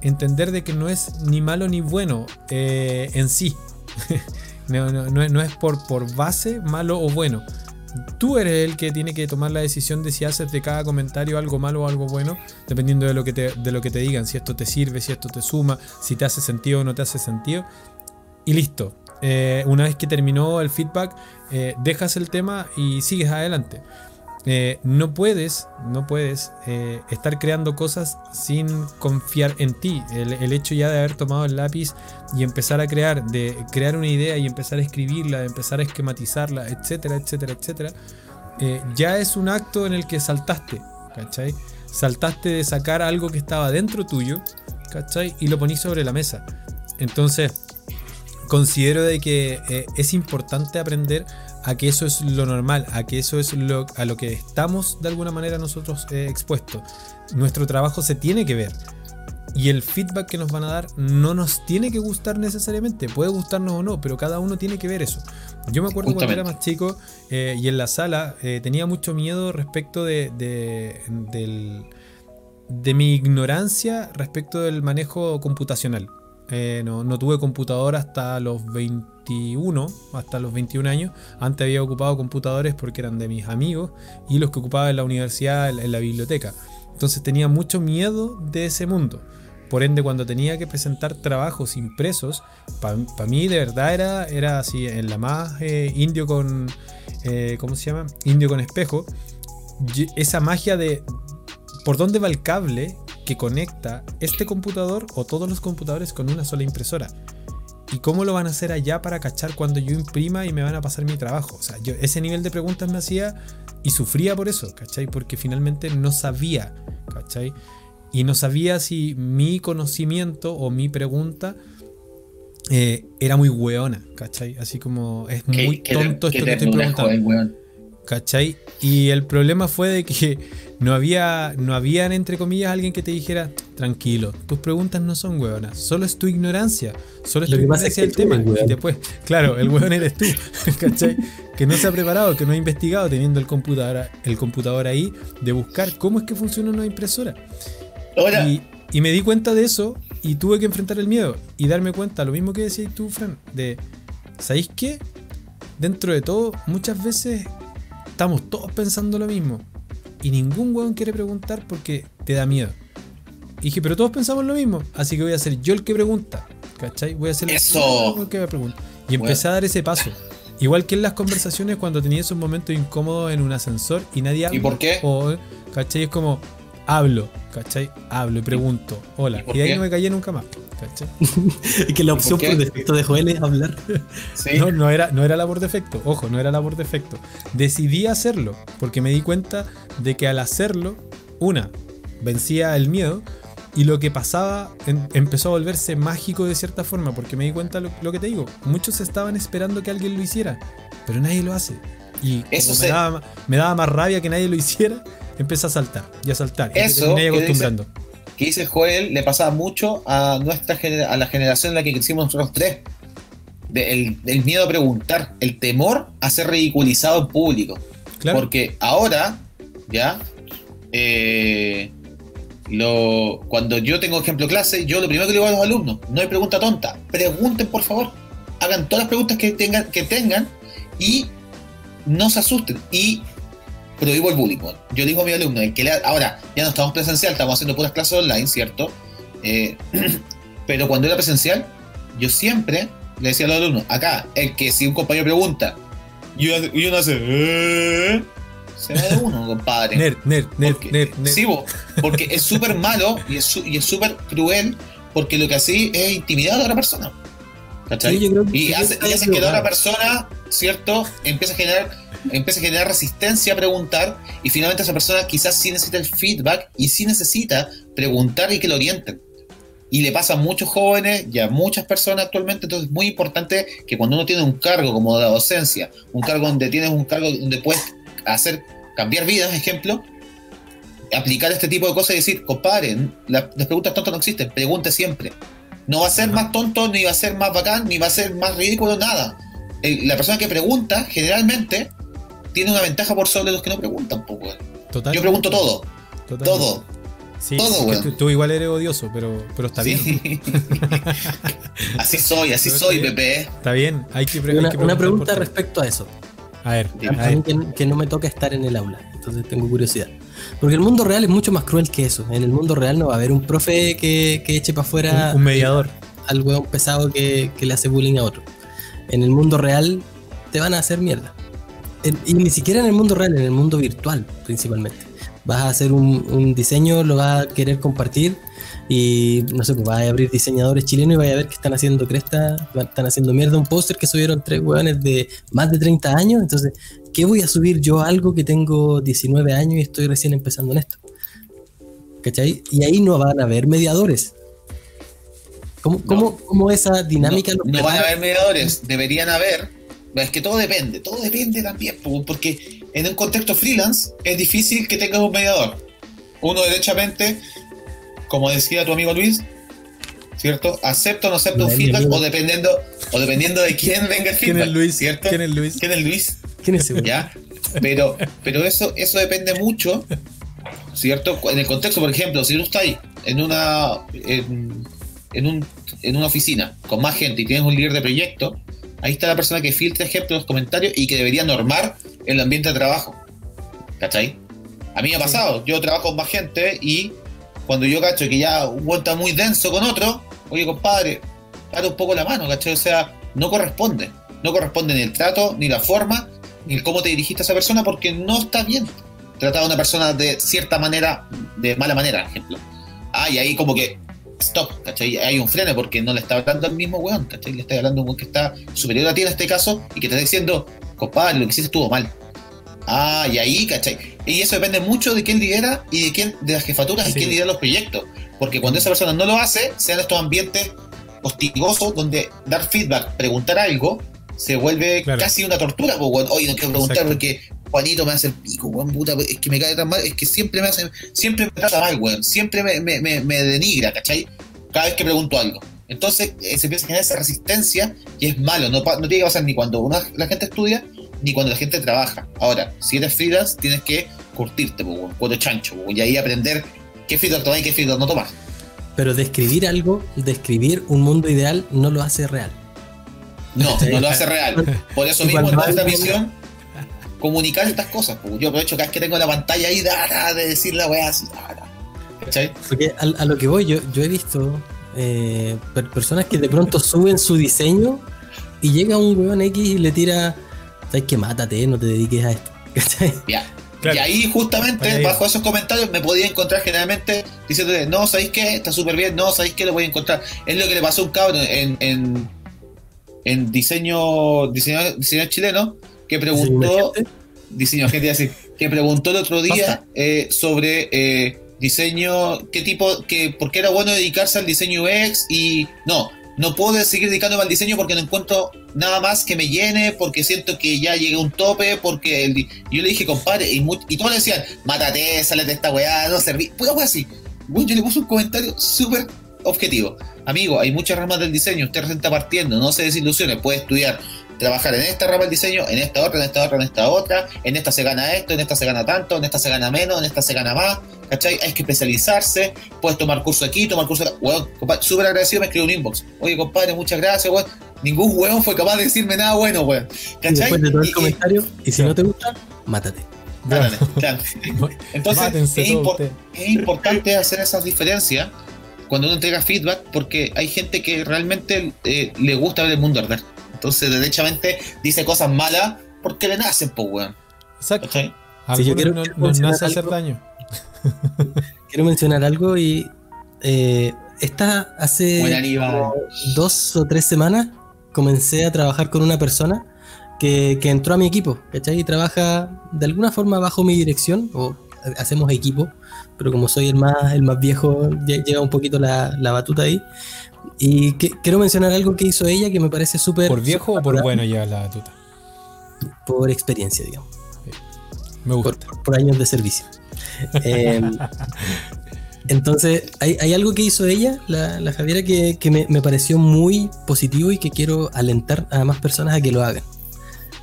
entender de que no es ni malo ni bueno eh, en sí. no, es por, por base malo o bueno. Tú eres el que tiene que tomar la decisión de si haces de cada comentario algo malo o algo bueno, dependiendo de lo que te, de lo que te digan, si esto te sirve, si esto te suma, si te hace sentido o no te hace sentido. Y listo. Eh, una vez que terminó el feedback, eh, dejas el tema y sigues adelante. Eh, no puedes, no puedes eh, estar creando cosas sin confiar en ti. El, hecho ya de haber tomado el lápiz y empezar a crear, de crear una idea y empezar a escribirla, de empezar a esquematizarla, etcétera, etcétera, etcétera, eh, ya es un acto en el que saltaste, ¿cachai? Saltaste de sacar algo que estaba dentro tuyo, ¿cachai? Y lo ponís sobre la mesa. Entonces, considero de que es importante aprender a que eso es lo normal, a que eso es lo, a lo que estamos de alguna manera nosotros eh, expuestos. Nuestro trabajo se tiene que ver. Y el feedback que nos van a dar no nos tiene que gustar necesariamente, puede gustarnos o no, pero cada uno tiene que ver eso. Yo me acuerdo cuando era más chico eh, y en la sala eh, tenía mucho miedo respecto de, de, de mi ignorancia respecto del manejo computacional. Eh, no, tuve computador hasta los 21, hasta los 21 años. Antes había ocupado computadores porque eran de mis amigos y los que ocupaba en la universidad, en la biblioteca. Entonces tenía mucho miedo de ese mundo. Por ende, cuando tenía que presentar trabajos impresos, para mí de verdad era, era así, en la más eh, indio con, eh, ¿cómo se llama? Indio con espejo. Esa magia de por dónde va el cable que conecta este computador o todos los computadores con una sola impresora. ¿Y cómo lo van a hacer allá para cachar cuando yo imprima y me van a pasar mi trabajo? O sea, yo ese nivel de preguntas me hacía y sufría por eso, ¿cachai? Porque finalmente no sabía, ¿cachai? y no sabía si mi conocimiento o mi pregunta eh, era muy weona, ¿cachai? Así como es ¿Qué- muy tonto esto que estoy preguntando. ¿Cachai? Y el problema fue de que no había, no habían, entre comillas, alguien que te dijera, tranquilo, tus preguntas no son hueonas, solo es tu ignorancia, solo es Lo tu que pasa es ignorancia que del tema. hueón. Y después, claro, el hueón eres tú, ¿cachai? Que no se ha preparado, que no ha investigado teniendo el computador, el computador ahí, de buscar cómo es que funciona una impresora. Ahora, Y, y me di cuenta de eso y tuve que enfrentar el miedo y darme cuenta, lo mismo que decías tú, Fran, de, ¿sabéis qué? Dentro de todo, muchas veces estamos todos pensando lo mismo y ningún weón quiere preguntar porque te da miedo. Y dije, pero todos pensamos lo mismo, así que voy a ser yo el que pregunta, ¿cachai? Voy a ser Eso. el que me pregunta. Y empecé a dar ese paso. Igual que en las conversaciones cuando tenía esos momentos incómodos en un ascensor y nadie habla. ¿Y por qué? O, ¿cachai? Es como, hablo, ¿cachai? Hablo y pregunto, hola. ¿Y por Y, de ahí qué? no me callé nunca más, ¿cachai? Es que la opción qué? por defecto de Joel es hablar. sí. No, no era, no era la por defecto, ojo, no era la por defecto. Decidí hacerlo porque me di cuenta de que al hacerlo, una, vencía el miedo y lo que pasaba en- empezó a volverse mágico de cierta forma porque me di cuenta lo, lo que te digo, muchos estaban esperando que alguien lo hiciera, pero nadie lo hace. Y Eso me, daba, me daba más rabia que nadie lo hiciera, empecé a saltar y a saltar. Y Eso me que dice- que dice Joel le pasaba mucho a nuestra a la generación en la que crecimos nosotros tres. De- el, el miedo a preguntar, el temor a ser ridiculizado en público. Claro. Porque ahora, ya, eh, cuando yo tengo ejemplo clase, yo lo primero que le digo a los alumnos, no hay pregunta tonta, pregunten por favor, hagan todas las preguntas que tengan, que tengan y no se asusten. Y prohíbo el bullying. weón. Yo digo a mi alumno, el que le- ahora ya no estamos presencial, estamos haciendo puras clases online, ¿cierto? Eh, pero cuando era presencial, yo siempre le decía a los alumnos, acá, el que si un compañero pregunta y uno, hace, Se va de uno, compadre. Nerd, nerd, nerd, Porque- nerd, nerd. Sí, porque es súper malo y es súper cruel porque lo que hace es intimidar a la otra persona. ¿Cachai? Sí, yo creo que y hace, y hace que la otra persona, ¿cierto? Empieza a generar empieza a generar resistencia a preguntar y finalmente esa persona quizás sí necesita el feedback y sí necesita preguntar y que lo orienten. Y le pasa a muchos jóvenes y a muchas personas actualmente, entonces es muy importante que cuando uno tiene un cargo como la docencia, un cargo donde tienes un cargo donde puedes hacer cambiar vidas, ejemplo, aplicar este tipo de cosas y decir, compadre, la- las preguntas tontas no existen, pregunte siempre. No va a ser más tonto, ni va a ser más bacán, ni va a ser más ridículo, nada. El- la persona que pregunta, generalmente, tiene una ventaja por sobre los que no preguntan, weón. Total- Yo pregunto todo, totalmente. todo. Sí, todo, weón. tú, tú igual eres odioso, pero, pero está bien. Sí. así soy, así Pero soy. Pepe. Está bien, hay que, pre- hay Una, que una preguntar pregunta respecto a eso. A ver, a ver. que, que no me toca estar en el aula, entonces tengo curiosidad. Porque el mundo real es mucho más cruel que eso. En el mundo real no va a haber un profe que, que eche para afuera Un, un mediador. al hueón pesado que, que le hace bullying a otro. En el mundo real te van a hacer mierda. En- y ni siquiera en el mundo real, en el mundo virtual principalmente. Vas a hacer un, un diseño, lo vas a querer compartir y no sé, pues vas a abrir diseñadores chilenos y vas a ver que están haciendo cresta, están haciendo mierda un póster que subieron tres hueones de más de 30 años. Entonces, ¿qué voy a subir yo a algo que tengo 19 años y estoy recién empezando en esto? ¿Cachai? Y ahí no van a haber mediadores. ¿Cómo, cómo, cómo esa dinámica no, no van a haber mediadores, deberían haber. Es que todo depende, todo depende también, po, porque en un contexto freelance es difícil que tengas un mediador. Uno derechamente, como decía tu amigo Luis, ¿cierto? Acepta o no acepta un feedback o dependiendo, o dependiendo de quién venga el ¿Quién feedback. es Luis? ¿Cierto? ¿Quién es Luis? ¿Quién es Luis? ¿Quién es? ¿ya? Pero, pero eso, eso depende mucho, ¿cierto? En el contexto, por ejemplo, si tú estás ahí en una, en, en un, en una oficina con más gente y tienes un líder de proyecto, ahí está la persona que filtra ejemplos los comentarios y que debería normar el ambiente de trabajo. ¿Cachai? A mí me ha pasado, yo trabajo con más gente y cuando yo cacho que ya un güey está muy denso con otro, oye compadre, para un poco la mano, ¿cachai? O sea, no corresponde. No corresponde ni el trato, ni la forma, ni el cómo te dirigiste a esa persona, porque no está bien tratar a una persona de cierta manera, de mala manera, por ejemplo. Ah, y ahí como que, stop, ¿cachai? Hay un freno porque no le está hablando al mismo weón, ¿cachai? Le está hablando a un weón que está superior a ti en este caso y que te está diciendo, compadre, lo que hiciste estuvo mal. Ah, y ahí, ¿cachai? Y eso depende mucho de quién lidera y de quién, de las jefaturas y Sí. quién lidera los proyectos. Porque cuando esa persona no lo hace, sean estos ambientes hostigosos donde dar feedback, preguntar algo, se vuelve Claro. casi una tortura. Weón. Oye, no quiero preguntar Exacto. porque Juanito me hace el pico, weón, puta, es que me cae tan mal, es que siempre me hace, siempre me trata mal, weón, siempre me, me, me, me denigra, ¿cachai? Cada vez que pregunto algo. Entonces eh, se empieza a generar esa resistencia y es malo, no, no tiene que pasar ni cuando una- la gente estudia ni cuando la gente trabaja. Ahora, si eres freelance, tienes que curtirte, pues, cuero chancho, pues, y ahí aprender qué feedback tomar y qué feedback no tomar. Pero describir algo, describir un mundo ideal, no lo hace real. No, no lo hace real. Por eso mismo en alguien- misión, comunicar estas cosas. pues. Yo aprovecho cada vez que tengo la pantalla ahí da, da, de decir la weá así. da, da. ¿Cachai? Porque a, a lo que voy, yo, yo he visto eh, per- personas que de pronto suben su diseño y llega un weón X y le tira, sabes que mátate, no te dediques a esto. ¿Cachai? Ya. Claro. Y ahí justamente, Ahí. bajo esos comentarios, me podía encontrar generalmente diciéndote, no, ¿sabéis qué? Está súper bien, no, ¿sabéis qué? Lo voy a encontrar. Es lo que le pasó a un cabrón en, en, en diseño, diseño, diseño chileno, que preguntó, Gente, diseño gente, iba a decir, que preguntó el otro día eh, sobre eh, diseño, qué tipo, que, por qué era bueno dedicarse al diseño UX y no, no puedo seguir dedicándome al diseño porque no encuentro nada más que me llene, porque siento que ya llegué a un tope, porque el yo le dije, compadre, y, y todos le decían, mátate, sale de esta weá, no serví, pura weá así. Bueno, yo le puse un comentario súper objetivo. Amigo, hay muchas ramas del diseño, usted recién está partiendo, no se desilusione, puede estudiar trabajar en esta rama del diseño, en esta otra, en esta otra, en esta otra, en esta se gana esto, en esta se gana tanto, en esta se gana menos, en esta se gana más, ¿cachai? Hay que especializarse, puedes tomar curso aquí, tomar curso acá. Weón, compadre, súper agradecido, me escribió un inbox. Oye, compadre, muchas gracias, weón. Ningún weón fue capaz de decirme nada bueno, weón. y ¿Cachai? después de todo Y- el y- comentario, y si no te gusta, mátate. Claro. Entonces, es importante hacer esas diferencias cuando uno entrega feedback, porque hay gente que realmente eh, le gusta ver el mundo arder. Entonces, derechamente dice cosas malas porque le nacen, pues, weón. Exacto. A Sí, yo quiero- no- quiero nos nace hacer algo. daño. Quiero mencionar algo y eh, esta hace dos o tres semanas comencé a trabajar con una persona que, que entró a mi equipo, ¿cachai? Y trabaja de alguna forma bajo mi dirección, o hacemos equipo, pero como soy el más, el más viejo, lle- lleva un poquito la, la batuta ahí. Y que- quiero mencionar algo que hizo ella que me parece súper... ¿Por viejo o por bueno lleva la batuta? Por experiencia, digamos. Me por, gusta. por años de servicio. Eh, entonces, hay, hay algo que hizo ella, la, la Javiera, que, que me, me pareció muy positivo y que quiero alentar a más personas a que lo hagan.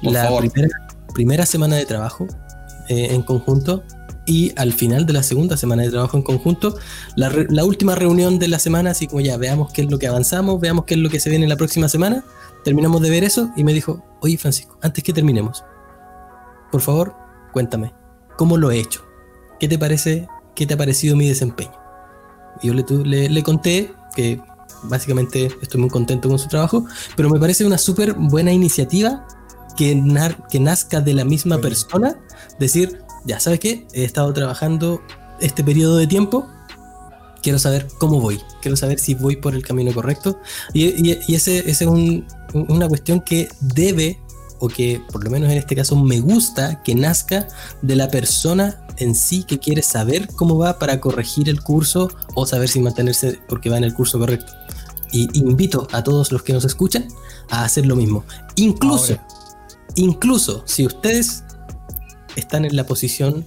Por la favor. Primera, primera semana de trabajo eh, en conjunto y al final de la segunda semana de trabajo en conjunto, la, re- la última reunión de la semana, así como ya veamos qué es lo que avanzamos, veamos qué es lo que se viene la próxima semana, terminamos de ver eso y me dijo, oye Francisco, antes que terminemos, por favor, cuéntame, ¿cómo lo he hecho? ¿Qué te parece? ¿Qué te ha parecido mi desempeño? Y yo le, le, le conté que básicamente estoy muy contento con su trabajo, pero me parece una súper buena iniciativa que, nar- que nazca de la misma persona, decir, ya sabes qué, he estado trabajando este periodo de tiempo, quiero saber cómo voy, quiero saber si voy por el camino correcto. Y, y- y ese, ese es un- una cuestión que debe, o que por lo menos en este caso me gusta, que nazca de la persona en sí que quiere saber cómo va para corregir el curso o saber si mantenerse porque va en el curso correcto. Y invito a todos los que nos escuchan a hacer lo mismo. Incluso, Ahora. incluso si ustedes están en la posición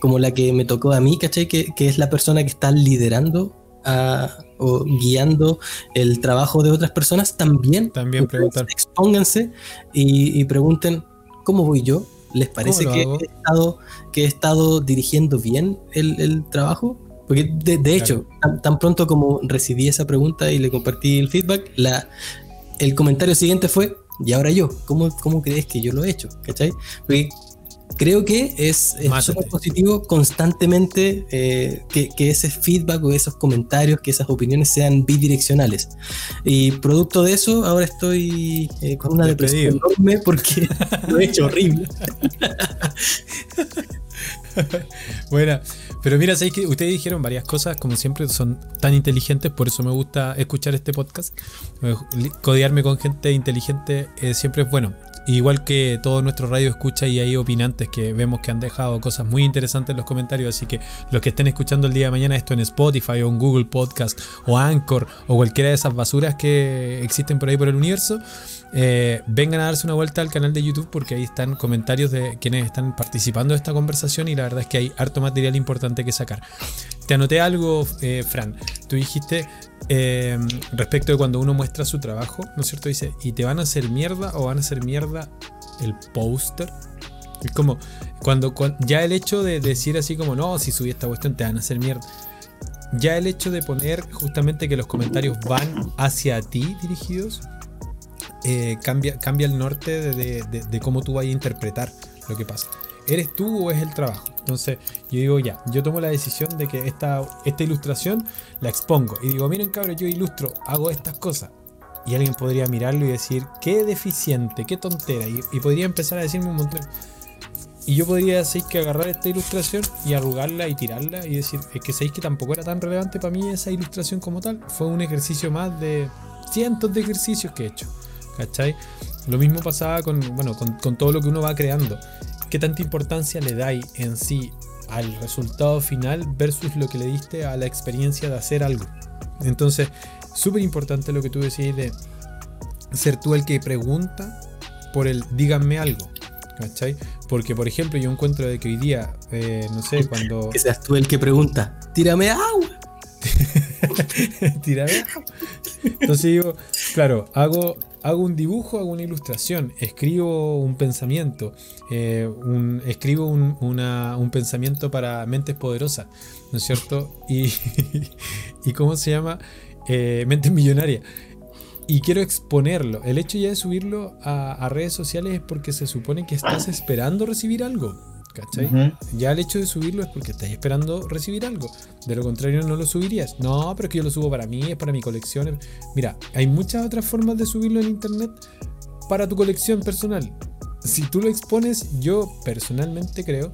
como la que me tocó a mí, ¿cachai? Que, que es la persona que está liderando a- o guiando el trabajo de otras personas, también, También preguntar. expónganse y, y pregunten, ¿cómo voy yo? ¿Les parece que hago? he, estado, que he estado dirigiendo bien el, el trabajo? Porque de, de hecho, tan, tan pronto como recibí esa pregunta y le compartí el feedback, la, el comentario siguiente fue, y ahora yo, ¿cómo, cómo crees que yo lo he hecho? ¿Cachai? Porque creo que es súper positivo constantemente eh, que, que ese feedback o esos comentarios, que esas opiniones sean bidireccionales. Y producto de eso, ahora estoy eh, con una depresión enorme porque lo he hecho horrible. Buena. Pero mira, sabéis que ustedes dijeron varias cosas, como siempre, son tan inteligentes, por eso me gusta escuchar este podcast. Eh, Codearme con gente inteligente eh, siempre es bueno. Igual que todos nuestros radio escucha y hay opinantes que vemos que han dejado cosas muy interesantes en los comentarios. Así que los que estén escuchando el día de mañana esto en Spotify o en Google Podcast o Anchor o cualquiera de esas basuras que existen por ahí por el universo, eh, vengan a darse una vuelta al canal de YouTube porque ahí están comentarios de quienes están participando de esta conversación y la verdad es que hay harto material importante que sacar. Te anoté algo, eh, Fran. Tú dijiste eh, respecto de cuando uno muestra su trabajo, ¿no es cierto? Dice, ¿y te van a hacer mierda o van a hacer mierda el póster? Es como cuando, cuando, ya el hecho de decir así como, no, si subí esta cuestión te van a hacer mierda. Ya el hecho de poner justamente que los comentarios van hacia ti dirigidos, eh, cambia, cambia el norte de, de, de, cómo tú vayas a interpretar lo que pasa. ¿Eres tú o es el trabajo? Entonces yo digo ya, yo tomo la decisión de que esta, esta ilustración la expongo. Y digo, miren cabrón, yo ilustro, hago estas cosas. Y alguien podría mirarlo y decir, qué deficiente, qué tontera. Y, y podría empezar a decirme un montón. Y yo podría decir que agarrar esta ilustración y arrugarla y tirarla y decir, es que sabéis que tampoco era tan relevante para mí esa ilustración como tal. Fue un ejercicio más de cientos de ejercicios que he hecho. ¿Cachai? Lo mismo pasaba con, bueno, con, con todo lo que uno va creando. ¿Qué tanta importancia le dais en sí al resultado final versus lo que le diste a la experiencia de hacer algo? Entonces, súper importante lo que tú decís de ser tú el que pregunta por el díganme algo. ¿Cachai? Porque, por ejemplo, yo encuentro de que hoy día, eh, no sé, cuando. Que seas tú el que pregunta, tírame agua. tírame agua. Entonces digo, claro, hago, hago un dibujo, hago una ilustración, escribo un pensamiento, eh, escribo un, una, un, pensamiento para mentes poderosas, ¿no es cierto? Y, ¿cómo se llama? Eh, mentes millonarias. Y quiero exponerlo. El hecho ya de subirlo a, redes sociales es porque se supone que estás esperando recibir algo. ¿Cachai? Uh -huh. Ya el hecho de subirlo es porque estás esperando recibir algo. De lo contrario, no lo subirías. No, pero es que yo lo subo para mí, es para mi colección. Mira, hay muchas otras formas de subirlo en internet para tu colección personal. Si tú lo expones, yo personalmente creo,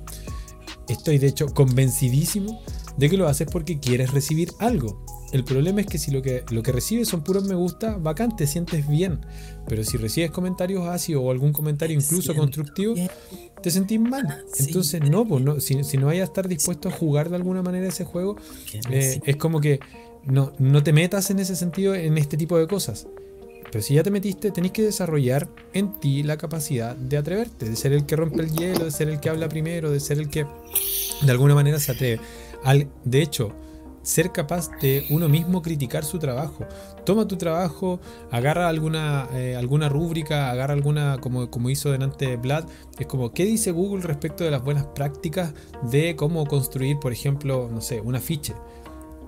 estoy de hecho convencidísimo de que lo haces porque quieres recibir algo. El problema es que si lo que, lo que recibes son puros me gusta, bacán, te sientes bien. Pero si recibes comentarios ácidos o algún comentario incluso constructivo, te sentís mal. Entonces, no, pues no, si, si no vayas a estar dispuesto a jugar de alguna manera ese juego, eh, es como que no, no te metas en ese sentido en este tipo de cosas. Pero si ya te metiste, tenés que desarrollar en ti la capacidad de atreverte, de ser el que rompe el hielo, de ser el que habla primero, de ser el que de alguna manera se atreve. Al, de hecho, ser capaz de uno mismo criticar su trabajo. Toma tu trabajo, agarra alguna, eh, alguna rúbrica, agarra alguna, como, como hizo delante Vlad, es como, ¿qué dice Google respecto de las buenas prácticas de cómo construir, por ejemplo, no sé, un afiche?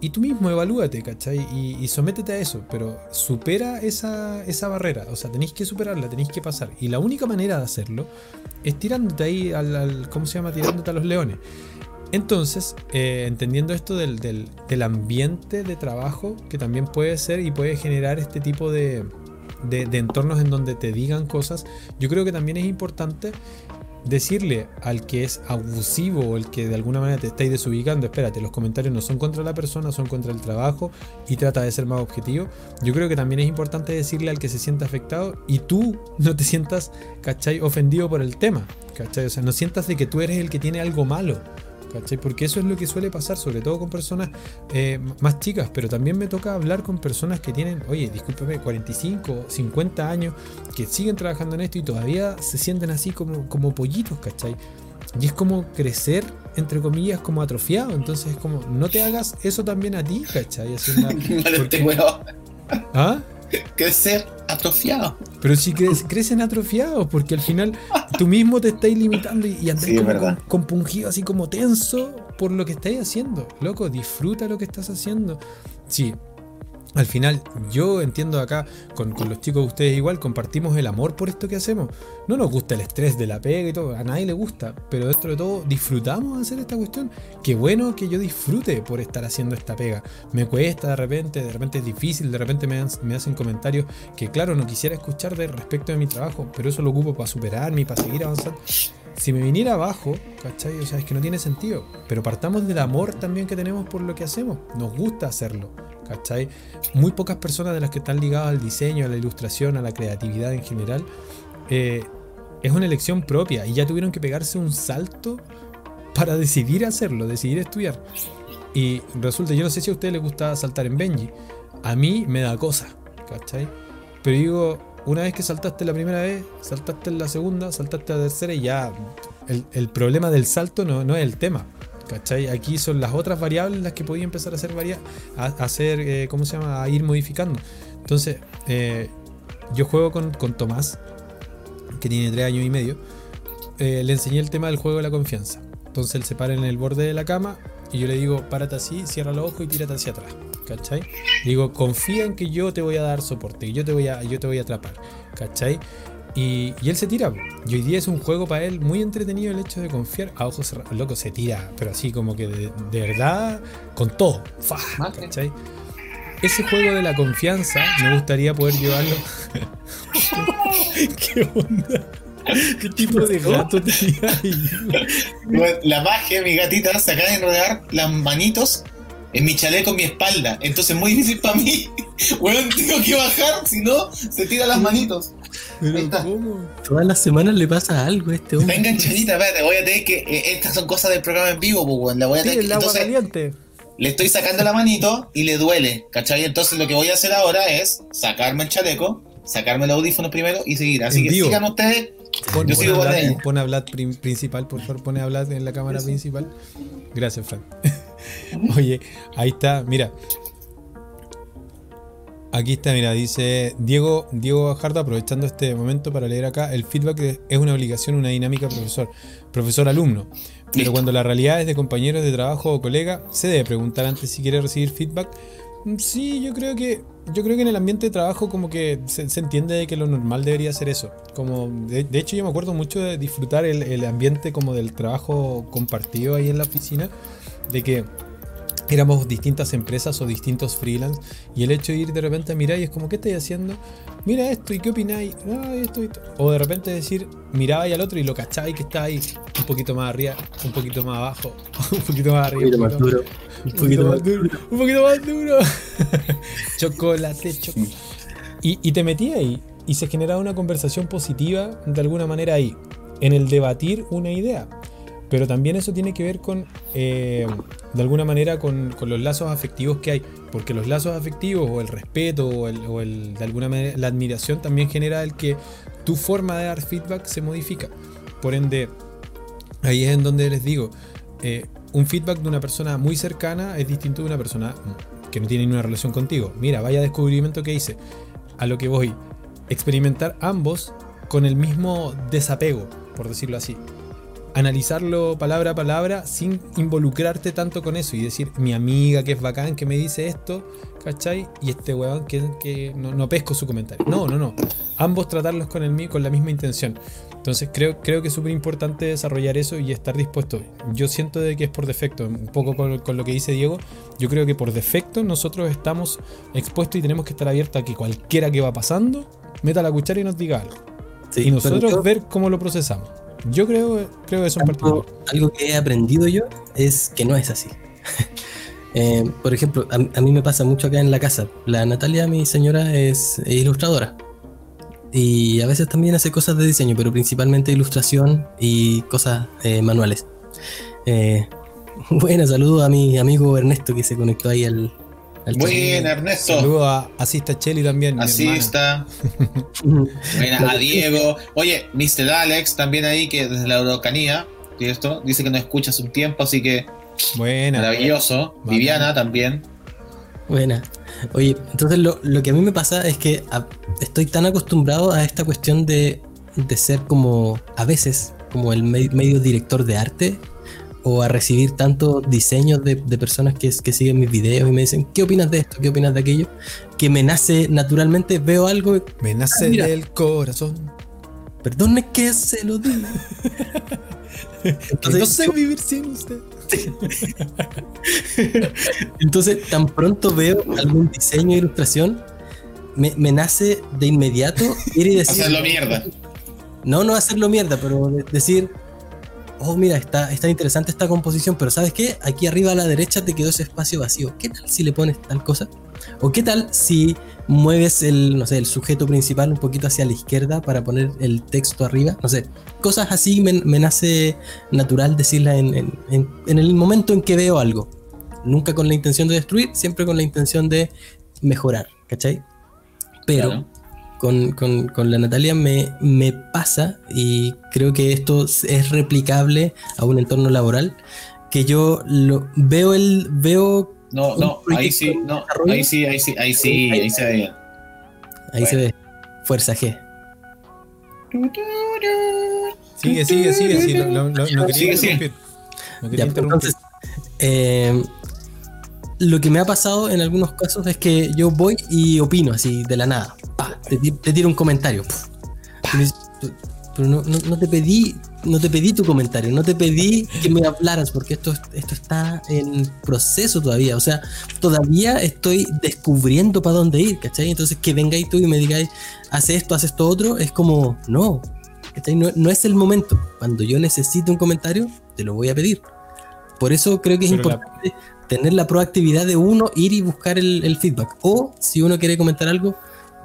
Y tú mismo evalúate, ¿cachai? Y, y sométete a eso, pero supera esa, esa barrera, o sea, tenéis que superarla, tenéis que pasar. Y la única manera de hacerlo es tirándote ahí al ¿cómo se llama? Tirándote a los leones. Entonces, eh, entendiendo esto del, del, ambiente de trabajo, que también puede ser y puede generar este tipo de, de, de, entornos en donde te digan cosas, yo creo que también es importante decirle al que es abusivo o el que de alguna manera te estáis desubicando, espérate, los comentarios no son contra la persona, son contra el trabajo y trata de ser más objetivo. Yo creo que también es importante decirle al que se sienta afectado y tú no te sientas, ¿cachai? Ofendido por el tema, ¿cachai? O sea, no sientas de que tú eres el que tiene algo malo. ¿Cachai? Porque eso es lo que suele pasar, sobre todo con personas eh, más chicas, pero también me toca hablar con personas que tienen, oye, discúlpeme, 45, 50 años, que siguen trabajando en esto y todavía se sienten así como, como pollitos, ¿cachai? Y es como crecer, entre comillas, como atrofiado. Entonces es como, no te hagas eso también a ti, ¿cachai? Así una, porque... ¿Ah? Crecer atrofiado. Pero si cre crecen atrofiados, porque al final tú mismo te estás limitando y, y andas sí, como compungido, así como tenso por lo que estás haciendo. Loco, disfruta lo que estás haciendo. Sí, al final, yo entiendo acá con, los chicos, ustedes igual, compartimos el amor por esto que hacemos. No nos gusta el estrés de la pega y todo, a nadie le gusta, pero dentro de todo disfrutamos de hacer esta cuestión. Qué bueno que yo disfrute por estar haciendo esta pega. Me cuesta de repente, de repente es difícil, de repente me, me hacen comentarios que, claro, no quisiera escuchar de respecto de mi trabajo, pero eso lo ocupo para superarme y para seguir avanzando. si me viniera abajo, ¿cachai? O sea, es que no tiene sentido. Pero partamos del amor también que tenemos por lo que hacemos. Nos gusta hacerlo, ¿cachai? Muy pocas personas de las que están ligadas al diseño, a la ilustración, a la creatividad en general, eh, es una elección propia y ya tuvieron que pegarse un salto para decidir hacerlo, decidir estudiar. Y resulta, yo no sé si a ustedes les gusta saltar en Benji. A mí me da cosa, ¿cachai? Pero digo, una vez que saltaste la primera vez, saltaste la segunda, saltaste la tercera y ya el, el problema del salto no, no, es el tema. ¿Cachai? Aquí son las otras variables las que podía empezar a hacer, varia a, hacer eh, ¿cómo se llama? A ir modificando. Entonces, eh, yo juego con, con, Tomás, que tiene tres años y medio. Eh, le enseñé el tema del juego de la confianza. Entonces él se para en el borde de la cama y yo le digo, párate así, cierra los ojos y tírate hacia atrás. ¿Cachai? Digo, confía en que yo te voy a dar soporte, yo te voy a, yo te voy a atrapar. ¿Cachai? Y, y, él se tira. Y hoy día es un juego para él muy entretenido el hecho de confiar. A ojos cerrados, loco, se tira, pero así como que de, de verdad, con todo. ¡Fa! ¿Cachai? Ese juego de la confianza me gustaría poder llevarlo. ¿Qué onda? ¿Qué tipo de gato tenía ahí? La magia, mi gatita, se acaba de enredar las manitos en mi chaleco en mi espalda. Entonces es muy difícil para mí. Bueno, tengo que bajar, si no, se tira las manitos. Pero ¿cómo? Todas las semanas le pasa algo a este hombre. Está enganchadita, espérate, voy a tener que. Eh, estas son cosas del programa en vivo, pues, La voy a sí, tener el que. agua Entonces, caliente. le estoy sacando la manito y le duele, ¿cachai? Entonces lo que voy a hacer ahora es sacarme el chaleco, sacarme el audífono primero y seguir. Así En que vivo. sigan ustedes. Pon, Yo pon sigo a con Vlad- pon a Vlad prin- principal, por favor, pone a Vlad en la cámara principal. Gracias, Frank. Oye, ahí está, mira. Aquí está, mira, dice Diego, Diego Bajardo, aprovechando este momento para leer acá, el feedback es- una obligación, una dinámica profesor, profesor-alumno. Pero Listo. cuando la realidad es de compañeros de trabajo o colega, se debe preguntar antes si quiere recibir feedback. Mm, Sí, yo creo que yo creo que en el ambiente de trabajo como que se, se entiende de que lo normal debería ser eso. Como de, de hecho yo me acuerdo mucho de disfrutar el, el ambiente como del trabajo compartido ahí en la oficina, de que éramos distintas empresas o distintos freelance y el hecho de ir de repente a mirar y es como ¿qué estáis haciendo? Mira esto y qué opináis. Ah, esto esto. O de repente decir, mirabais al otro y lo cacháis que está ahí un poquito más arriba, un poquito más abajo, un poquito más Un arriba. más duro. Un Un poquito más duro. duro. Un poquito más duro. chocolate, chocolate. Y, y te metí ahí. Y se generaba una conversación positiva de alguna manera ahí. En el debatir una idea. Pero también eso tiene que ver con, eh, de alguna manera, con, con los lazos afectivos que hay. Porque los lazos afectivos o el respeto o, el, o el- de alguna manera la admiración también genera el que tu forma de dar feedback se modifica. Por ende, ahí es en donde les digo, eh, un feedback de una persona muy cercana es distinto de una persona que no tiene ni una relación contigo. Mira, vaya descubrimiento que hice. A lo que voy, experimentar ambos con el mismo desapego, por decirlo así. Analizarlo palabra a palabra sin involucrarte tanto con eso y decir, mi amiga que es bacán que me dice esto, ¿cachai? Y este weón que, que no, no pesco su comentario. No, no, no. Ambos tratarlos con, el, con la misma intención. Entonces creo, creo que es súper importante desarrollar eso y estar dispuesto. Yo siento de que es por defecto, un poco con, con lo que dice Diego, yo creo que por defecto nosotros estamos expuestos y tenemos que estar abiertos a que cualquiera que va pasando meta la cuchara y nos diga algo. Sí, y nosotros yo- ver cómo lo procesamos. Yo creo, creo eso en particular. algo, algo que he aprendido yo es que no es así. Eh, por ejemplo, a, a mí me pasa mucho acá en la casa. La Natalia, mi señora, es, ilustradora. Y a veces también hace cosas de diseño, pero principalmente ilustración y cosas eh, manuales. Eh, bueno, saludo a mi amigo Ernesto que se conectó ahí al. Buena, Ernesto. Saludos a Asista Cheli también. está. Buena, a Diego. Oye, Mr. Alex también ahí, que desde la Eurocanía, ¿cierto? Dice que nos escucha hace un tiempo, así que Buena. maravilloso. Viviana también. Buena. Oye, entonces lo, lo que a mí me pasa es que a- estoy tan acostumbrado a esta cuestión de, de ser como, a veces, como el me- medio director de arte, o a recibir tantos diseños de, de personas que, que siguen mis videos y me dicen, ¿qué opinas de esto? ¿Qué opinas de aquello? Que me nace naturalmente, veo algo, y, Me nace Ah, mira. del corazón. perdone que se lo diga. Que no Entonces, sé vivir sin usted. Entonces, tan pronto veo algún diseño o ilustración, me, me nace de inmediato ir y decir. Hacerlo mierda. No, no hacerlo mierda, pero de- decir, oh, mira, está, está interesante esta composición, pero ¿sabes qué? Aquí arriba a la derecha te quedó ese espacio vacío. ¿Qué tal si le pones tal cosa? ¿O qué tal si mueves el, no sé, el sujeto principal un poquito hacia la izquierda para poner el texto arriba? No sé, cosas así me, me nace natural decirla en, en- en- el momento en que veo algo. Nunca con la intención de destruir, siempre con la intención de mejorar, ¿cachai? Pero. Con, con- con la Natalia me, me pasa, y creo que esto es replicable a un entorno laboral, que yo lo, veo el veo No, no, ahí sí, no, ahí sí, ahí sí, ahí sí, ahí se ve bien. ahí se ve fuerza G Sigue, sigue, sigue. sí, lo, lo- lo- no quería Sigue. No Ya, quería interrumpir. entonces eh, lo que me ha pasado en algunos casos es que yo voy y opino así de la nada te, te tiro un comentario. Pero no, no- no te pedí no te pedí tu comentario no te pedí que me hablaras porque esto, esto está en proceso todavía. O sea todavía estoy descubriendo para dónde ir ¿cachai? entonces que vengáis tú y me digáis haz esto haz esto otro es como no ¿cachai? no, no es el momento. Cuando yo necesite un comentario te lo voy a pedir. Por eso creo que es Pero la- importante tener la proactividad de uno ir y buscar el, el feedback. O si uno quiere comentar algo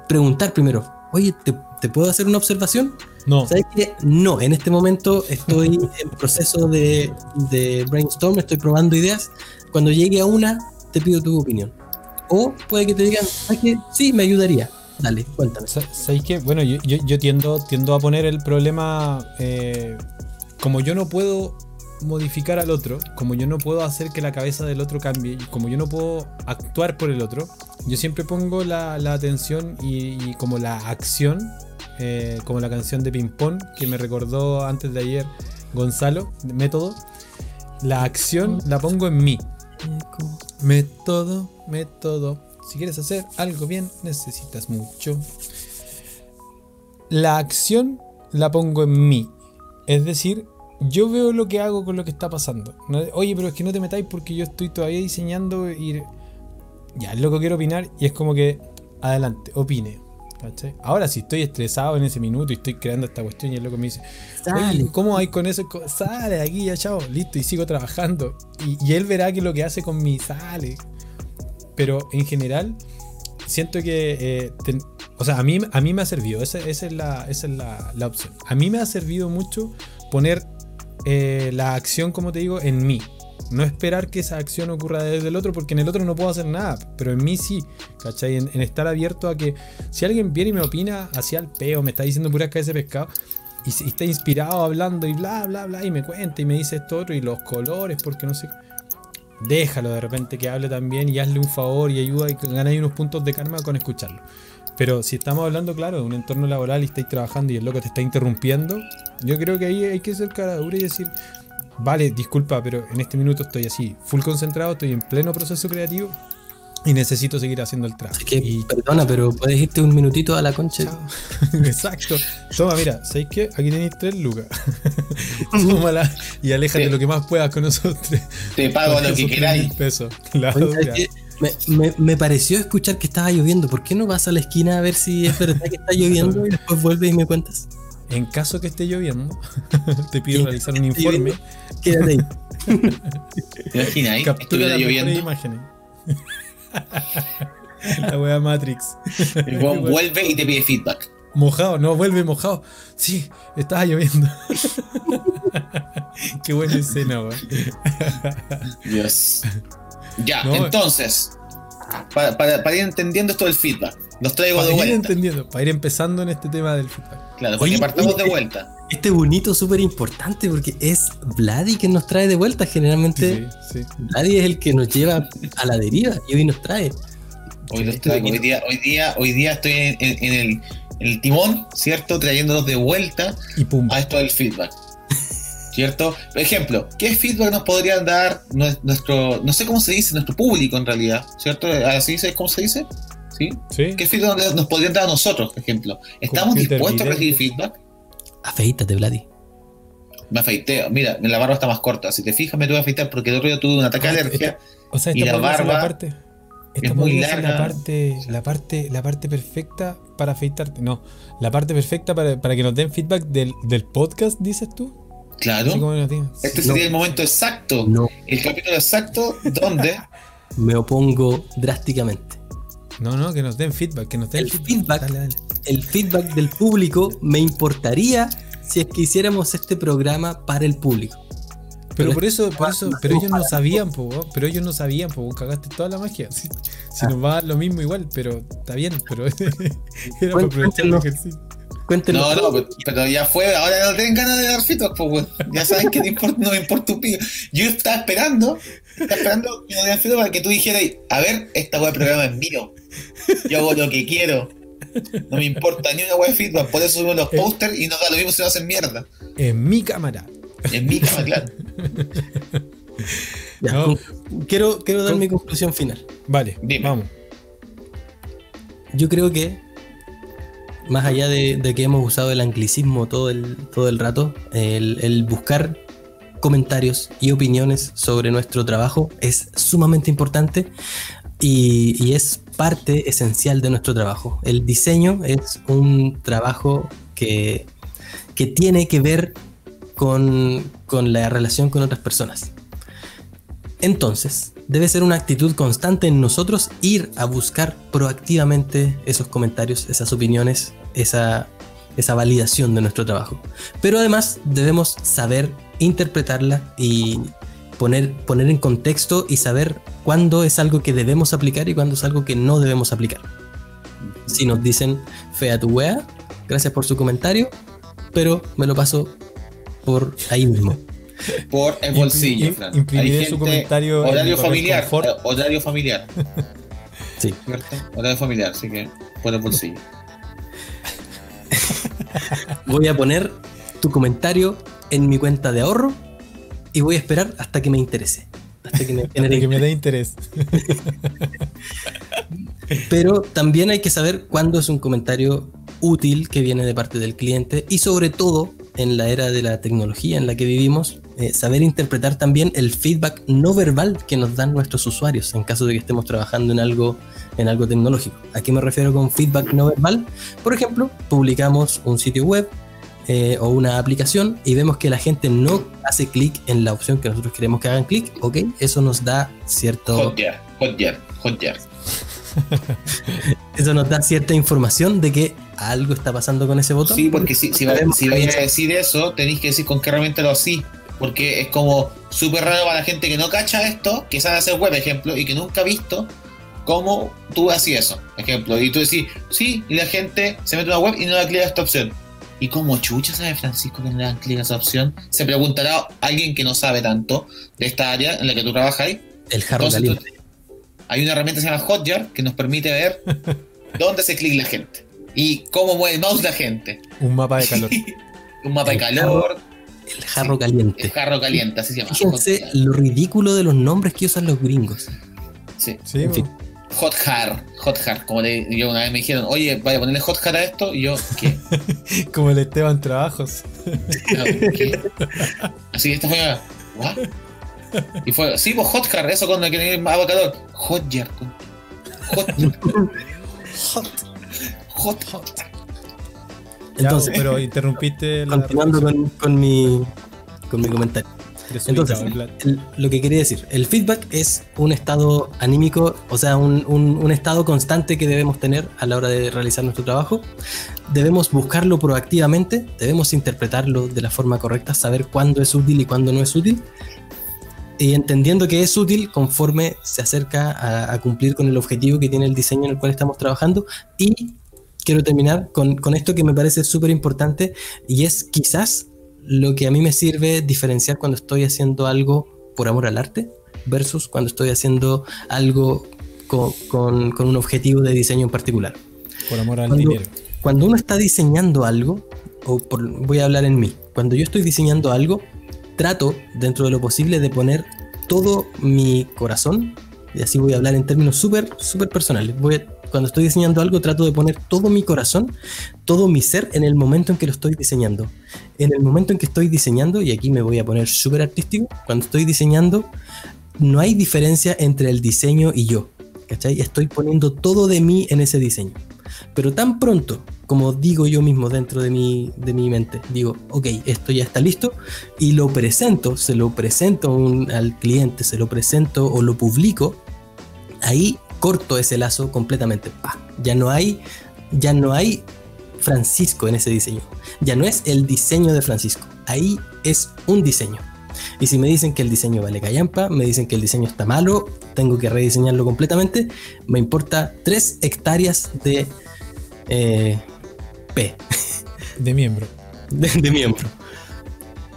preguntar primero oye ¿te, te puedo hacer una observación? No, ¿Sabes qué? No, en este momento estoy en proceso de, de brainstorm, estoy probando ideas. Cuando llegue a una, te pido tu opinión. O puede que te digan, ¿sabes qué? Sí, me ayudaría. Dale, cuéntame. Sa- ¿Sabéis qué? Bueno, yo, yo- yo tiendo, tiendo a poner el problema. eh, como yo no puedo modificar al otro, como yo no puedo hacer que la cabeza del otro cambie, y como yo no puedo actuar por el otro, yo siempre pongo la, la atención y, como la acción, eh, como la canción de Ping Pong que me recordó antes de ayer Gonzalo, método. La acción la pongo en mí. Método, método. Si quieres hacer algo bien, necesitas mucho. La acción la pongo en mí. Es decir, yo veo lo que hago con lo que está pasando. No- Oye, pero es que no te metáis porque yo estoy todavía diseñando y... Ya, es lo que quiero opinar y es como que... Adelante, opine. ¿cachai? Ahora si estoy estresado en ese minuto y estoy creando esta cuestión y el loco me dice. Oye, ¿cómo hay con eso? Sale de aquí ya, chao, listo, y sigo trabajando. Y, y él verá que lo que hace con mi sale. Pero en general, siento que. eh, ten- o sea, a mí, a mí me ha servido, esa, esa es, la, esa es la, la opción. A mí me ha servido mucho poner eh, la acción, como te digo, en mí. No esperar que esa acción ocurra desde el otro, porque en el otro no puedo hacer nada, pero en mí sí, ¿cachai? En, estar abierto a que si alguien viene y me opina hacia el peo, me está diciendo puras cabezas de pescado, y está inspirado hablando y bla, bla, bla, y me cuenta y me dice esto otro y los colores, porque no sé. Déjalo de repente que hable también y hazle un favor y ayuda y ganáis unos puntos de karma con escucharlo. Pero si estamos hablando, claro, de un entorno laboral y estáis trabajando y el loco te está interrumpiendo, yo creo que ahí hay que ser cara dura y decir, vale, disculpa, pero en este minuto estoy así, full concentrado, estoy en pleno proceso creativo y necesito seguir haciendo el trabajo. Es que, Y perdona, pero puedes irte un minutito a la concha. Exacto. Toma, mira, ¿sabéis qué? Aquí tenéis tres lucas. Tómala y aléjate Sí. lo que más puedas con nosotros. Te pago lo que queráis. pesos. La Oye. Me, me- me pareció escuchar que estaba lloviendo. ¿Por qué no vas a la esquina a ver si es verdad que está lloviendo y después vuelves y me cuentas? En caso que esté lloviendo, te pido realizar un informe. lloviendo. Quédate ahí. ¿Te imaginas ahí? Captura mejores lloviendo. imágenes. La wea Matrix. El vuelve y te pide feedback. Mojado, no, vuelve mojado. Sí, estaba lloviendo. Qué buena escena, weón. Dios. Ya, No. entonces, para, para- para ir entendiendo esto del feedback, los traigo Para de ir vuelta. entendiendo, para ir empezando en este tema del feedback. Claro, porque Oye, partamos oye, de vuelta. Este bonito súper importante porque es Vladi quien nos trae de vuelta. Generalmente Sí, sí. Vladi es el que nos lleva a la deriva y hoy nos trae. Hoy los traigo. Hoy día, hoy día, hoy día estoy en, en- en el, en el timón, ¿cierto? Trayéndolos de vuelta Y pum. a esto del feedback. ¿Cierto? Por ejemplo, ¿qué feedback nos podrían dar nue- nuestro, no sé cómo se dice, nuestro público en realidad? ¿Cierto? ¿Así dice? ¿Cómo se dice? ¿Sí? Sí. ¿Qué feedback nos- podrían dar a nosotros, por ejemplo? ¿Estamos dispuestos a recibir feedback? Afeítate, Vladi. Me afeité. Mira, la barba está más corta. Si te fijas, me tuve que afeitar porque el otro día tuve un ataque de alergia. O sea, Y esta la ser la barba parte. Esta es muy ser la larga. parte, la parte, la parte perfecta para afeitarte. No, la parte perfecta para, para que nos den feedback del, del podcast, dices tú. Claro. No Este sería el momento exacto. No, El capítulo exacto donde. me opongo drásticamente. No, no, que nos den feedback, que nos den El feedback. Dale, dale. El feedback del público me importaría si es que hiciéramos este programa para el público. Pero Pero por eso, por es- eso, pero ellos no sabían, po, pero ellos no sabían, po, cagaste toda la magia. Si, si nos va a dar lo mismo igual, pero está bien, pero era para aprovechar el ejercicio. Cuéntenos. No, no, pero, ya fue. Ahora no tienen ganas de dar feedback, pues, weón. Ya saben que no, importa, no me importa un pico. Yo estaba esperando, estaba esperando que me dieran feedback para que tú dijeras, a ver, esta web programa es mío. Yo hago lo que quiero. No me importa ni una web de feedback. Por eso subo los Eh. posters y no da lo mismo si no hacen mierda. En mi cámara. En mi cama, claro. Ya, No. con- quiero, quiero dar mi conclusión final. Vale, Dime. vamos. Yo creo que, más allá de, que hemos usado el anglicismo todo el, todo el rato, el, el buscar comentarios y opiniones sobre nuestro trabajo es sumamente importante y, y es parte esencial de nuestro trabajo. El diseño es un trabajo que, que tiene que ver con, con la relación con otras personas. Entonces, debe ser una actitud constante en nosotros ir a buscar proactivamente esos comentarios, esas opiniones, esa, esa validación de nuestro trabajo. Pero además debemos saber interpretarla y poner, poner en contexto y saber cuándo es algo que debemos aplicar y cuándo es algo que no debemos aplicar. Si nos dicen fea tu wea, gracias por su comentario, pero me lo paso por ahí mismo. Por el bolsillo, Fran. su comentario en Horario familiar. confort. eh, Horario familiar. Sí. ¿Cierto? Horario familiar, así que por el bolsillo. Voy a poner tu comentario en mi cuenta de ahorro y voy a esperar hasta que me interese. Hasta que me Hasta genere que me dé interés. Pero también hay que saber cuándo es un comentario útil que viene de parte del cliente y sobre todo en la era de la tecnología en la que vivimos, eh, saber interpretar también el feedback no verbal que nos dan nuestros usuarios en caso de que estemos trabajando en algo, en algo tecnológico. ¿A qué me refiero con feedback no verbal? Por ejemplo, publicamos un sitio web eh, o una aplicación y vemos que la gente no hace clic en la opción que nosotros queremos que hagan clic, ok, eso nos da cierto... Hotjar, Hotjar, Hotjar. Eso nos da cierta información de que algo está pasando con ese botón. Sí, porque si, si, va- vais a decir eso, tenéis que decir con qué herramienta lo así. Porque es como súper raro para la gente que no cacha esto, que sabe hacer web, ejemplo, y que nunca ha visto cómo tú hacías eso, ejemplo. Y tú decís, sí, y la gente se mete a una web y no da clic a esta opción. ¿Y cómo chucha sabe Francisco que no le dan clic a esa opción? Se preguntará alguien que no sabe tanto de esta área en la que tú trabajas ahí. el jarro Entonces, caliente. tú- hay una herramienta que se llama Hotjar que nos permite ver dónde se clic la gente y cómo mueve el mouse la gente. Un mapa de calor. Un mapa de calor, El jarro el caliente. jarro caliente, así se llama. Fíjense Hot, lo ridículo de los nombres que usan los gringos. sí. Sí, En po. fin. Hot Har, Hot Har. Como le- yo una vez me dijeron, oye, vaya a ponerle Hot Har a esto. Y yo, ¿qué? como el Esteban Trabajos. No, ¿qué? Así que esta fue, ¿what? Y fue, sí, pues Hot Har, eso cuando quieren ir más agua calor. Hot Jar. Hot Jar. Hot. Hot. Hot. Ya, Entonces, pero interrumpiste la continuando con, con mi, con mi comentario. Entonces, el- lo que quería decir, el feedback es un estado anímico, o sea, un, un- un estado constante que debemos tener a la hora de realizar nuestro trabajo. Debemos buscarlo proactivamente, debemos interpretarlo de la forma correcta, saber cuándo es útil y cuándo no es útil. Y entendiendo que es útil conforme se acerca a, a cumplir con el objetivo que tiene el diseño en el cual estamos trabajando. Y quiero terminar con, con esto que me parece súper importante y es quizás lo que a mí me sirve diferenciar cuando estoy haciendo algo por amor al arte versus cuando estoy haciendo algo co- con, con un objetivo de diseño en particular. Por amor al cuando- dinero. Cuando uno está diseñando algo, o por- voy a hablar en mí, cuando yo estoy diseñando algo, trato dentro de lo posible de poner todo mi corazón, y así voy a hablar en términos súper, súper personales. Voy a- cuando estoy diseñando algo, trato de poner todo mi corazón, todo mi ser en el momento en que lo estoy diseñando. En el momento en que estoy diseñando, y aquí me voy a poner súper artístico, cuando estoy diseñando, no hay diferencia entre el diseño y yo. ¿Cachai? Estoy poniendo todo de mí en ese diseño. Pero tan pronto como digo yo mismo dentro de mi, de mi mente. Digo, ok, esto ya está listo y lo presento, se lo presento al cliente, se lo presento o lo publico, ahí corto ese lazo completamente. Ya no hay, ya no hay Francisco en ese diseño. Ya no es el diseño de Francisco. Ahí es un diseño. Y si me dicen que el diseño vale callampa, me dicen que el diseño está malo, tengo que rediseñarlo completamente, me importa 3 hectáreas de eh, P, De miembro. de, de miembro.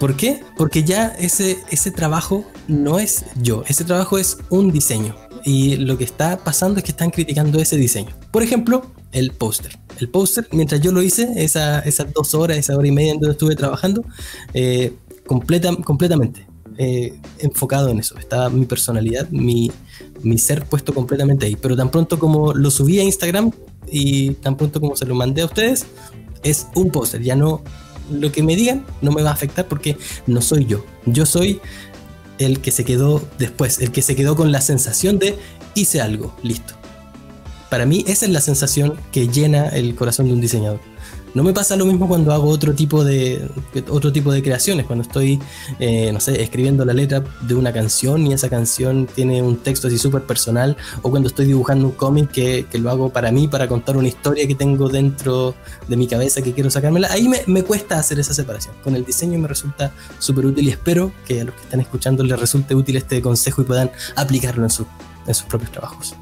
¿Por qué? Porque ya ese, ese trabajo no es yo, ese trabajo es un diseño. Y lo que está pasando es que están criticando ese diseño. Por ejemplo, el póster. El póster, mientras yo lo hice, esa- esas dos horas, esa hora y media en donde estuve trabajando, eh, completa, completamente eh, enfocado en eso. Estaba mi personalidad, mi, mi ser puesto completamente ahí. Pero tan pronto como lo subí a Instagram y tan pronto como se lo mandé a ustedes, es un póster. Ya no, lo que me digan no me va a afectar porque no soy yo. Yo soy el que se quedó después, el que se quedó con la sensación de hice algo, listo. Para mí esa es la sensación que llena el corazón de un diseñador. No me pasa lo mismo cuando hago otro tipo de, otro de creaciones, cuando estoy, eh, no sé, escribiendo la letra de una canción y esa canción tiene un texto así súper personal, o cuando estoy dibujando un cómic que, que lo hago para mí, para contar una historia que tengo dentro de mi cabeza que quiero sacármela. Ahí me, me cuesta hacer esa separación. Con el diseño me resulta súper útil y espero que a los que están escuchando les resulte útil este consejo y puedan aplicarlo en, su- en sus propios trabajos.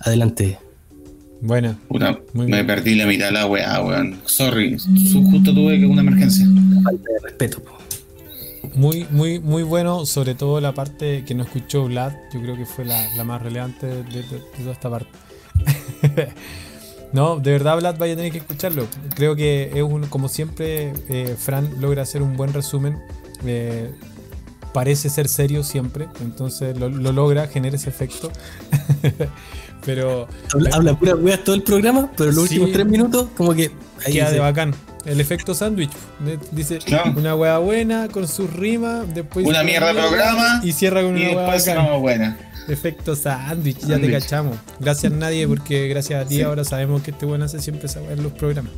Adelante. Bueno, Puta, Muy me bien. perdí la mitad de la weá, weón. Sorry, justo tuve que una emergencia. Falta de respeto. po. muy, muy, muy bueno, sobre todo la parte que no escuchó Vlad, yo creo que fue la, la más relevante de, de- de toda esta parte. no, de verdad Vlad vaya a tener que escucharlo. Creo que es un, como siempre, eh, Fran logra hacer un buen resumen. eh, parece ser serio siempre, entonces lo, lo logra, genera ese efecto. Pero Habla, habla pura weas todo el programa, pero los Sí. últimos tres minutos, como que ahí queda de bacán. El efecto sándwich. Dice Claro. una hueá buena con sus rimas, después Una mierda de programa, y cierra con Y una hueá después bacán. no, buena. Efecto sándwich, ya te cachamos. Gracias nadie, porque gracias a ti Sí. ahora sabemos que este buen hace siempre en los programas.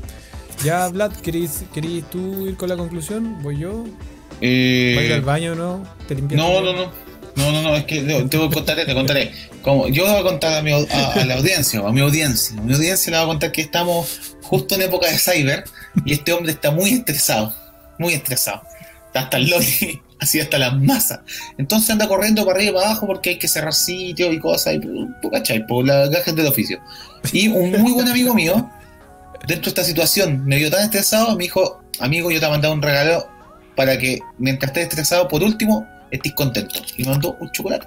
Ya, Vlad, ¿querís, querís tú ir con la conclusión? ¿Voy yo? Eh, ¿Vas a ir al baño o no? ¿Te limpias? No, no, no. No, no, no, es que te, te contaré, te contaré. Como, yo voy a contar a, mi, a, a la audiencia, a mi audiencia. A mi audiencia le voy a contar que estamos justo en época de cyber y este hombre está muy estresado, muy estresado. Está hasta el lobby, así hasta las masas. Entonces anda corriendo para arriba y para abajo porque hay que cerrar sitios y cosas, y, ¿tú ¿cachai? Por las gajes del oficio. Y un muy buen amigo mío, dentro de esta situación, me vio tan estresado, me dijo, amigo, yo te he mandado un regalo para que mientras estés estresado, por último, estés contento. Y me mandó un chocolate.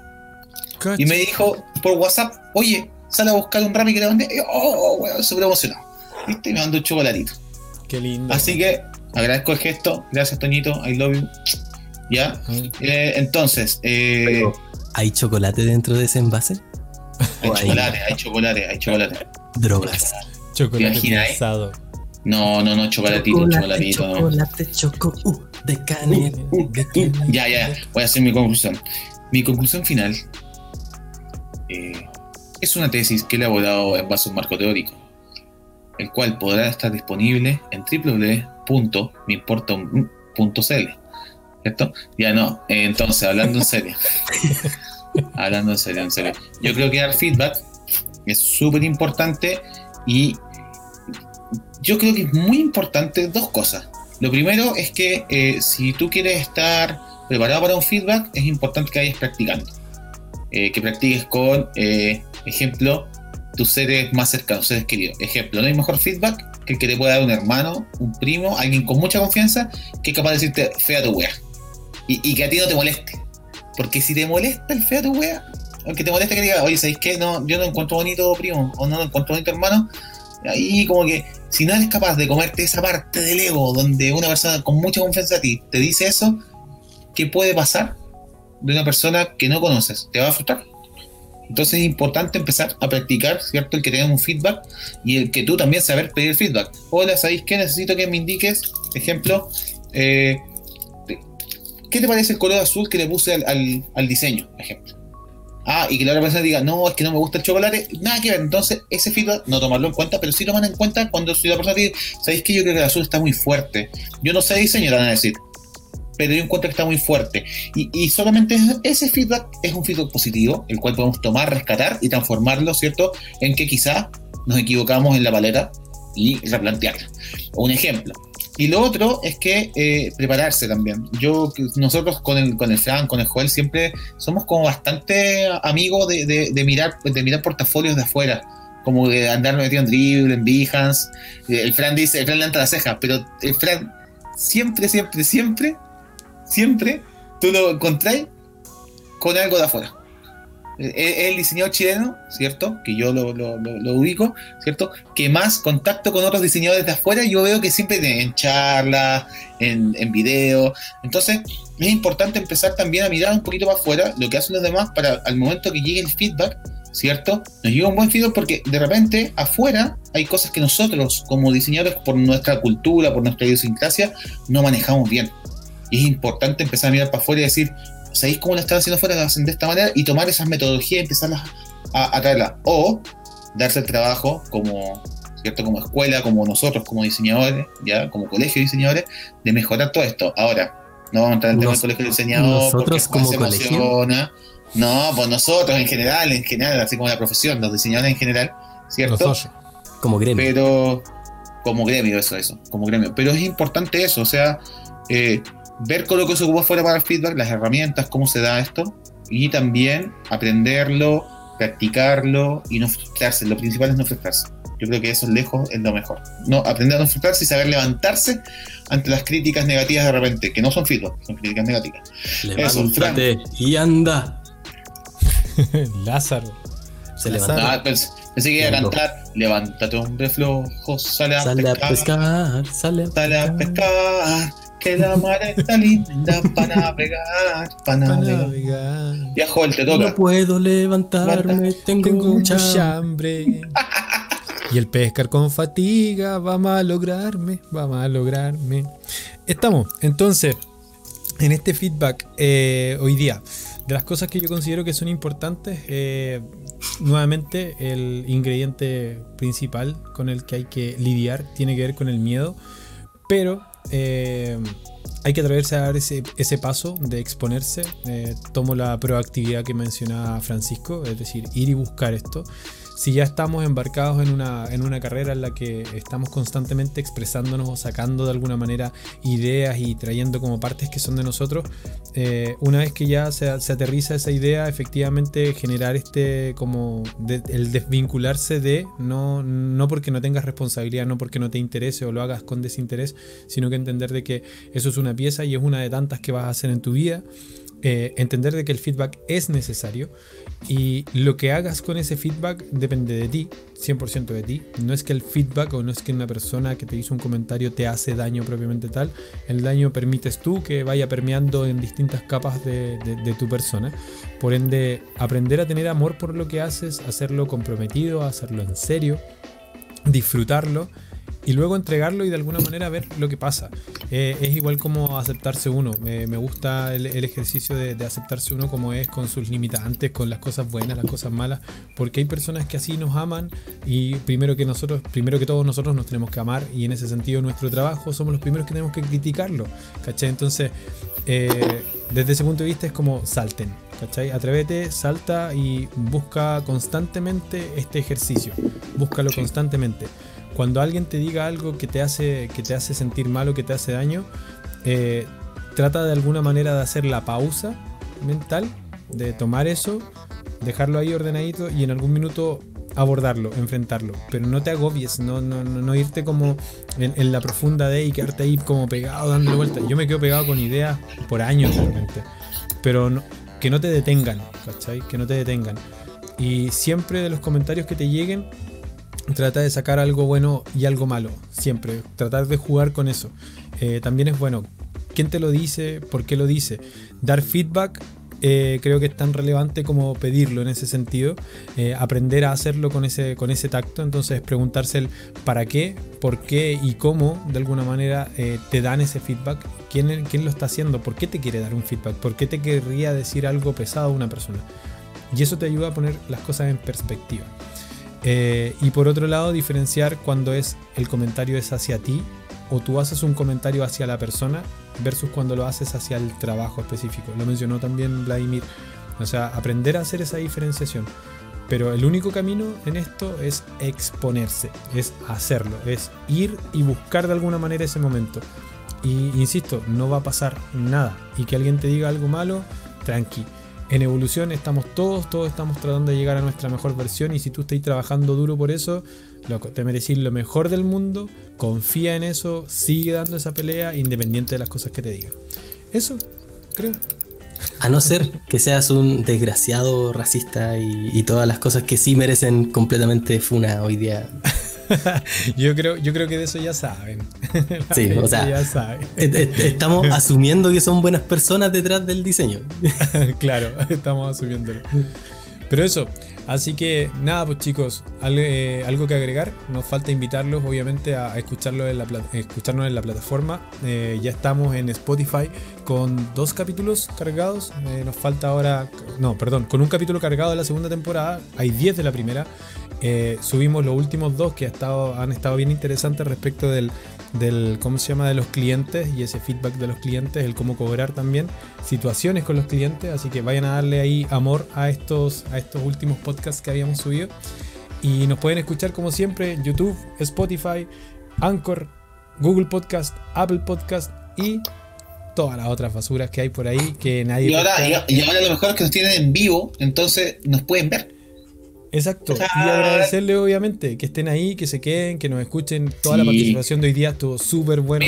Y me dijo por WhatsApp, oye, sale a buscar un Rappi que te mandé. Y yo, oh, weón, súper emocionado. ¿Viste? Y me mandó un chocolatito. Qué lindo. Así que agradezco el gesto. Gracias, Toñito. I love you. Ya. Eh, entonces, eh, ¿Hay chocolate dentro de ese envase? hay chocolate, hay chocolate, hay chocolate. Drogas. Chocolate imagina, eh? No, no, no, chocolatito, chocolatito. no. chocolate, choco, uh, de canela. de canela. Ya, ya, voy a hacer mi conclusión. Mi conclusión final eh, es una tesis que he elaborado en base a un marco teórico, el cual podrá estar disponible en www.meimporta.cl. ¿Cierto? Ya no, eh, entonces, hablando en serio. hablando en serio, en serio. Yo creo que dar feedback es súper importante y yo creo que es muy importante dos cosas. Lo primero es que eh, si tú quieres estar preparado para un feedback, es importante que vayas practicando. Eh, que practiques con, eh, ejemplo, tus seres más cercanos, seres queridos. Ejemplo, no hay mejor feedback que el que te pueda dar un hermano, un primo, alguien con mucha confianza, que es capaz de decirte fea tu wea. Y, que a ti no te moleste. Porque si te molesta el fea tu wea, aunque te moleste que diga, oye, ¿sabéis qué? No, yo no encuentro bonito primo, o no lo encuentro bonito hermano, ahí como que si no eres capaz de comerte esa parte del ego donde una persona con mucha confianza a ti te dice eso, ¿qué puede pasar de una persona que no conoces? Te va a frustrar. Entonces es importante empezar a practicar, ¿cierto? El que tenga un feedback y el que tú también saber pedir feedback. Hola, ¿sabéis qué? Necesito que me indiques, ejemplo, eh, ¿qué te parece el color azul que le puse al, al- al diseño, ejemplo? Ah, y que la otra persona diga, no, es que no me gusta el chocolate, nada que ver. Entonces, ese feedback no tomarlo en cuenta, pero sí toman en cuenta cuando si la persona dice, ¿sabéis que yo creo que el azul está muy fuerte? Yo no sé diseño, van a decir, pero yo encuentro que está muy fuerte. Y, y solamente ese feedback es un feedback positivo, el cual podemos tomar, rescatar y transformarlo, ¿cierto? En que quizá nos equivocamos en la paleta y replantearla. Un ejemplo, y lo otro es que eh, prepararse también. Yo, nosotros con el, con el Fran, con el Joel, siempre somos como bastante amigos de, de, mirar, de mirar portafolios de afuera. Como de andar metido en dribble, en Behance. El Fran dice, el Fran levanta la ceja, pero el Fran siempre, siempre, siempre, siempre tú lo encontrás con algo de afuera es el diseñador chileno, ¿cierto? Que yo lo, ubico, ¿cierto? Que más contacto con otros diseñadores de afuera, yo veo que siempre en charlas, en, en video. Entonces, es importante empezar también a mirar un poquito más afuera lo que hacen los demás para al momento que llegue el feedback, ¿cierto? Nos llega un buen feedback porque de repente afuera hay cosas que nosotros como diseñadores por nuestra cultura, por nuestra idiosincrasia, no manejamos bien. Es importante empezar a mirar para afuera y decir, ¿sabéis cómo lo están haciendo afuera? Lo hacen de esta manera y tomar esas metodologías y empezarlas a, traerlas. O darse el trabajo como, ¿cierto? como escuela, como nosotros, como diseñadores, ya como colegio de diseñadores, de mejorar todo esto. Ahora, no vamos a entrar en el tema del colegio de diseñadores. Nosotros como colegio. No, pues nosotros en general, en general, así como la profesión, los diseñadores en general, ¿cierto? Como gremio. Pero, como gremio, eso, eso, como gremio. Pero es importante eso, o sea, eh, ver con lo que se ocupa fuera para el feedback, las herramientas, cómo se da esto, y también aprenderlo, practicarlo y no frustrarse. Lo principal es no frustrarse. Yo creo que eso es lejos es lo mejor. No, aprender a no frustrarse y saber levantarse ante las críticas negativas de repente, que no son feedback, son críticas negativas. Levántate y anda. Lázaro. Se levanta. Ah, pensé, que iba a cantar. Levántate, hombre flojo, sale a sale pescar. A pescar sale a pescar que la mar está linda para navegar, para navegar. Ya, Joel, te toca. No puedo levantarme, tengo, mucha hambre. y el pescar con fatiga va a lograrme, va a lograrme. Estamos, entonces, en este feedback eh, hoy día. De las cosas que yo considero que son importantes, eh, nuevamente el ingrediente principal con el que hay que lidiar tiene que ver con el miedo, pero eh, hay que atreverse a dar ese, paso de exponerse. Eh, tomo la proactividad que mencionaba Francisco, es decir, ir y buscar esto si ya estamos embarcados en una, en una carrera en la que estamos constantemente expresándonos o sacando de alguna manera ideas y trayendo como partes que son de nosotros, eh, una vez que ya se, aterriza esa idea, efectivamente generar este como el desvincularse de, no, no porque no tengas responsabilidad, no porque no te interese o lo hagas con desinterés, sino que entender de que eso es una pieza y es una de tantas que vas a hacer en tu vida. Eh, entender de que el feedback es necesario y lo que hagas con ese feedback depende de ti, 100% de ti. No es que el feedback o no es que una persona que te hizo un comentario te hace daño propiamente tal. El daño permites tú que vaya permeando en distintas capas de, de tu persona. Por ende, aprender a tener amor por lo que haces, hacerlo comprometido, hacerlo en serio, disfrutarlo y luego entregarlo y de alguna manera ver lo que pasa. Eh, es igual como aceptarse uno. me gusta el, ejercicio de, aceptarse uno como es, con sus limitantes, con las cosas buenas, las cosas malas, porque hay personas que así nos aman y primero que nosotros, primero que todos nosotros nos tenemos que amar y en ese sentido nuestro trabajo somos los primeros que tenemos que criticarlo. ¿Cachai? Entonces, eh, desde ese punto de vista es como salten. ¿Cachai? Atrévete, salta y busca constantemente este ejercicio. Búscalo constantemente cuando alguien te diga algo que te hace, que te hace sentir mal o que te hace daño, eh, trata de alguna manera de hacer la pausa mental, de tomar eso, dejarlo ahí ordenadito y en algún minuto abordarlo, enfrentarlo. Pero no te agobies, no, no, no irte como en, la profunda de y quedarte ahí como pegado dándole vueltas. Yo me quedo pegado con ideas por años realmente. Pero que no te detengan, ¿cachai? Que no te detengan. Y siempre de los comentarios que te lleguen, trata de sacar algo bueno y algo malo, siempre, tratar de jugar con eso. Eh, también es bueno, ¿quién te lo dice? ¿Por qué lo dice? Dar feedback eh, creo que es tan relevante como pedirlo en ese sentido, eh, aprender a hacerlo con ese, con ese tacto, entonces preguntarse para qué, por qué y cómo de alguna manera te dan ese feedback, ¿Quién, quién lo está haciendo, por qué te quiere dar un feedback, por qué te querría decir algo pesado a una persona. Y eso te ayuda a poner las cosas en perspectiva. Eh, y por otro lado, diferenciar cuando es el comentario es hacia ti o tú haces un comentario hacia la persona versus cuando lo haces hacia el trabajo específico. Lo mencionó también Vladimir. O sea, aprender a hacer esa diferenciación. Pero el único camino en esto es exponerse, es hacerlo, es ir y buscar de alguna manera ese momento. Y insisto, no va a pasar nada. Y que alguien te diga algo malo, tranqui. En evolución estamos todos, todos estamos tratando de llegar a nuestra mejor versión y si tú estás trabajando duro por eso, te mereces lo mejor del mundo, confía en eso, sigue dando esa pelea independiente de las cosas que te digan. Eso, creo. A no ser que seas un desgraciado racista y, todas las cosas que sí merecen completamente funa hoy día. yo, creo, yo creo que de eso ya saben. sí, o sea, ya saben. estamos asumiendo que son buenas personas detrás del diseño. claro, estamos asumiéndolo. Pero eso, Así que nada, pues chicos, eh, algo que agregar. Nos falta invitarlos, obviamente, a escucharlo en la, escucharnos en la plataforma. Eh, ya estamos en Spotify con dos capítulos cargados. Eh, nos falta ahora, no, perdón, con un capítulo cargado de la segunda temporada. Hay 10 de la primera. Subimos los últimos dos que ha estado, han estado bien interesantes respecto del, del, ¿cómo se llama?, de los clientes y ese feedback de los clientes, el cómo cobrar también, situaciones con los clientes, así que vayan a darle ahí amor a estos, a estos últimos podcasts que habíamos subido. Y nos pueden escuchar como siempre en YouTube, Spotify, Anchor, Google Podcast, Apple Podcast y todas las otras basuras que hay por ahí que nadie... Y ahora, y ahora lo mejor es que nos tienen en vivo, entonces nos pueden ver. Exacto. Y agradecerle, obviamente, que estén ahí, que se queden, que nos escuchen. Toda la participación de hoy día estuvo súper bueno.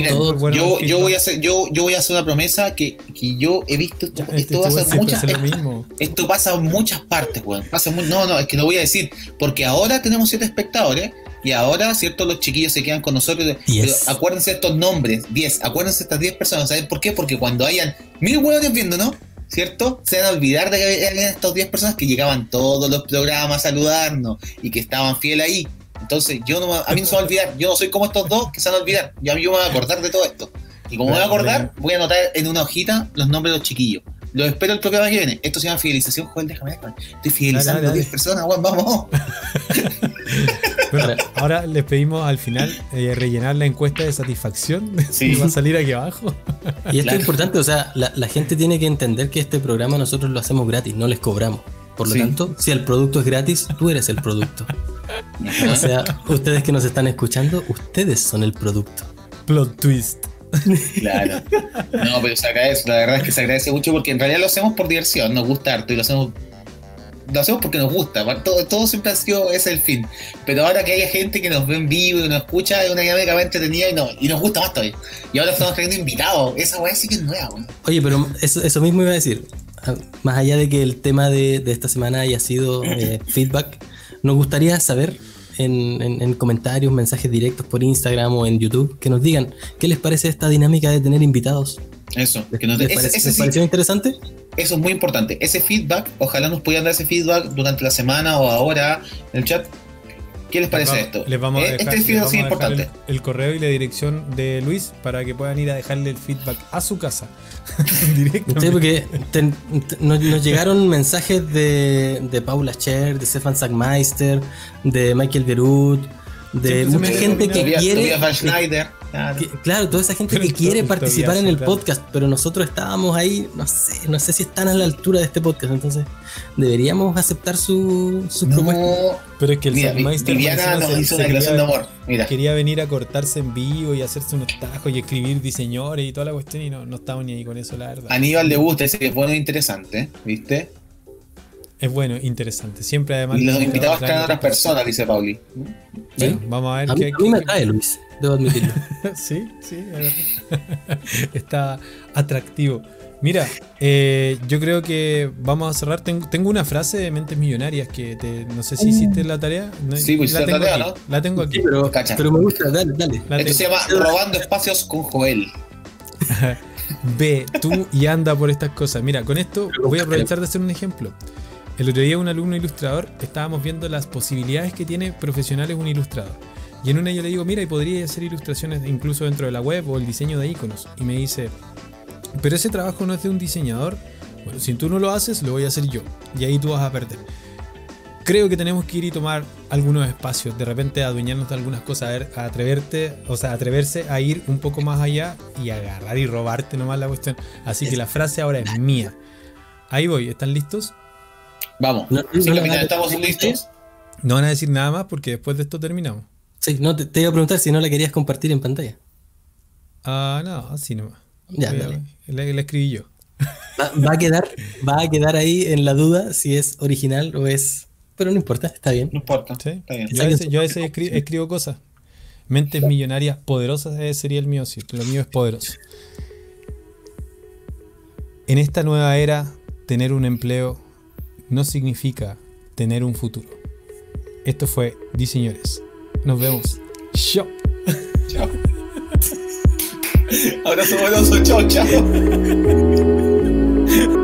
yo, yo, voy a hacer, yo, yo voy a hacer una promesa que, que yo he visto. Esto, esto pasa, muchas, esto, esto, pasa en muchas partes, weón. Pasa no, no, es que lo voy a decir. Porque ahora tenemos siete espectadores. Y ahora, ¿cierto? Los chiquillos se quedan con nosotros. Pero acuérdense de estos nombres. 10. Acuérdense de estas 10 personas. ¿Saben por qué? Porque cuando hayan mil huevones viendo, ¿no? ¿Cierto? Se van a olvidar de que había estas 10 personas que llegaban todos los programas a saludarnos y que estaban fieles ahí. Entonces, yo no, a mí no se va a olvidar. Yo no soy como estos dos que se van a olvidar. Yo, a mí me voy a acordar de todo esto. Y como me voy a acordar, voy a anotar en una hojita los nombres de los chiquillos. Los espero el programa que viene. Esto se llama fidelización, joven, déjame ver. Estoy fidelizando a 10 personas, Juan, vamos. ahora les pedimos al final eh, rellenar la encuesta de satisfacción. Sí. va a salir aquí abajo. Y esto es importante, o sea, la, gente tiene que entender que este programa nosotros lo hacemos gratis, no les cobramos. Por lo tanto, si el producto es gratis, tú eres el producto. O sea, ustedes que nos están escuchando, ustedes son el producto. Plot twist. Claro. No, pero se agradece, la verdad es que se agradece mucho porque en realidad lo hacemos por diversión, nos gusta harto y lo hacemos lo hacemos porque nos gusta, todo, todo siempre ha sido ese el fin. Pero ahora que haya gente que nos ve en vivo y nos escucha, es una dinámica más entretenida y, no, y nos gusta más todavía. Y ahora estamos trayendo invitados, esa weá sí que es nueva, Oye, pero eso, eso mismo iba a decir. Ah, más allá de que el tema de, de esta semana haya sido eh, feedback, nos gustaría saber en, comentarios, mensajes directos por Instagram o en YouTube, que nos digan qué les parece esta dinámica de tener invitados. Eso, que nos ¿Les, pareció interesante? Eso es muy importante. Ese feedback, ojalá nos pudieran dar ese feedback durante la semana o ahora en el chat. ¿Qué les parece esto? Les vamos a eh, dejar, este feedback es importante. El, correo y la dirección de Luis para que puedan ir a dejarle el feedback a su casa. Directamente. Sí, porque nos, llegaron mensajes de, de Paula Scher, de Stefan Sackmeister, de Michael Berut, de mucha gente que quiere. Claro. toda esa gente que quiere participar en el podcast, pero nosotros estábamos ahí, no sé, no sé si están a la altura de este podcast, entonces deberíamos aceptar su, su propuesta. Pero es que el Viviana nos hizo una declaración de amor. Mira. Quería venir a cortarse en vivo y hacerse unos tajos y escribir diseñadores y toda la cuestión y no, no estamos ni ahí con eso, la verdad. Aníbal le gusta, ese que es bueno e interesante, ¿viste? Es bueno, interesante. Siempre además. Y los invitados a otras personas, dice Pauli. ¿Sí? Vamos a ver a qué. Mí, me cae, Luis, debo admitirlo. sí, sí, está atractivo. Mira, eh, yo creo que vamos a cerrar. Tengo, una frase de Mentes Millonarias que te, no sé si hiciste la tarea. sí, pues la, tengo tarea, ¿no? La tengo aquí. pero, pero, me gusta, dale, dale. Esto se llama Robando Espacios con Joel. Ve tú y anda por estas cosas. Mira, con esto voy a aprovechar de hacer un ejemplo. El otro día un alumno ilustrador estábamos viendo las posibilidades que tiene profesionales un ilustrador. Y en una yo le digo, mira, y podría hacer ilustraciones incluso dentro de la web o el diseño de iconos. Y me dice, pero ese trabajo no es de un diseñador Bueno, si tú no lo haces, lo voy a hacer yo. Y ahí tú vas a perder. Creo que tenemos que ir y tomar algunos espacios, de repente adueñarnos de algunas cosas, a, ver, a atreverte, o sea, atreverse a ir un poco más allá y agarrar y robarte nomás la cuestión. Así que la frase ahora es mía. Ahí voy, ¿están listos? Vamos. No, Sí, no, capitán, no, estamos listos. No van a decir nada más porque después de esto terminamos. Sí, no, te, te iba a preguntar si no la querías compartir en pantalla. Ah, no, así nomás. Ya, Voy a- dale. La, la escribí yo. Va, va a quedar, va a quedar ahí en la duda si es original o es. Pero no importa, está bien. No importa. ¿sí? Está bien. Yo a veces, yo a veces escri- escribo cosas. Mentes millonarias poderosas ese sería el mío, sí. Lo mío es poderoso. En esta nueva era, tener un empleo no significa tener un futuro. Esto fue Diseñores. Nos vemos. Chao. Chao. Ahora somos los ocho, chao.